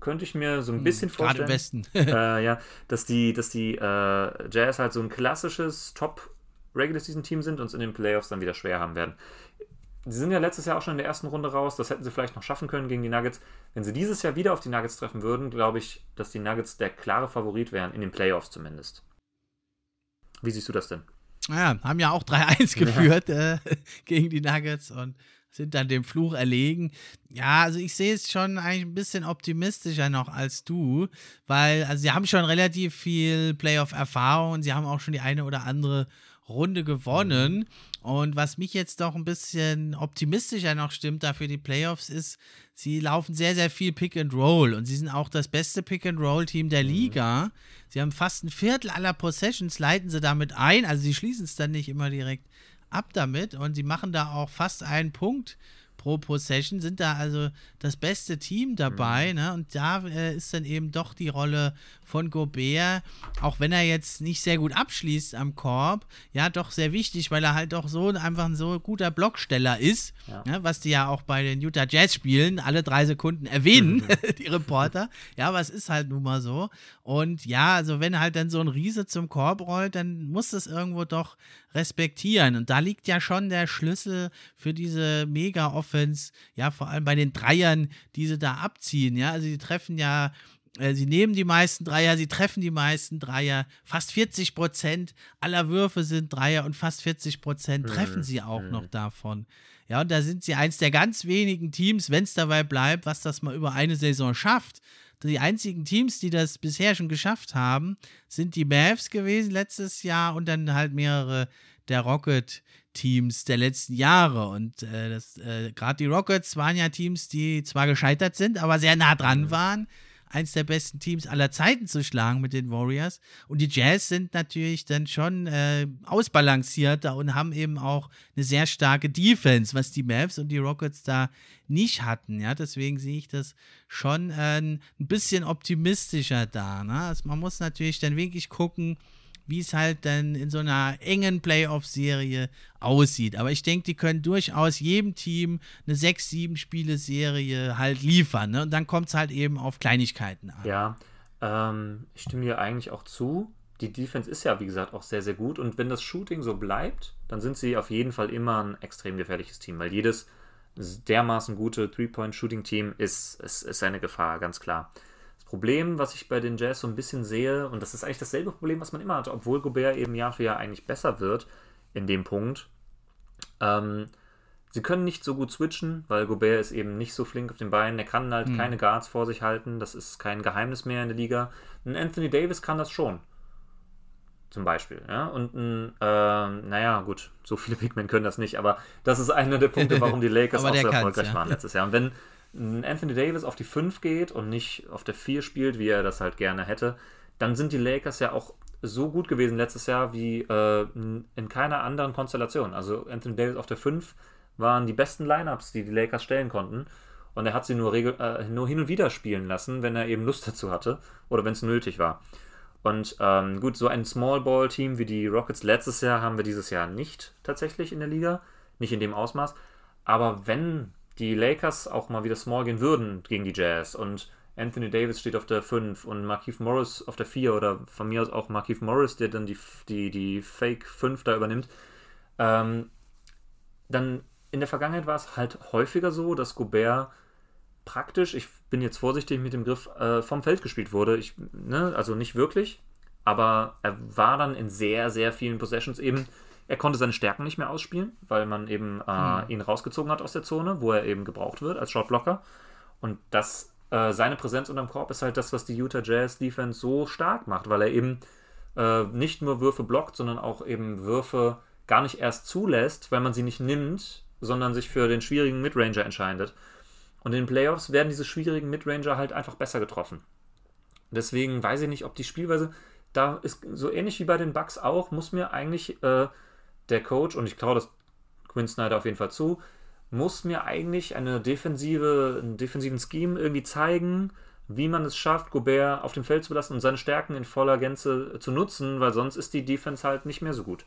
B: könnte ich mir so ein hm, bisschen hm, vorstellen.
A: Gerade im Westen. *laughs*
B: äh, ja, dass die, dass die äh, Jazz halt so ein klassisches Top Regular Season Team sind und es in den Playoffs dann wieder schwer haben werden. Sie sind ja letztes Jahr auch schon in der ersten Runde raus. Das hätten sie vielleicht noch schaffen können gegen die Nuggets. Wenn sie dieses Jahr wieder auf die Nuggets treffen würden, glaube ich, dass die Nuggets der klare Favorit wären, in den Playoffs zumindest. Wie siehst du das denn?
A: Ja, haben ja auch 3-1 *laughs* geführt ja. äh, *laughs* gegen die Nuggets und sind dann dem Fluch erlegen. Ja, also ich sehe es schon eigentlich ein bisschen optimistischer noch als du, weil also sie haben schon relativ viel Playoff-Erfahrung und sie haben auch schon die eine oder andere Runde gewonnen. Und was mich jetzt doch ein bisschen optimistischer noch stimmt da für die Playoffs ist, sie laufen sehr, sehr viel Pick and Roll und sie sind auch das beste Pick and Roll Team der mhm. Liga. Sie haben fast ein Viertel aller Possessions, leiten sie damit ein. Also sie schließen es dann nicht immer direkt ab damit und sie machen da auch fast einen Punkt pro Possession, sind da also das beste Team dabei. Mhm. Ne? Und da äh, ist dann eben doch die Rolle von Gobert, auch wenn er jetzt nicht sehr gut abschließt am Korb, ja, doch sehr wichtig, weil er halt doch so einfach ein so guter Blocksteller ist, ja. ne? was die ja auch bei den Utah Jazz spielen, alle drei Sekunden erwähnen, mhm. *laughs* die Reporter. Ja, aber es ist halt nun mal so. Und ja, also wenn halt dann so ein Riese zum Korb rollt, dann muss das irgendwo doch respektieren. Und da liegt ja schon der Schlüssel für diese Mega-Offense, ja, vor allem bei den Dreiern, die sie da abziehen. Ja, also sie treffen ja Sie nehmen die meisten Dreier, sie treffen die meisten Dreier. Fast 40 Prozent aller Würfe sind Dreier und fast 40 Prozent treffen mhm. sie auch noch mhm. davon. Ja, und da sind sie eins der ganz wenigen Teams, wenn es dabei bleibt, was das mal über eine Saison schafft. Die einzigen Teams, die das bisher schon geschafft haben, sind die Mavs gewesen letztes Jahr und dann halt mehrere der Rocket-Teams der letzten Jahre. Und äh, äh, gerade die Rockets waren ja Teams, die zwar gescheitert sind, aber sehr nah dran mhm. Eins der besten Teams aller Zeiten zu schlagen mit den Warriors. Und die Jazz sind natürlich dann schon äh, ausbalancierter und haben eben auch eine sehr starke Defense, was die Mavs und die Rockets da nicht hatten. Ja, deswegen sehe ich das schon äh, ein bisschen optimistischer da. Ne? Also man muss natürlich dann wirklich gucken, wie es halt dann in so einer engen Playoff-Serie aussieht. Aber ich denke, die können durchaus jedem Team eine 6-7-Spiele-Serie halt liefern. Ne? Und dann kommt es halt eben auf Kleinigkeiten an.
B: Ja, ähm, ich stimme dir eigentlich auch zu. Die Defense ist ja, wie gesagt, auch sehr, sehr gut. Und wenn das Shooting so bleibt, dann sind sie auf jeden Fall immer ein extrem gefährliches Team, weil jedes dermaßen gute Three-Point-Shooting-Team ist, ist, ist eine Gefahr, ganz klar. Problem, was ich bei den Jazz so ein bisschen sehe, und das ist eigentlich dasselbe Problem, was man immer hat, obwohl Gobert eben Jahr für Jahr eigentlich besser wird in dem Punkt, ähm, Sie können nicht so gut switchen, weil Gobert ist eben nicht so flink auf den Beinen. Er kann halt hm. keine Guards vor sich halten. Das ist kein Geheimnis mehr in der Liga. Ein Anthony Davis kann das schon. Zum Beispiel. Ja? Und ein, äh, naja, gut, so viele Big Men können das nicht, aber das ist einer der Punkte, warum die *laughs* Lakers auch so erfolgreich ja. waren letztes Jahr. Und wenn Anthony Davis auf die 5 geht und nicht auf der 4 spielt, wie er das halt gerne hätte, dann sind die Lakers ja auch so gut gewesen letztes Jahr wie äh, in keiner anderen Konstellation. Also Anthony Davis auf der 5 waren die besten Lineups, die die Lakers stellen konnten. Und er hat sie nur, äh, nur hin und wieder spielen lassen, wenn er eben Lust dazu hatte oder wenn es nötig war. Und ähm, gut, so ein Small Ball Team wie die Rockets letztes Jahr haben wir dieses Jahr nicht tatsächlich in der Liga, nicht in dem Ausmaß. Aber wenn die Lakers auch mal wieder small gehen würden gegen die Jazz und Anthony Davis steht auf der 5 und Markeith Morris auf der 4 oder von mir aus auch Markeith Morris, der dann die, die, die Fake 5 da übernimmt, ähm, dann in der Vergangenheit war es halt häufiger so, dass Gobert praktisch, ich bin jetzt vorsichtig mit dem Griff, äh, vom Feld gespielt wurde. Ich, ne, also nicht wirklich, aber er war dann in sehr, sehr vielen Possessions eben. Er konnte seine Stärken nicht mehr ausspielen, weil man eben äh, hm. ihn rausgezogen hat aus der Zone, wo er eben gebraucht wird als Shotblocker. Und das, äh, seine Präsenz unterm Korb ist halt das, was die Utah Jazz Defense so stark macht, weil er eben äh, nicht nur Würfe blockt, sondern auch eben Würfe gar nicht erst zulässt, weil man sie nicht nimmt, sondern sich für den schwierigen Midranger entscheidet. Und in den Playoffs werden diese schwierigen Midranger halt einfach besser getroffen. Deswegen weiß ich nicht, ob die Spielweise da ist so ähnlich wie bei den Bucks auch, muss mir eigentlich äh, der Coach, und ich traue das Quinn Snyder auf jeden Fall zu, muss mir eigentlich eine defensive, einen defensiven Scheme irgendwie zeigen, wie man es schafft, Gobert auf dem Feld zu lassen und seine Stärken in voller Gänze zu nutzen, weil sonst ist die Defense halt nicht mehr so gut.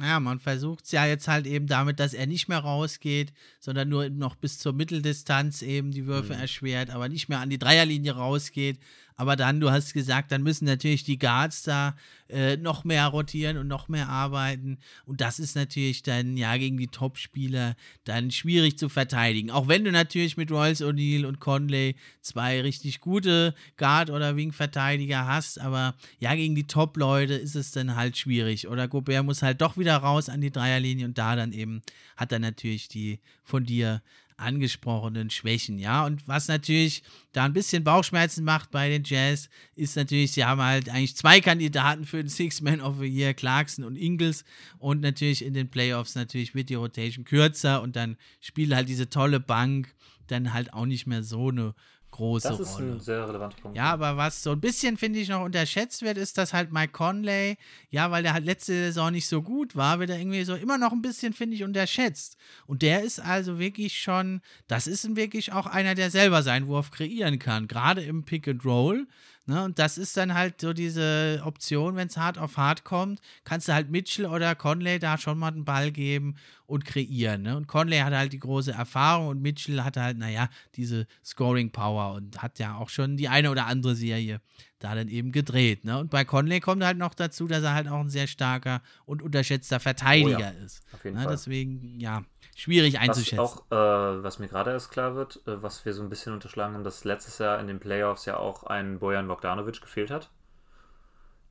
A: Ja, man versucht es ja jetzt halt eben damit, dass er nicht mehr rausgeht, sondern nur noch bis zur Mitteldistanz eben die Würfe mhm. erschwert, aber nicht mehr an die Dreierlinie rausgeht. Aber dann, du hast gesagt, dann müssen natürlich die Guards da äh, noch mehr rotieren und noch mehr arbeiten. Und das ist natürlich dann, ja, gegen die Top-Spieler dann schwierig zu verteidigen. Auch wenn du natürlich mit Royce O'Neill und Conley zwei richtig gute Guard- oder Wing-Verteidiger hast. Aber ja, gegen die Top-Leute ist es dann halt schwierig. Oder Gobert muss halt doch wieder raus an die Dreierlinie und da dann eben hat er natürlich die von dir angesprochenen Schwächen, ja. Und was natürlich da ein bisschen Bauchschmerzen macht bei den Jazz, ist natürlich, sie haben halt eigentlich zwei Kandidaten für den Six-Man of the Year, Clarkson und Ingles. Und natürlich in den Playoffs natürlich wird die Rotation kürzer und dann spielt halt diese tolle Bank dann halt auch nicht mehr so eine große Rolle. Das ist Rolle. ein sehr relevanter Punkt. Ja, aber was so ein bisschen, finde ich, noch unterschätzt wird, ist, dass halt Mike Conley, ja, weil der halt letzte Saison nicht so gut war, wird er irgendwie so immer noch ein bisschen, finde ich, unterschätzt. Und der ist also wirklich schon, das ist wirklich auch einer, der selber seinen Wurf kreieren kann, gerade im Pick and Roll. Ne, und das ist dann halt so diese Option, wenn es hart auf hart kommt, kannst du halt Mitchell oder Conley da schon mal den Ball geben und kreieren. Ne? Und Conley hat halt die große Erfahrung und Mitchell hat halt, naja, diese Scoring Power und hat ja auch schon die eine oder andere Serie da dann eben gedreht. Ne? Und bei Conley kommt halt noch dazu, dass er halt auch ein sehr starker und unterschätzter Verteidiger oh ja, ist. Auf jeden ne? Fall. Deswegen, ja, schwierig einzuschätzen.
B: Was, auch, äh, was mir gerade erst klar wird, äh, was wir so ein bisschen unterschlagen haben, dass letztes Jahr in den Playoffs ja auch ein Bojan Bogdanovic gefehlt hat.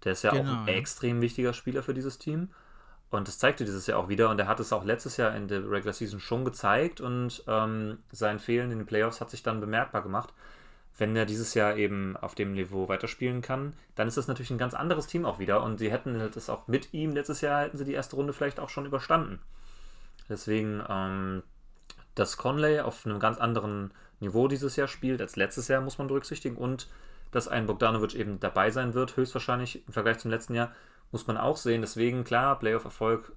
B: Der ist ja genau, auch ein ja. extrem wichtiger Spieler für dieses Team. Und das zeigte dieses Jahr auch wieder. Und er hat es auch letztes Jahr in der Regular Season schon gezeigt. Und ähm, sein Fehlen in den Playoffs hat sich dann bemerkbar gemacht wenn er dieses Jahr eben auf dem Niveau weiterspielen kann, dann ist das natürlich ein ganz anderes Team auch wieder und sie hätten halt das auch mit ihm letztes Jahr hätten sie die erste Runde vielleicht auch schon überstanden. Deswegen, ähm, dass Conley auf einem ganz anderen Niveau dieses Jahr spielt als letztes Jahr, muss man berücksichtigen und dass ein Bogdanovic eben dabei sein wird, höchstwahrscheinlich im Vergleich zum letzten Jahr, muss man auch sehen. Deswegen, klar, Playoff-Erfolg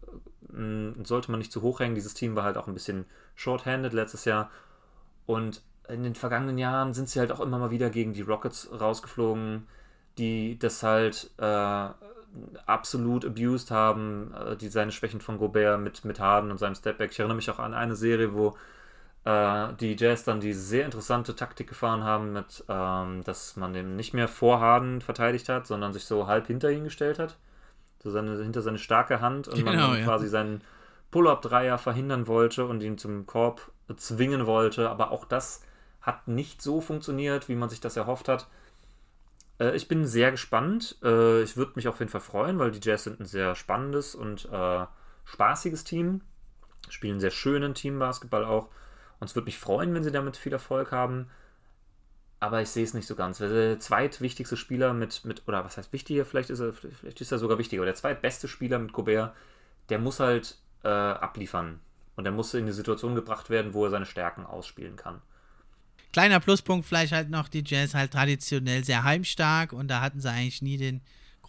B: äh, sollte man nicht zu hoch hängen. Dieses Team war halt auch ein bisschen short-handed letztes Jahr und in den vergangenen Jahren sind sie halt auch immer mal wieder gegen die Rockets rausgeflogen, die das halt äh, absolut abused haben, äh, die seine Schwächen von Gobert mit, mit Harden und seinem Stepback. Ich erinnere mich auch an eine Serie, wo äh, die Jazz dann die sehr interessante Taktik gefahren haben, mit, ähm, dass man eben nicht mehr vor Harden verteidigt hat, sondern sich so halb hinter ihn gestellt hat. So seine, hinter seine starke Hand und genau, man ja. quasi seinen Pull-Up-Dreier verhindern wollte und ihn zum Korb zwingen wollte. Aber auch das hat nicht so funktioniert, wie man sich das erhofft hat. Äh, ich bin sehr gespannt. Äh, ich würde mich auf jeden Fall freuen, weil die Jazz sind ein sehr spannendes und äh, spaßiges Team. Spielen sehr schönen Teambasketball auch. Und es würde mich freuen, wenn sie damit viel Erfolg haben. Aber ich sehe es nicht so ganz. Der zweitwichtigste Spieler mit, mit oder was heißt wichtiger? Vielleicht ist er, vielleicht ist er sogar wichtiger. Der zweitbeste Spieler mit Gobert, der muss halt äh, abliefern. Und der muss in die Situation gebracht werden, wo er seine Stärken ausspielen kann.
A: Kleiner Pluspunkt vielleicht halt noch, die Jazz halt traditionell sehr heimstark und da hatten sie eigentlich nie den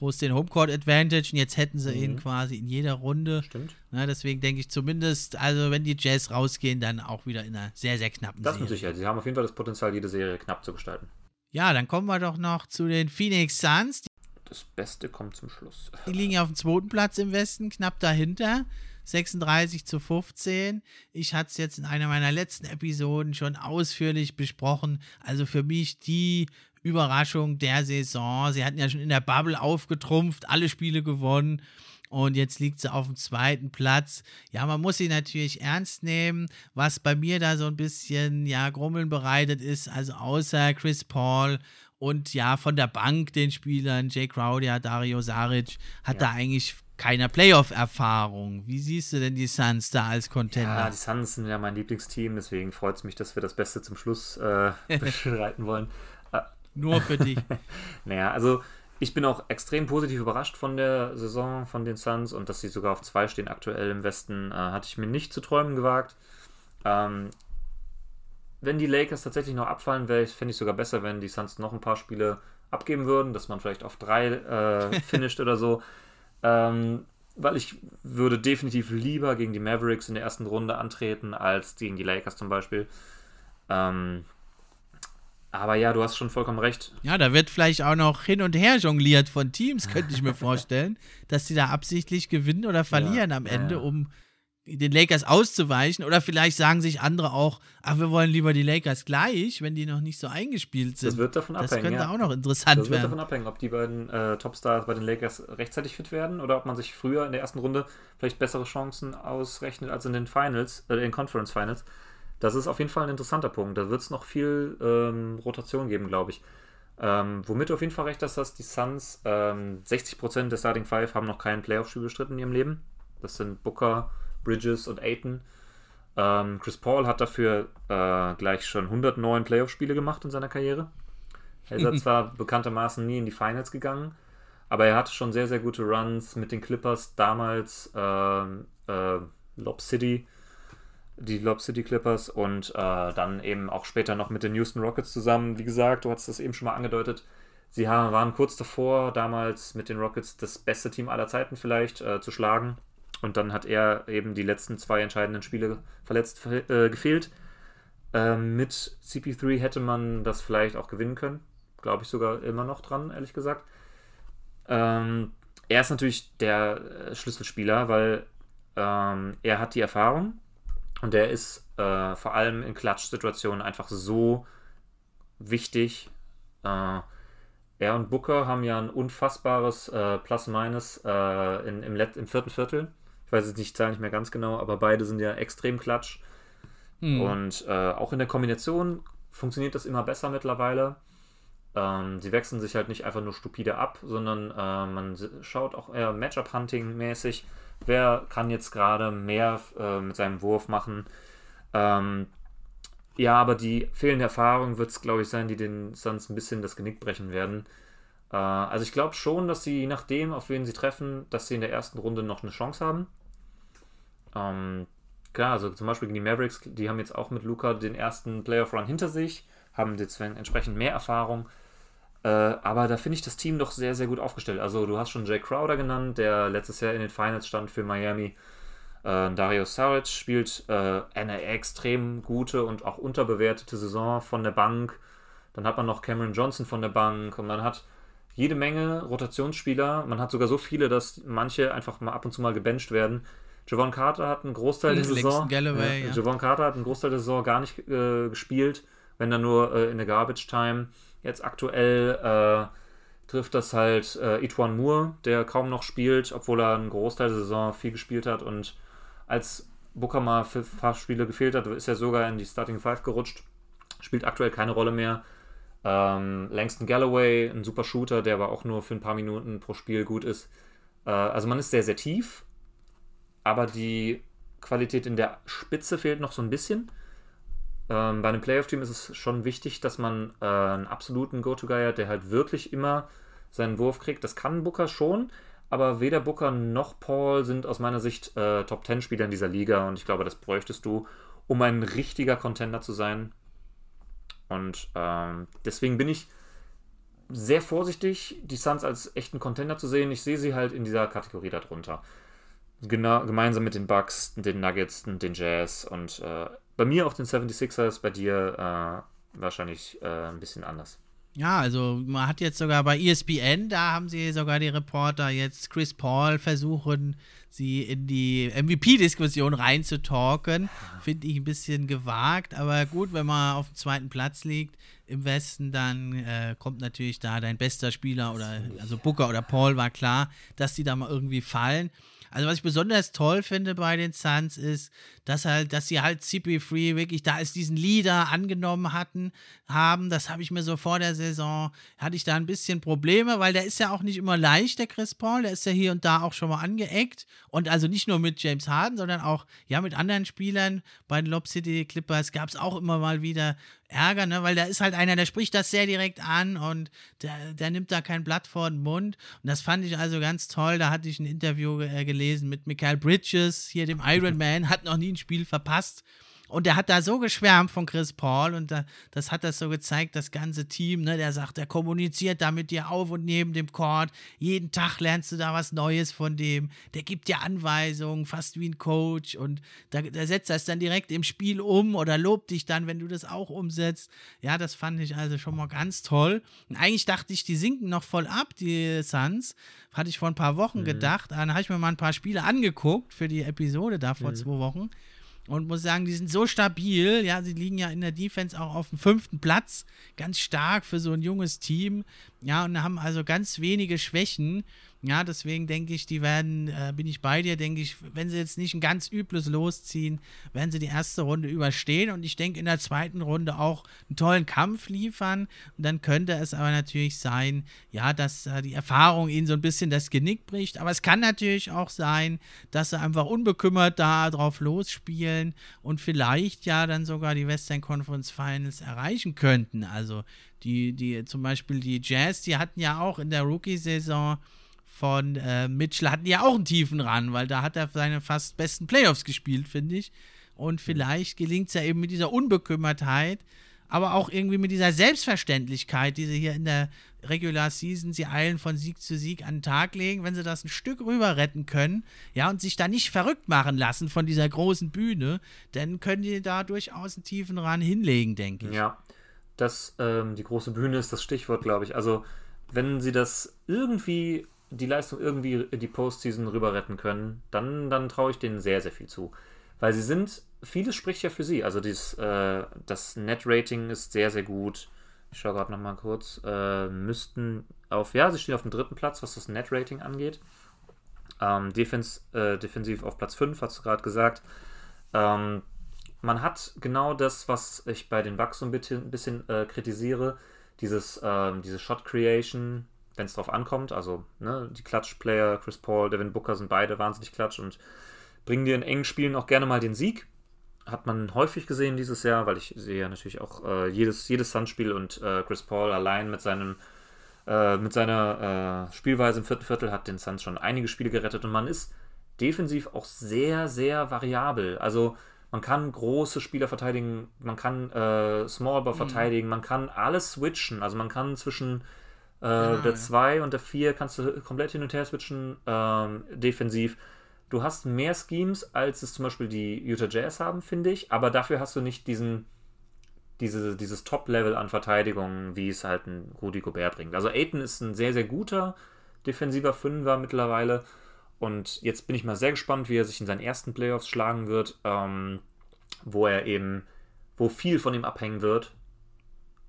A: groß den Homecourt Advantage und jetzt hätten sie mhm. ihn quasi in jeder Runde.
B: Stimmt.
A: Na, deswegen denke ich zumindest, also wenn die Jazz rausgehen, dann auch wieder in einer sehr, sehr knappen
B: das Serie. Das mit Sicherheit. Sie haben auf jeden Fall das Potenzial, jede Serie knapp zu gestalten.
A: Ja, dann kommen wir doch noch zu den Phoenix Suns.
B: Das Beste kommt zum Schluss.
A: Die liegen ja auf dem zweiten Platz im Westen, knapp dahinter. 36 zu 15. Ich hatte es jetzt in einer meiner letzten Episoden schon ausführlich besprochen. Also für mich die Überraschung der Saison. Sie hatten ja schon in der Bubble aufgetrumpft, alle Spiele gewonnen. Und jetzt liegt sie auf dem zweiten Platz. Ja, man muss sie natürlich ernst nehmen. Was bei mir da so ein bisschen, ja, Grummeln bereitet ist, also außer Chris Paul und ja, von der Bank den Spielern, Jay Crowder, Dario Saric, hat ja. da eigentlich keiner Playoff-Erfahrung. Wie siehst du denn die Suns da als Contender?
B: Ja, die Suns sind ja mein Lieblingsteam, deswegen freut es mich, dass wir das Beste zum Schluss äh, *laughs* beschreiten wollen.
A: Nur für dich. *laughs*
B: naja, also ich bin auch extrem positiv überrascht von der Saison von den Suns und dass sie sogar auf zwei stehen aktuell im Westen, äh, hatte ich mir nicht zu träumen gewagt. Ähm, wenn die Lakers tatsächlich noch abfallen, fände ich sogar besser, wenn die Suns noch ein paar Spiele abgeben würden, dass man vielleicht auf drei äh, *laughs* finisht oder so. Ähm, weil ich würde definitiv lieber gegen die Mavericks in der ersten Runde antreten, als gegen die Lakers zum Beispiel. Ähm, aber ja, du hast schon vollkommen recht.
A: Ja, da wird vielleicht auch noch hin und her jongliert von Teams, könnte ich mir *laughs* vorstellen, dass sie da absichtlich gewinnen oder verlieren ja, am Ende, ja. um den Lakers auszuweichen. Oder vielleicht sagen sich andere auch, ach, wir wollen lieber die Lakers gleich, wenn die noch nicht so eingespielt sind.
B: Das wird davon abhängen. Das
A: könnte auch noch interessant werden. Das wird
B: davon abhängen, ob die beiden äh, Topstars bei den Lakers rechtzeitig fit werden oder ob man sich früher in der ersten Runde vielleicht bessere Chancen ausrechnet als in den Finals, äh, in den Conference Finals. Das ist auf jeden Fall ein interessanter Punkt. Da wird es noch viel ähm, Rotation geben, glaube ich. Ähm, womit du auf jeden Fall recht hast, dass die Suns ähm, 60% der Starting Five haben noch keinen Playoff-Spiel bestritten in ihrem Leben. Das sind Booker, Bridges und Aiton. Ähm, Chris Paul hat dafür äh, gleich schon 109 Playoff-Spiele gemacht in seiner Karriere. Er ist *laughs* zwar bekanntermaßen nie in die Finals gegangen, aber er hatte schon sehr, sehr gute Runs mit den Clippers damals, äh, äh, Lob City die Lob City Clippers und äh, dann eben auch später noch mit den Houston Rockets zusammen. Wie gesagt, du hast das eben schon mal angedeutet. Sie haben, waren kurz davor, damals mit den Rockets das beste Team aller Zeiten vielleicht äh, zu schlagen. Und dann hat er eben die letzten zwei entscheidenden Spiele verletzt äh, gefehlt. Ähm, mit CP3 hätte man das vielleicht auch gewinnen können. Glaube ich sogar immer noch dran, ehrlich gesagt. Ähm, er ist natürlich der äh, Schlüsselspieler, weil ähm, er hat die Erfahrung, und der ist äh, vor allem in Klatsch-Situationen einfach so wichtig. Äh, er und Booker haben ja ein unfassbares äh, Plus-Minus äh, im, im vierten Viertel. Ich weiß jetzt nicht, die Zahl nicht mehr ganz genau, aber beide sind ja extrem klatsch. Mhm. Und äh, auch in der Kombination funktioniert das immer besser mittlerweile. Ähm, sie wechseln sich halt nicht einfach nur stupide ab, sondern äh, man schaut auch eher Matchup-Hunting-mäßig wer kann jetzt gerade mehr äh, mit seinem Wurf machen. Ähm, ja, aber die fehlende Erfahrung wird es, glaube ich, sein, die den Suns ein bisschen das Genick brechen werden. Äh, also ich glaube schon, dass sie, je nachdem, auf wen sie treffen, dass sie in der ersten Runde noch eine Chance haben. Ähm, klar, also zum Beispiel gegen die Mavericks, die haben jetzt auch mit Luca den ersten Playoff-Run hinter sich, haben jetzt entsprechend mehr Erfahrung. Äh, aber da finde ich das Team doch sehr, sehr gut aufgestellt. Also du hast schon Jay Crowder genannt, der letztes Jahr in den Finals stand für Miami. Äh, Dario Saric spielt äh, eine extrem gute und auch unterbewertete Saison von der Bank. Dann hat man noch Cameron Johnson von der Bank und man hat jede Menge Rotationsspieler. Man hat sogar so viele, dass manche einfach mal ab und zu mal gebencht werden. Javon Carter hat einen Großteil der Saison.
A: Galloway,
B: ja. Javon Carter hat einen Großteil der Saison gar nicht äh, gespielt, wenn dann nur äh, in der Garbage Time. Jetzt aktuell äh, trifft das halt äh, Etwan Moore, der kaum noch spielt, obwohl er einen Großteil der Saison viel gespielt hat und als Booker mal für ein paar Spiele gefehlt hat, ist er sogar in die Starting Five gerutscht. Spielt aktuell keine Rolle mehr. Ähm, Langston Galloway, ein super Shooter, der aber auch nur für ein paar Minuten pro Spiel gut ist. Äh, also man ist sehr, sehr tief, aber die Qualität in der Spitze fehlt noch so ein bisschen. Ähm, bei einem Playoff-Team ist es schon wichtig, dass man äh, einen absoluten Go-To-Guy hat, der halt wirklich immer seinen Wurf kriegt. Das kann Booker schon, aber weder Booker noch Paul sind aus meiner Sicht äh, Top-10-Spieler in dieser Liga und ich glaube, das bräuchtest du, um ein richtiger Contender zu sein. Und ähm, deswegen bin ich sehr vorsichtig, die Suns als echten Contender zu sehen. Ich sehe sie halt in dieser Kategorie darunter. Genau, gemeinsam mit den Bucks, den Nuggets, den Jazz und äh, bei mir auch den 76ers, bei dir äh, wahrscheinlich äh, ein bisschen anders.
A: Ja, also man hat jetzt sogar bei ESPN, da haben sie sogar die Reporter jetzt Chris Paul versuchen, sie in die MVP-Diskussion reinzutalken. Finde ich ein bisschen gewagt, aber gut, wenn man auf dem zweiten Platz liegt im Westen, dann äh, kommt natürlich da dein bester Spieler oder also Booker oder Paul war klar, dass die da mal irgendwie fallen. Also was ich besonders toll finde bei den Suns ist, dass halt, dass sie halt CP3 wirklich da als diesen Leader angenommen hatten, haben. Das habe ich mir so vor der Saison, hatte ich da ein bisschen Probleme, weil der ist ja auch nicht immer leicht, der Chris Paul. Der ist ja hier und da auch schon mal angeeckt. Und also nicht nur mit James Harden, sondern auch ja mit anderen Spielern. Bei den Lob City Clippers gab es auch immer mal wieder Ärger, ne? weil da ist halt einer, der spricht das sehr direkt an und der, der nimmt da kein Blatt vor den Mund. Und das fand ich also ganz toll. Da hatte ich ein Interview äh, gelesen mit Michael Bridges, hier dem Iron Man, hat noch nie ein Spiel verpasst. Und er hat da so geschwärmt von Chris Paul und da, das hat das so gezeigt, das ganze Team, ne, der sagt, der kommuniziert da mit dir auf und neben dem Court. Jeden Tag lernst du da was Neues von dem. Der gibt dir Anweisungen, fast wie ein Coach und da, der setzt das dann direkt im Spiel um oder lobt dich dann, wenn du das auch umsetzt. Ja, das fand ich also schon mal ganz toll. Und eigentlich dachte ich, die sinken noch voll ab, die Suns. Hatte ich vor ein paar Wochen mhm. gedacht. Dann habe ich mir mal ein paar Spiele angeguckt für die Episode da vor mhm. zwei Wochen und muss sagen, die sind so stabil. Ja, sie liegen ja in der Defense auch auf dem fünften Platz. Ganz stark für so ein junges Team. Ja, und haben also ganz wenige Schwächen. Ja, deswegen denke ich, die werden, äh, bin ich bei dir, denke ich, wenn sie jetzt nicht ein ganz übles losziehen, werden sie die erste Runde überstehen und ich denke in der zweiten Runde auch einen tollen Kampf liefern. Und dann könnte es aber natürlich sein, ja, dass äh, die Erfahrung ihnen so ein bisschen das Genick bricht. Aber es kann natürlich auch sein, dass sie einfach unbekümmert da drauf losspielen und vielleicht ja dann sogar die Western Conference Finals erreichen könnten. Also die, die, zum Beispiel die Jazz, die hatten ja auch in der Rookie-Saison von äh, Mitchell hatten ja auch einen tiefen Ran, weil da hat er seine fast besten Playoffs gespielt, finde ich. Und vielleicht gelingt es ja eben mit dieser Unbekümmertheit, aber auch irgendwie mit dieser Selbstverständlichkeit, die sie hier in der Regular Season, sie eilen von Sieg zu Sieg an den Tag legen, wenn sie das ein Stück rüber retten können, ja, und sich da nicht verrückt machen lassen von dieser großen Bühne, dann können die da durchaus einen tiefen Ran hinlegen, denke ich.
B: Ja, das, ähm, die große Bühne ist das Stichwort, glaube ich. Also, wenn sie das irgendwie die Leistung irgendwie die Postseason rüber retten können, dann, dann traue ich denen sehr, sehr viel zu. Weil sie sind, vieles spricht ja für sie. Also dieses, äh, das Net-Rating ist sehr, sehr gut. Ich schaue gerade nochmal kurz. Äh, müssten auf, ja, sie stehen auf dem dritten Platz, was das Net-Rating angeht. Ähm, Defens, äh, defensiv auf Platz 5, hast du gerade gesagt. Ähm, man hat genau das, was ich bei den Bucks so ein bisschen, ein bisschen äh, kritisiere. Dieses, ähm, diese Shot Creation, wenn es drauf ankommt. Also ne, die Klatsch-Player, Chris Paul, Devin Booker sind beide wahnsinnig klatsch und bringen dir in engen Spielen auch gerne mal den Sieg. Hat man häufig gesehen dieses Jahr, weil ich sehe ja natürlich auch äh, jedes, jedes Suns-Spiel und äh, Chris Paul allein mit seinem äh, mit seiner äh, Spielweise im vierten Viertel hat den Suns schon einige Spiele gerettet und man ist defensiv auch sehr, sehr variabel. Also man kann große Spieler verteidigen, man kann äh, Smallball mhm. verteidigen, man kann alles switchen. Also man kann zwischen äh, der 2 ja. und der 4 kannst du komplett hin und her switchen, ähm, defensiv. Du hast mehr Schemes, als es zum Beispiel die Utah Jazz haben, finde ich, aber dafür hast du nicht diesen, diese, dieses Top-Level an Verteidigung, wie es halt ein Rudy Gobert bringt. Also Aiton ist ein sehr, sehr guter defensiver Fünfer mittlerweile. Und jetzt bin ich mal sehr gespannt, wie er sich in seinen ersten Playoffs schlagen wird, ähm, wo er eben, wo viel von ihm abhängen wird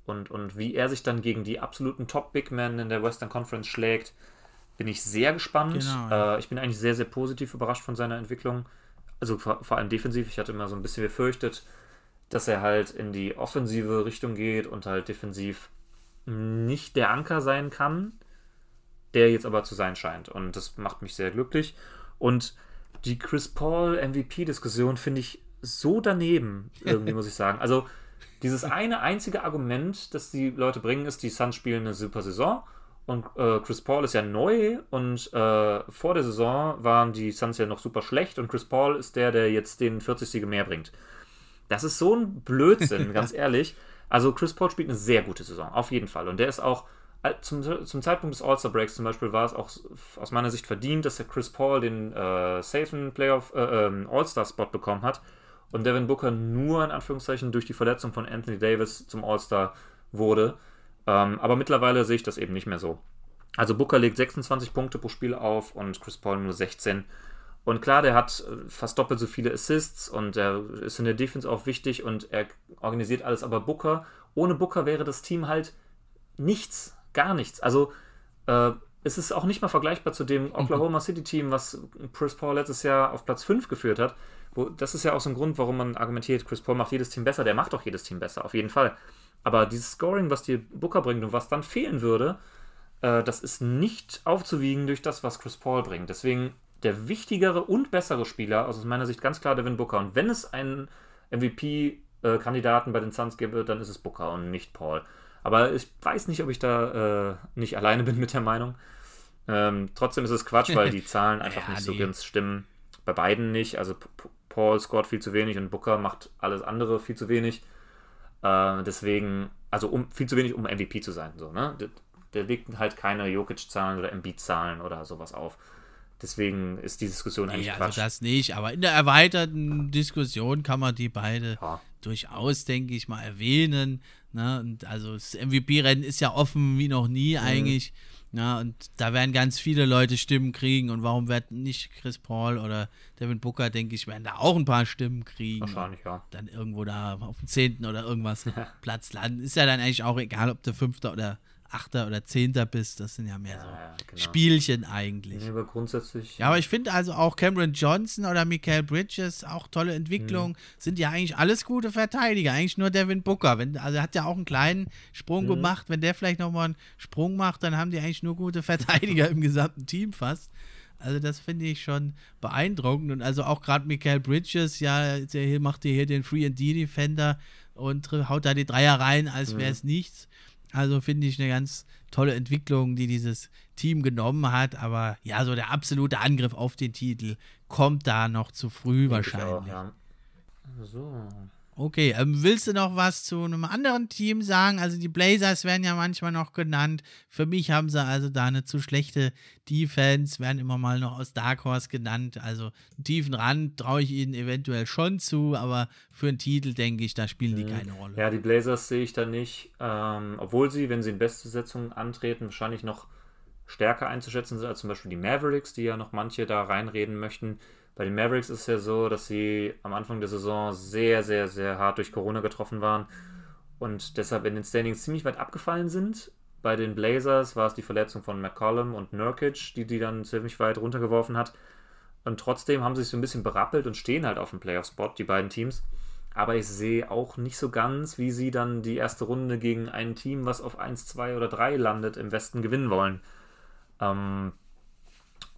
B: und, und wie er sich dann gegen die absoluten Top-Big Men in der Western Conference schlägt, bin ich sehr gespannt. Genau, ja. äh, ich bin eigentlich sehr, sehr positiv überrascht von seiner Entwicklung. also vor, vor allem defensiv, ich hatte immer so ein bisschen befürchtet, dass er halt in die offensive Richtung geht und halt defensiv nicht der Anker sein kann, der jetzt aber zu sein scheint. Und das macht mich sehr glücklich. Und die Chris Paul MVP-Diskussion finde ich so daneben, *laughs* irgendwie muss ich sagen. Also dieses eine einzige Argument, das die Leute bringen, ist, die Suns spielen eine super Saison und äh, Chris Paul ist ja neu und äh, vor der Saison waren die Suns ja noch super schlecht und Chris Paul ist der, der jetzt den 40 Siege mehr bringt. Das ist so ein Blödsinn, *laughs* ganz ehrlich. Also Chris Paul spielt eine sehr gute Saison, auf jeden Fall. Und der ist auch äh, zum, zum Zeitpunkt des All-Star-Breaks zum Beispiel war es auch aus meiner Sicht verdient, dass der Chris Paul den äh, safen Playoff äh, ähm, All-Star-Spot bekommen hat und Devin Booker nur in Anführungszeichen durch die Verletzung von Anthony Davis zum All-Star wurde. Ähm, aber mittlerweile sehe ich das eben nicht mehr so. Also Booker legt 26 Punkte pro Spiel auf und Chris Paul nur 16. Und klar, der hat äh, fast doppelt so viele Assists und er ist in der Defense auch wichtig und er organisiert alles. Aber Booker, ohne Booker wäre das Team halt nichts, gar nichts. Also äh, es ist auch nicht mal vergleichbar zu dem Oklahoma City Team, was Chris Paul letztes Jahr auf Platz 5 geführt hat. Wo, das ist ja auch so ein Grund, warum man argumentiert, Chris Paul macht jedes Team besser. Der macht auch jedes Team besser, auf jeden Fall. Aber dieses Scoring, was dir Booker bringt und was dann fehlen würde, äh, das ist nicht aufzuwiegen durch das, was Chris Paul bringt. Deswegen der wichtigere und bessere Spieler, also aus meiner Sicht ganz klar Devin Booker. Und wenn es einen MVP-Kandidaten bei den Suns gäbe, dann ist es Booker und nicht Paul. Aber ich weiß nicht, ob ich da äh, nicht alleine *laughs* bin mit der Meinung. Ähm, trotzdem ist es Quatsch, weil die *laughs* Zahlen einfach ja, nicht so ganz stimmen. Bei beiden nicht. Also Paul scoret viel zu wenig und Booker macht alles andere viel zu wenig. Äh, deswegen, also um, viel zu wenig, um MVP zu sein. So, ne? der, der legt halt keine Jokic-Zahlen oder Embiid-Zahlen oder sowas auf. Deswegen ist die Diskussion eigentlich
A: nee,
B: also Quatsch.
A: das nicht, aber in der erweiterten Diskussion kann man die beide ja. durchaus, denke ich mal, erwähnen. Ne? Und also das MVP-Rennen ist ja offen wie noch nie mhm. eigentlich. Ja, und da werden ganz viele Leute Stimmen kriegen. Und warum wird nicht Chris Paul oder Devin Booker, denke ich, werden da auch ein paar Stimmen kriegen.
B: Wahrscheinlich, ja.
A: Dann irgendwo da auf dem 10. oder irgendwas *laughs* Platz landen. Ist ja dann eigentlich auch egal, ob der Fünfter oder Achter oder Zehnter bist. Das sind ja mehr ja, so ja, genau. Spielchen eigentlich.
B: Nee, aber grundsätzlich.
A: Ja, aber ich finde also auch Cameron Johnson oder Michael Bridges, auch tolle Entwicklung, mhm. sind ja eigentlich alles gute Verteidiger. Eigentlich nur Devin Booker. Wenn, also er hat ja auch einen kleinen Sprung mhm. gemacht. Wenn der vielleicht nochmal einen Sprung macht, dann haben die eigentlich nur gute Verteidiger im gesamten Team fast. Also das finde ich schon beeindruckend. Und also auch gerade Michael Bridges, ja, der macht hier den Free and D Defender und haut da die Dreier rein, als wäre es mhm. nichts. Also finde ich eine ganz tolle Entwicklung, die dieses Team genommen hat. Aber ja, so der absolute Angriff auf den Titel kommt da noch zu früh Denk wahrscheinlich. Auch, ja. So. Okay, ähm, willst du noch was zu einem anderen Team sagen? Also die Blazers werden ja manchmal noch genannt. Für mich haben sie also da eine zu schlechte Defense, werden immer mal noch aus Dark Horse genannt. Also einen tiefen Rand traue ich ihnen eventuell schon zu, aber für einen Titel denke ich, da spielen die mhm. keine Rolle.
B: Ja, die Blazers sehe ich da nicht, ähm, obwohl sie, wenn sie in Bestbesetzung antreten, wahrscheinlich noch stärker einzuschätzen sind als zum Beispiel die Mavericks, die ja noch manche da reinreden möchten. Bei den Mavericks ist es ja so, dass sie am Anfang der Saison sehr, sehr, sehr hart durch Corona getroffen waren und deshalb in den Standings ziemlich weit abgefallen sind. Bei den Blazers war es die Verletzung von McCollum und Nurkic, die die dann ziemlich weit runtergeworfen hat. Und trotzdem haben sie sich so ein bisschen berappelt und stehen halt auf dem Playoff-Spot, die beiden Teams. Aber ich sehe auch nicht so ganz, wie sie dann die erste Runde gegen ein Team, was auf 1, 2 oder 3 landet, im Westen gewinnen wollen. Ähm,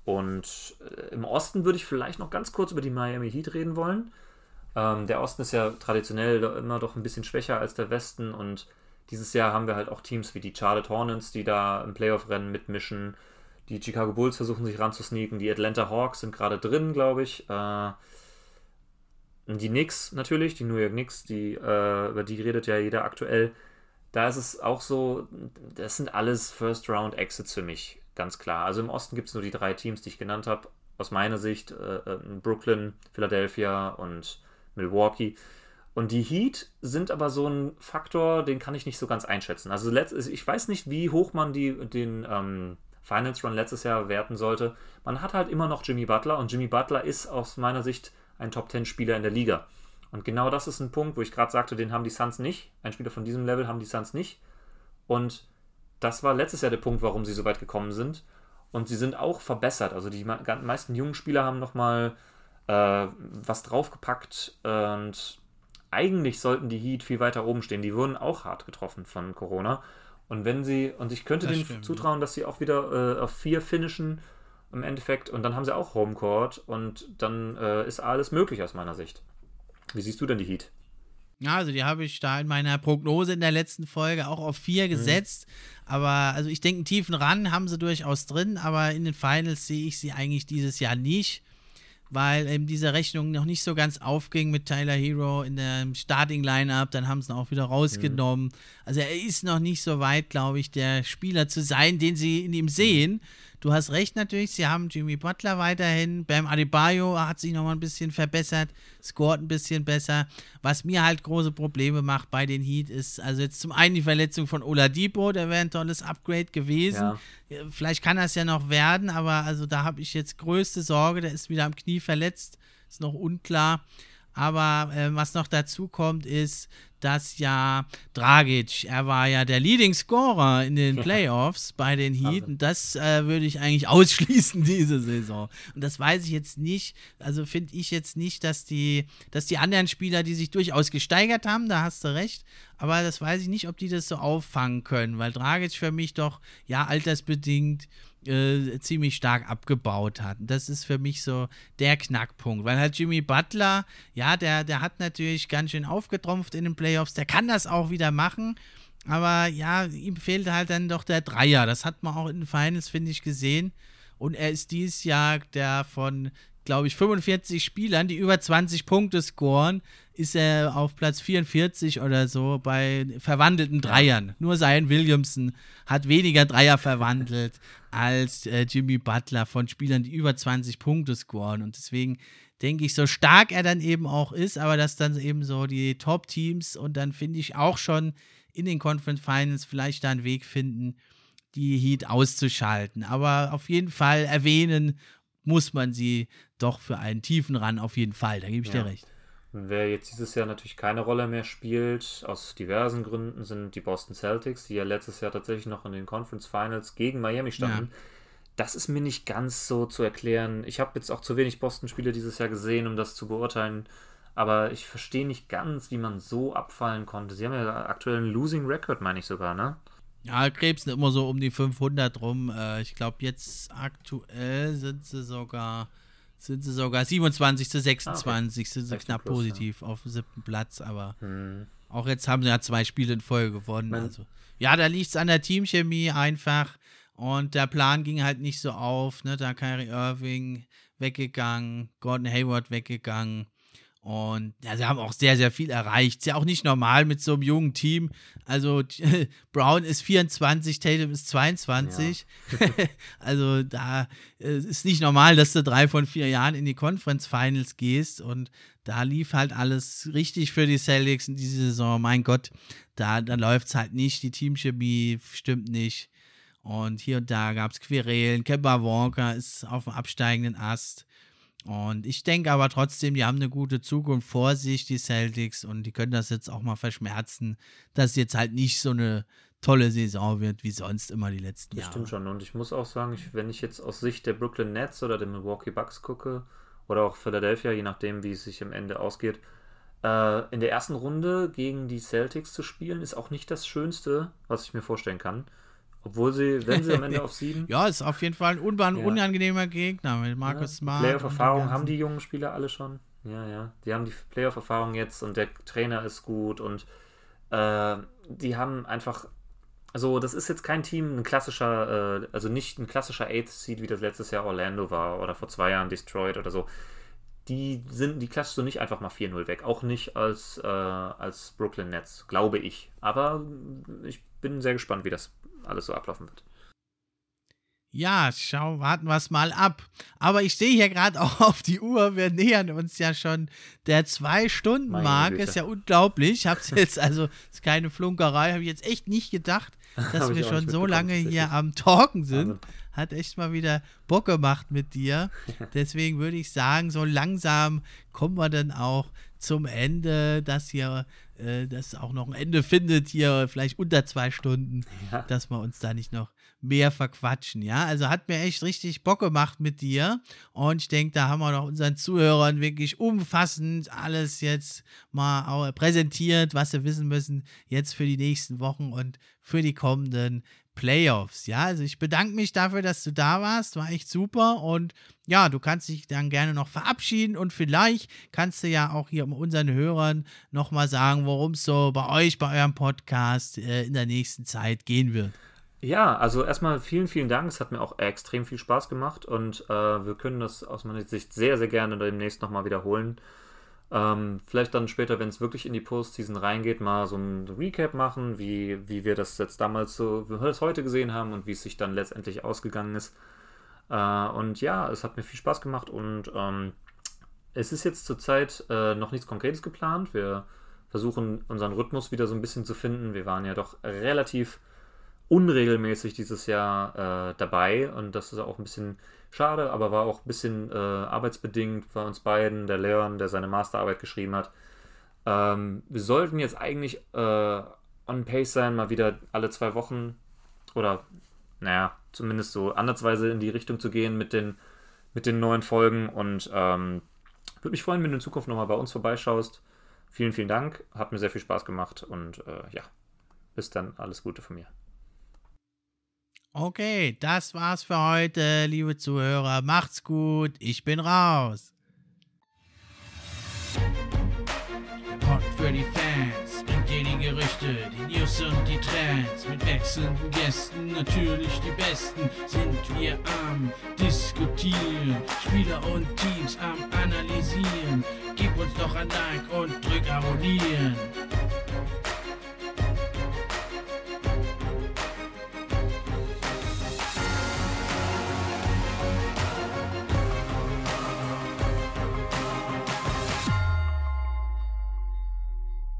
B: und äh, im Osten würde ich vielleicht noch ganz kurz über die Miami Heat reden wollen. Ähm, der Osten ist ja traditionell immer doch ein bisschen schwächer als der Westen und dieses Jahr haben wir halt auch Teams wie die Charlotte Hornets, die da im Playoff-Rennen mitmischen. Die Chicago Bulls versuchen sich ranzusneaken. Die Atlanta Hawks sind gerade drin, glaube ich. Äh, die Knicks natürlich, die New York Knicks, die, äh, über die redet ja jeder aktuell. Da ist es auch so, das sind alles First-Round-Exits für mich ganz klar. Also im Osten gibt es nur die drei Teams, die ich genannt habe. Aus meiner Sicht äh, äh, Brooklyn, Philadelphia und Milwaukee. Und die Heat sind aber so ein Faktor, den kann ich nicht so ganz einschätzen. Also ich weiß nicht, wie hoch man die, den ähm, Finals Run letztes Jahr werten sollte. Man hat halt immer noch Jimmy Butler und Jimmy Butler ist aus meiner Sicht ein Top 10 Spieler in der Liga. Und genau das ist ein Punkt, wo ich gerade sagte, den haben die Suns nicht. Ein Spieler von diesem Level haben die Suns nicht. Und das war letztes Jahr der Punkt, warum sie so weit gekommen sind. Und sie sind auch verbessert. Also die meisten jungen Spieler haben nochmal äh, was draufgepackt und eigentlich sollten die Heat viel weiter oben stehen. Die wurden auch hart getroffen von Corona. Und wenn sie, und ich könnte das denen stimmt, zutrauen, dass sie auch wieder äh, auf vier finishen im Endeffekt und dann haben sie auch Homecourt und dann äh, ist alles möglich aus meiner Sicht. Wie siehst du denn die Heat?
A: Ja, also die habe ich da in meiner Prognose in der letzten Folge auch auf vier mhm. gesetzt. Mhm. Aber also ich denke, einen tiefen Run haben sie durchaus drin, aber in den Finals sehe ich sie eigentlich dieses Jahr nicht weil eben diese Rechnung noch nicht so ganz aufging mit Tyler Hero in der Starting-Lineup. Dann haben sie ihn auch wieder rausgenommen. Mhm. Also er ist noch nicht so weit, glaube ich, der Spieler zu sein, den sie in ihm sehen. Du hast recht natürlich, sie haben Jimmy Butler weiterhin. Bam Adebayo hat sich noch mal ein bisschen verbessert, scored ein bisschen besser. Was mir halt große Probleme macht bei den Heat ist, also jetzt zum einen die Verletzung von Oladipo, der wäre ein tolles Upgrade gewesen. Ja. Vielleicht kann das ja noch werden, aber also da habe ich jetzt größte Sorge, der ist wieder am Knie verletzt, ist noch unklar. Aber äh, was noch dazu kommt, ist, dass ja Dragic, er war ja der Leading Scorer in den *laughs* Playoffs bei den Heat und das äh, würde ich eigentlich *laughs* ausschließen diese Saison. Und das weiß ich jetzt nicht, also finde ich jetzt nicht, dass die, dass die anderen Spieler, die sich durchaus gesteigert haben, da hast du recht, aber das weiß ich nicht, ob die das so auffangen können, weil Dragic für mich doch, ja, altersbedingt äh, ziemlich stark abgebaut hat. das ist für mich so der Knackpunkt, weil halt Jimmy Butler, ja, der, der hat natürlich ganz schön aufgetrumpft in den Playoffs, der kann das auch wieder machen, aber ja, ihm fehlt halt dann doch der Dreier. Das hat man auch in den Finals, finde ich, gesehen. Und er ist dieses Jahr der von, glaube ich, 45 Spielern, die über 20 Punkte scoren, ist er auf Platz 44 oder so bei verwandelten Dreiern. Nur Zion Williamson hat weniger Dreier verwandelt *laughs* als äh, Jimmy Butler von Spielern, die über 20 Punkte scoren. Und deswegen denke ich, so stark er dann eben auch ist, aber dass dann eben so die Top-Teams und dann finde ich auch schon in den Conference Finals vielleicht da einen Weg finden, die Heat auszuschalten. Aber auf jeden Fall erwähnen muss man sie doch für einen tiefen Run auf jeden Fall. Da gebe ich ja. dir recht.
B: Wer jetzt dieses Jahr natürlich keine Rolle mehr spielt, aus diversen Gründen, sind die Boston Celtics, die ja letztes Jahr tatsächlich noch in den Conference Finals gegen Miami standen. Ja. Das ist mir nicht ganz so zu erklären. Ich habe jetzt auch zu wenig Boston-Spiele dieses Jahr gesehen, um das zu beurteilen. Aber ich verstehe nicht ganz, wie man so abfallen konnte. Sie haben ja aktuell einen Losing Record, meine ich sogar, ne?
A: Ja, krebsen immer so um die 500 rum. Äh, ich glaube, jetzt aktuell sind sie sogar sind sie sogar 27 zu 26, ah, okay. sind sie knapp plus, positiv ja. auf dem siebten Platz, aber hm. auch jetzt haben sie ja zwei Spiele in Folge gewonnen. Also, ja, da liegt es an der Teamchemie einfach und der Plan ging halt nicht so auf, ne? Da Kyrie Irving weggegangen, Gordon Hayward weggegangen. Und ja, sie haben auch sehr, sehr viel erreicht. Ist ja auch nicht normal mit so einem jungen Team. Also *laughs* Brown ist 24, Tatum ist 22. Ja. *laughs* also da äh, ist nicht normal, dass du drei von vier Jahren in die Conference Finals gehst. Und da lief halt alles richtig für die Celtics in dieser Saison. Mein Gott, da, da läuft es halt nicht. Die Teamchemie stimmt nicht. Und hier und da gab es Querelen. Kemba Walker ist auf dem absteigenden Ast. Und ich denke aber trotzdem, die haben eine gute Zukunft vor sich, die Celtics, und die können das jetzt auch mal verschmerzen, dass jetzt halt nicht so eine tolle Saison wird, wie sonst immer die letzten
B: das
A: Jahre.
B: Stimmt schon. Und ich muss auch sagen, ich, wenn ich jetzt aus Sicht der Brooklyn Nets oder der Milwaukee Bucks gucke, oder auch Philadelphia, je nachdem, wie es sich am Ende ausgeht, äh, in der ersten Runde gegen die Celtics zu spielen, ist auch nicht das Schönste, was ich mir vorstellen kann. Obwohl sie, wenn sie am Ende *laughs* auf sieben.
A: ja, ist auf jeden Fall ein un ja. unangenehmer Gegner mit Markus ja, Smart.
B: Playoff-Erfahrung haben die jungen Spieler alle schon. Ja, ja. Die haben die Playoff-Erfahrung jetzt und der Trainer ist gut und äh, die haben einfach. Also, das ist jetzt kein Team, ein klassischer, äh, also nicht ein klassischer Eighth Seed, wie das letztes Jahr Orlando war oder vor zwei Jahren Detroit oder so. Die sind, die klatscht du nicht einfach mal 4-0 weg. Auch nicht als, äh, als Brooklyn Nets, glaube ich. Aber ich bin sehr gespannt, wie das alles so ablaufen wird.
A: Ja, schau, warten wir es mal ab. Aber ich sehe hier gerade auch *laughs* auf die Uhr, wir nähern uns ja schon der Zwei-Stunden-Marke. Ist ja unglaublich. Ich habe es *laughs* jetzt, also ist keine Flunkerei, habe ich jetzt echt nicht gedacht, *laughs* dass wir schon so lange hier am Talken sind. Hat echt mal wieder Bock gemacht mit dir. Deswegen würde ich sagen, so langsam kommen wir dann auch zum Ende, dass hier äh, das auch noch ein Ende findet, hier vielleicht unter zwei Stunden, ja. dass wir uns da nicht noch mehr verquatschen. Ja, also hat mir echt richtig Bock gemacht mit dir. Und ich denke, da haben wir noch unseren Zuhörern wirklich umfassend alles jetzt mal präsentiert, was sie wissen müssen, jetzt für die nächsten Wochen und für die kommenden Playoffs. Ja, also ich bedanke mich dafür, dass du da warst. War echt super. Und ja, du kannst dich dann gerne noch verabschieden und vielleicht kannst du ja auch hier unseren Hörern nochmal sagen, worum es so bei euch, bei eurem Podcast äh, in der nächsten Zeit gehen wird.
B: Ja, also erstmal vielen, vielen Dank. Es hat mir auch extrem viel Spaß gemacht und äh, wir können das aus meiner Sicht sehr, sehr gerne demnächst nochmal wiederholen. Ähm, vielleicht dann später, wenn es wirklich in die Postseason reingeht, mal so ein Recap machen, wie, wie wir das jetzt damals so, wie wir es heute gesehen haben und wie es sich dann letztendlich ausgegangen ist. Äh, und ja, es hat mir viel Spaß gemacht und ähm, es ist jetzt zurzeit äh, noch nichts Konkretes geplant. Wir versuchen unseren Rhythmus wieder so ein bisschen zu finden. Wir waren ja doch relativ unregelmäßig dieses Jahr äh, dabei und das ist auch ein bisschen schade, aber war auch ein bisschen äh, arbeitsbedingt bei uns beiden, der Leon, der seine Masterarbeit geschrieben hat. Ähm, wir sollten jetzt eigentlich äh, on pace sein, mal wieder alle zwei Wochen oder naja, zumindest so andersweise in die Richtung zu gehen mit den, mit den neuen Folgen und ähm, würde mich freuen, wenn du in Zukunft nochmal bei uns vorbeischaust. Vielen, vielen Dank, hat mir sehr viel Spaß gemacht und äh, ja, bis dann, alles Gute von mir.
A: Okay, das war's für heute, liebe Zuhörer. Macht's gut, ich bin raus. Der Pod für die Fans bringt dir die Gerüchte, die News und die Trends. Mit wechselnden Gästen, natürlich die besten, sind wir am Diskutieren. Spieler und Teams am Analysieren. Gib uns doch ein Like und drück Abonnieren.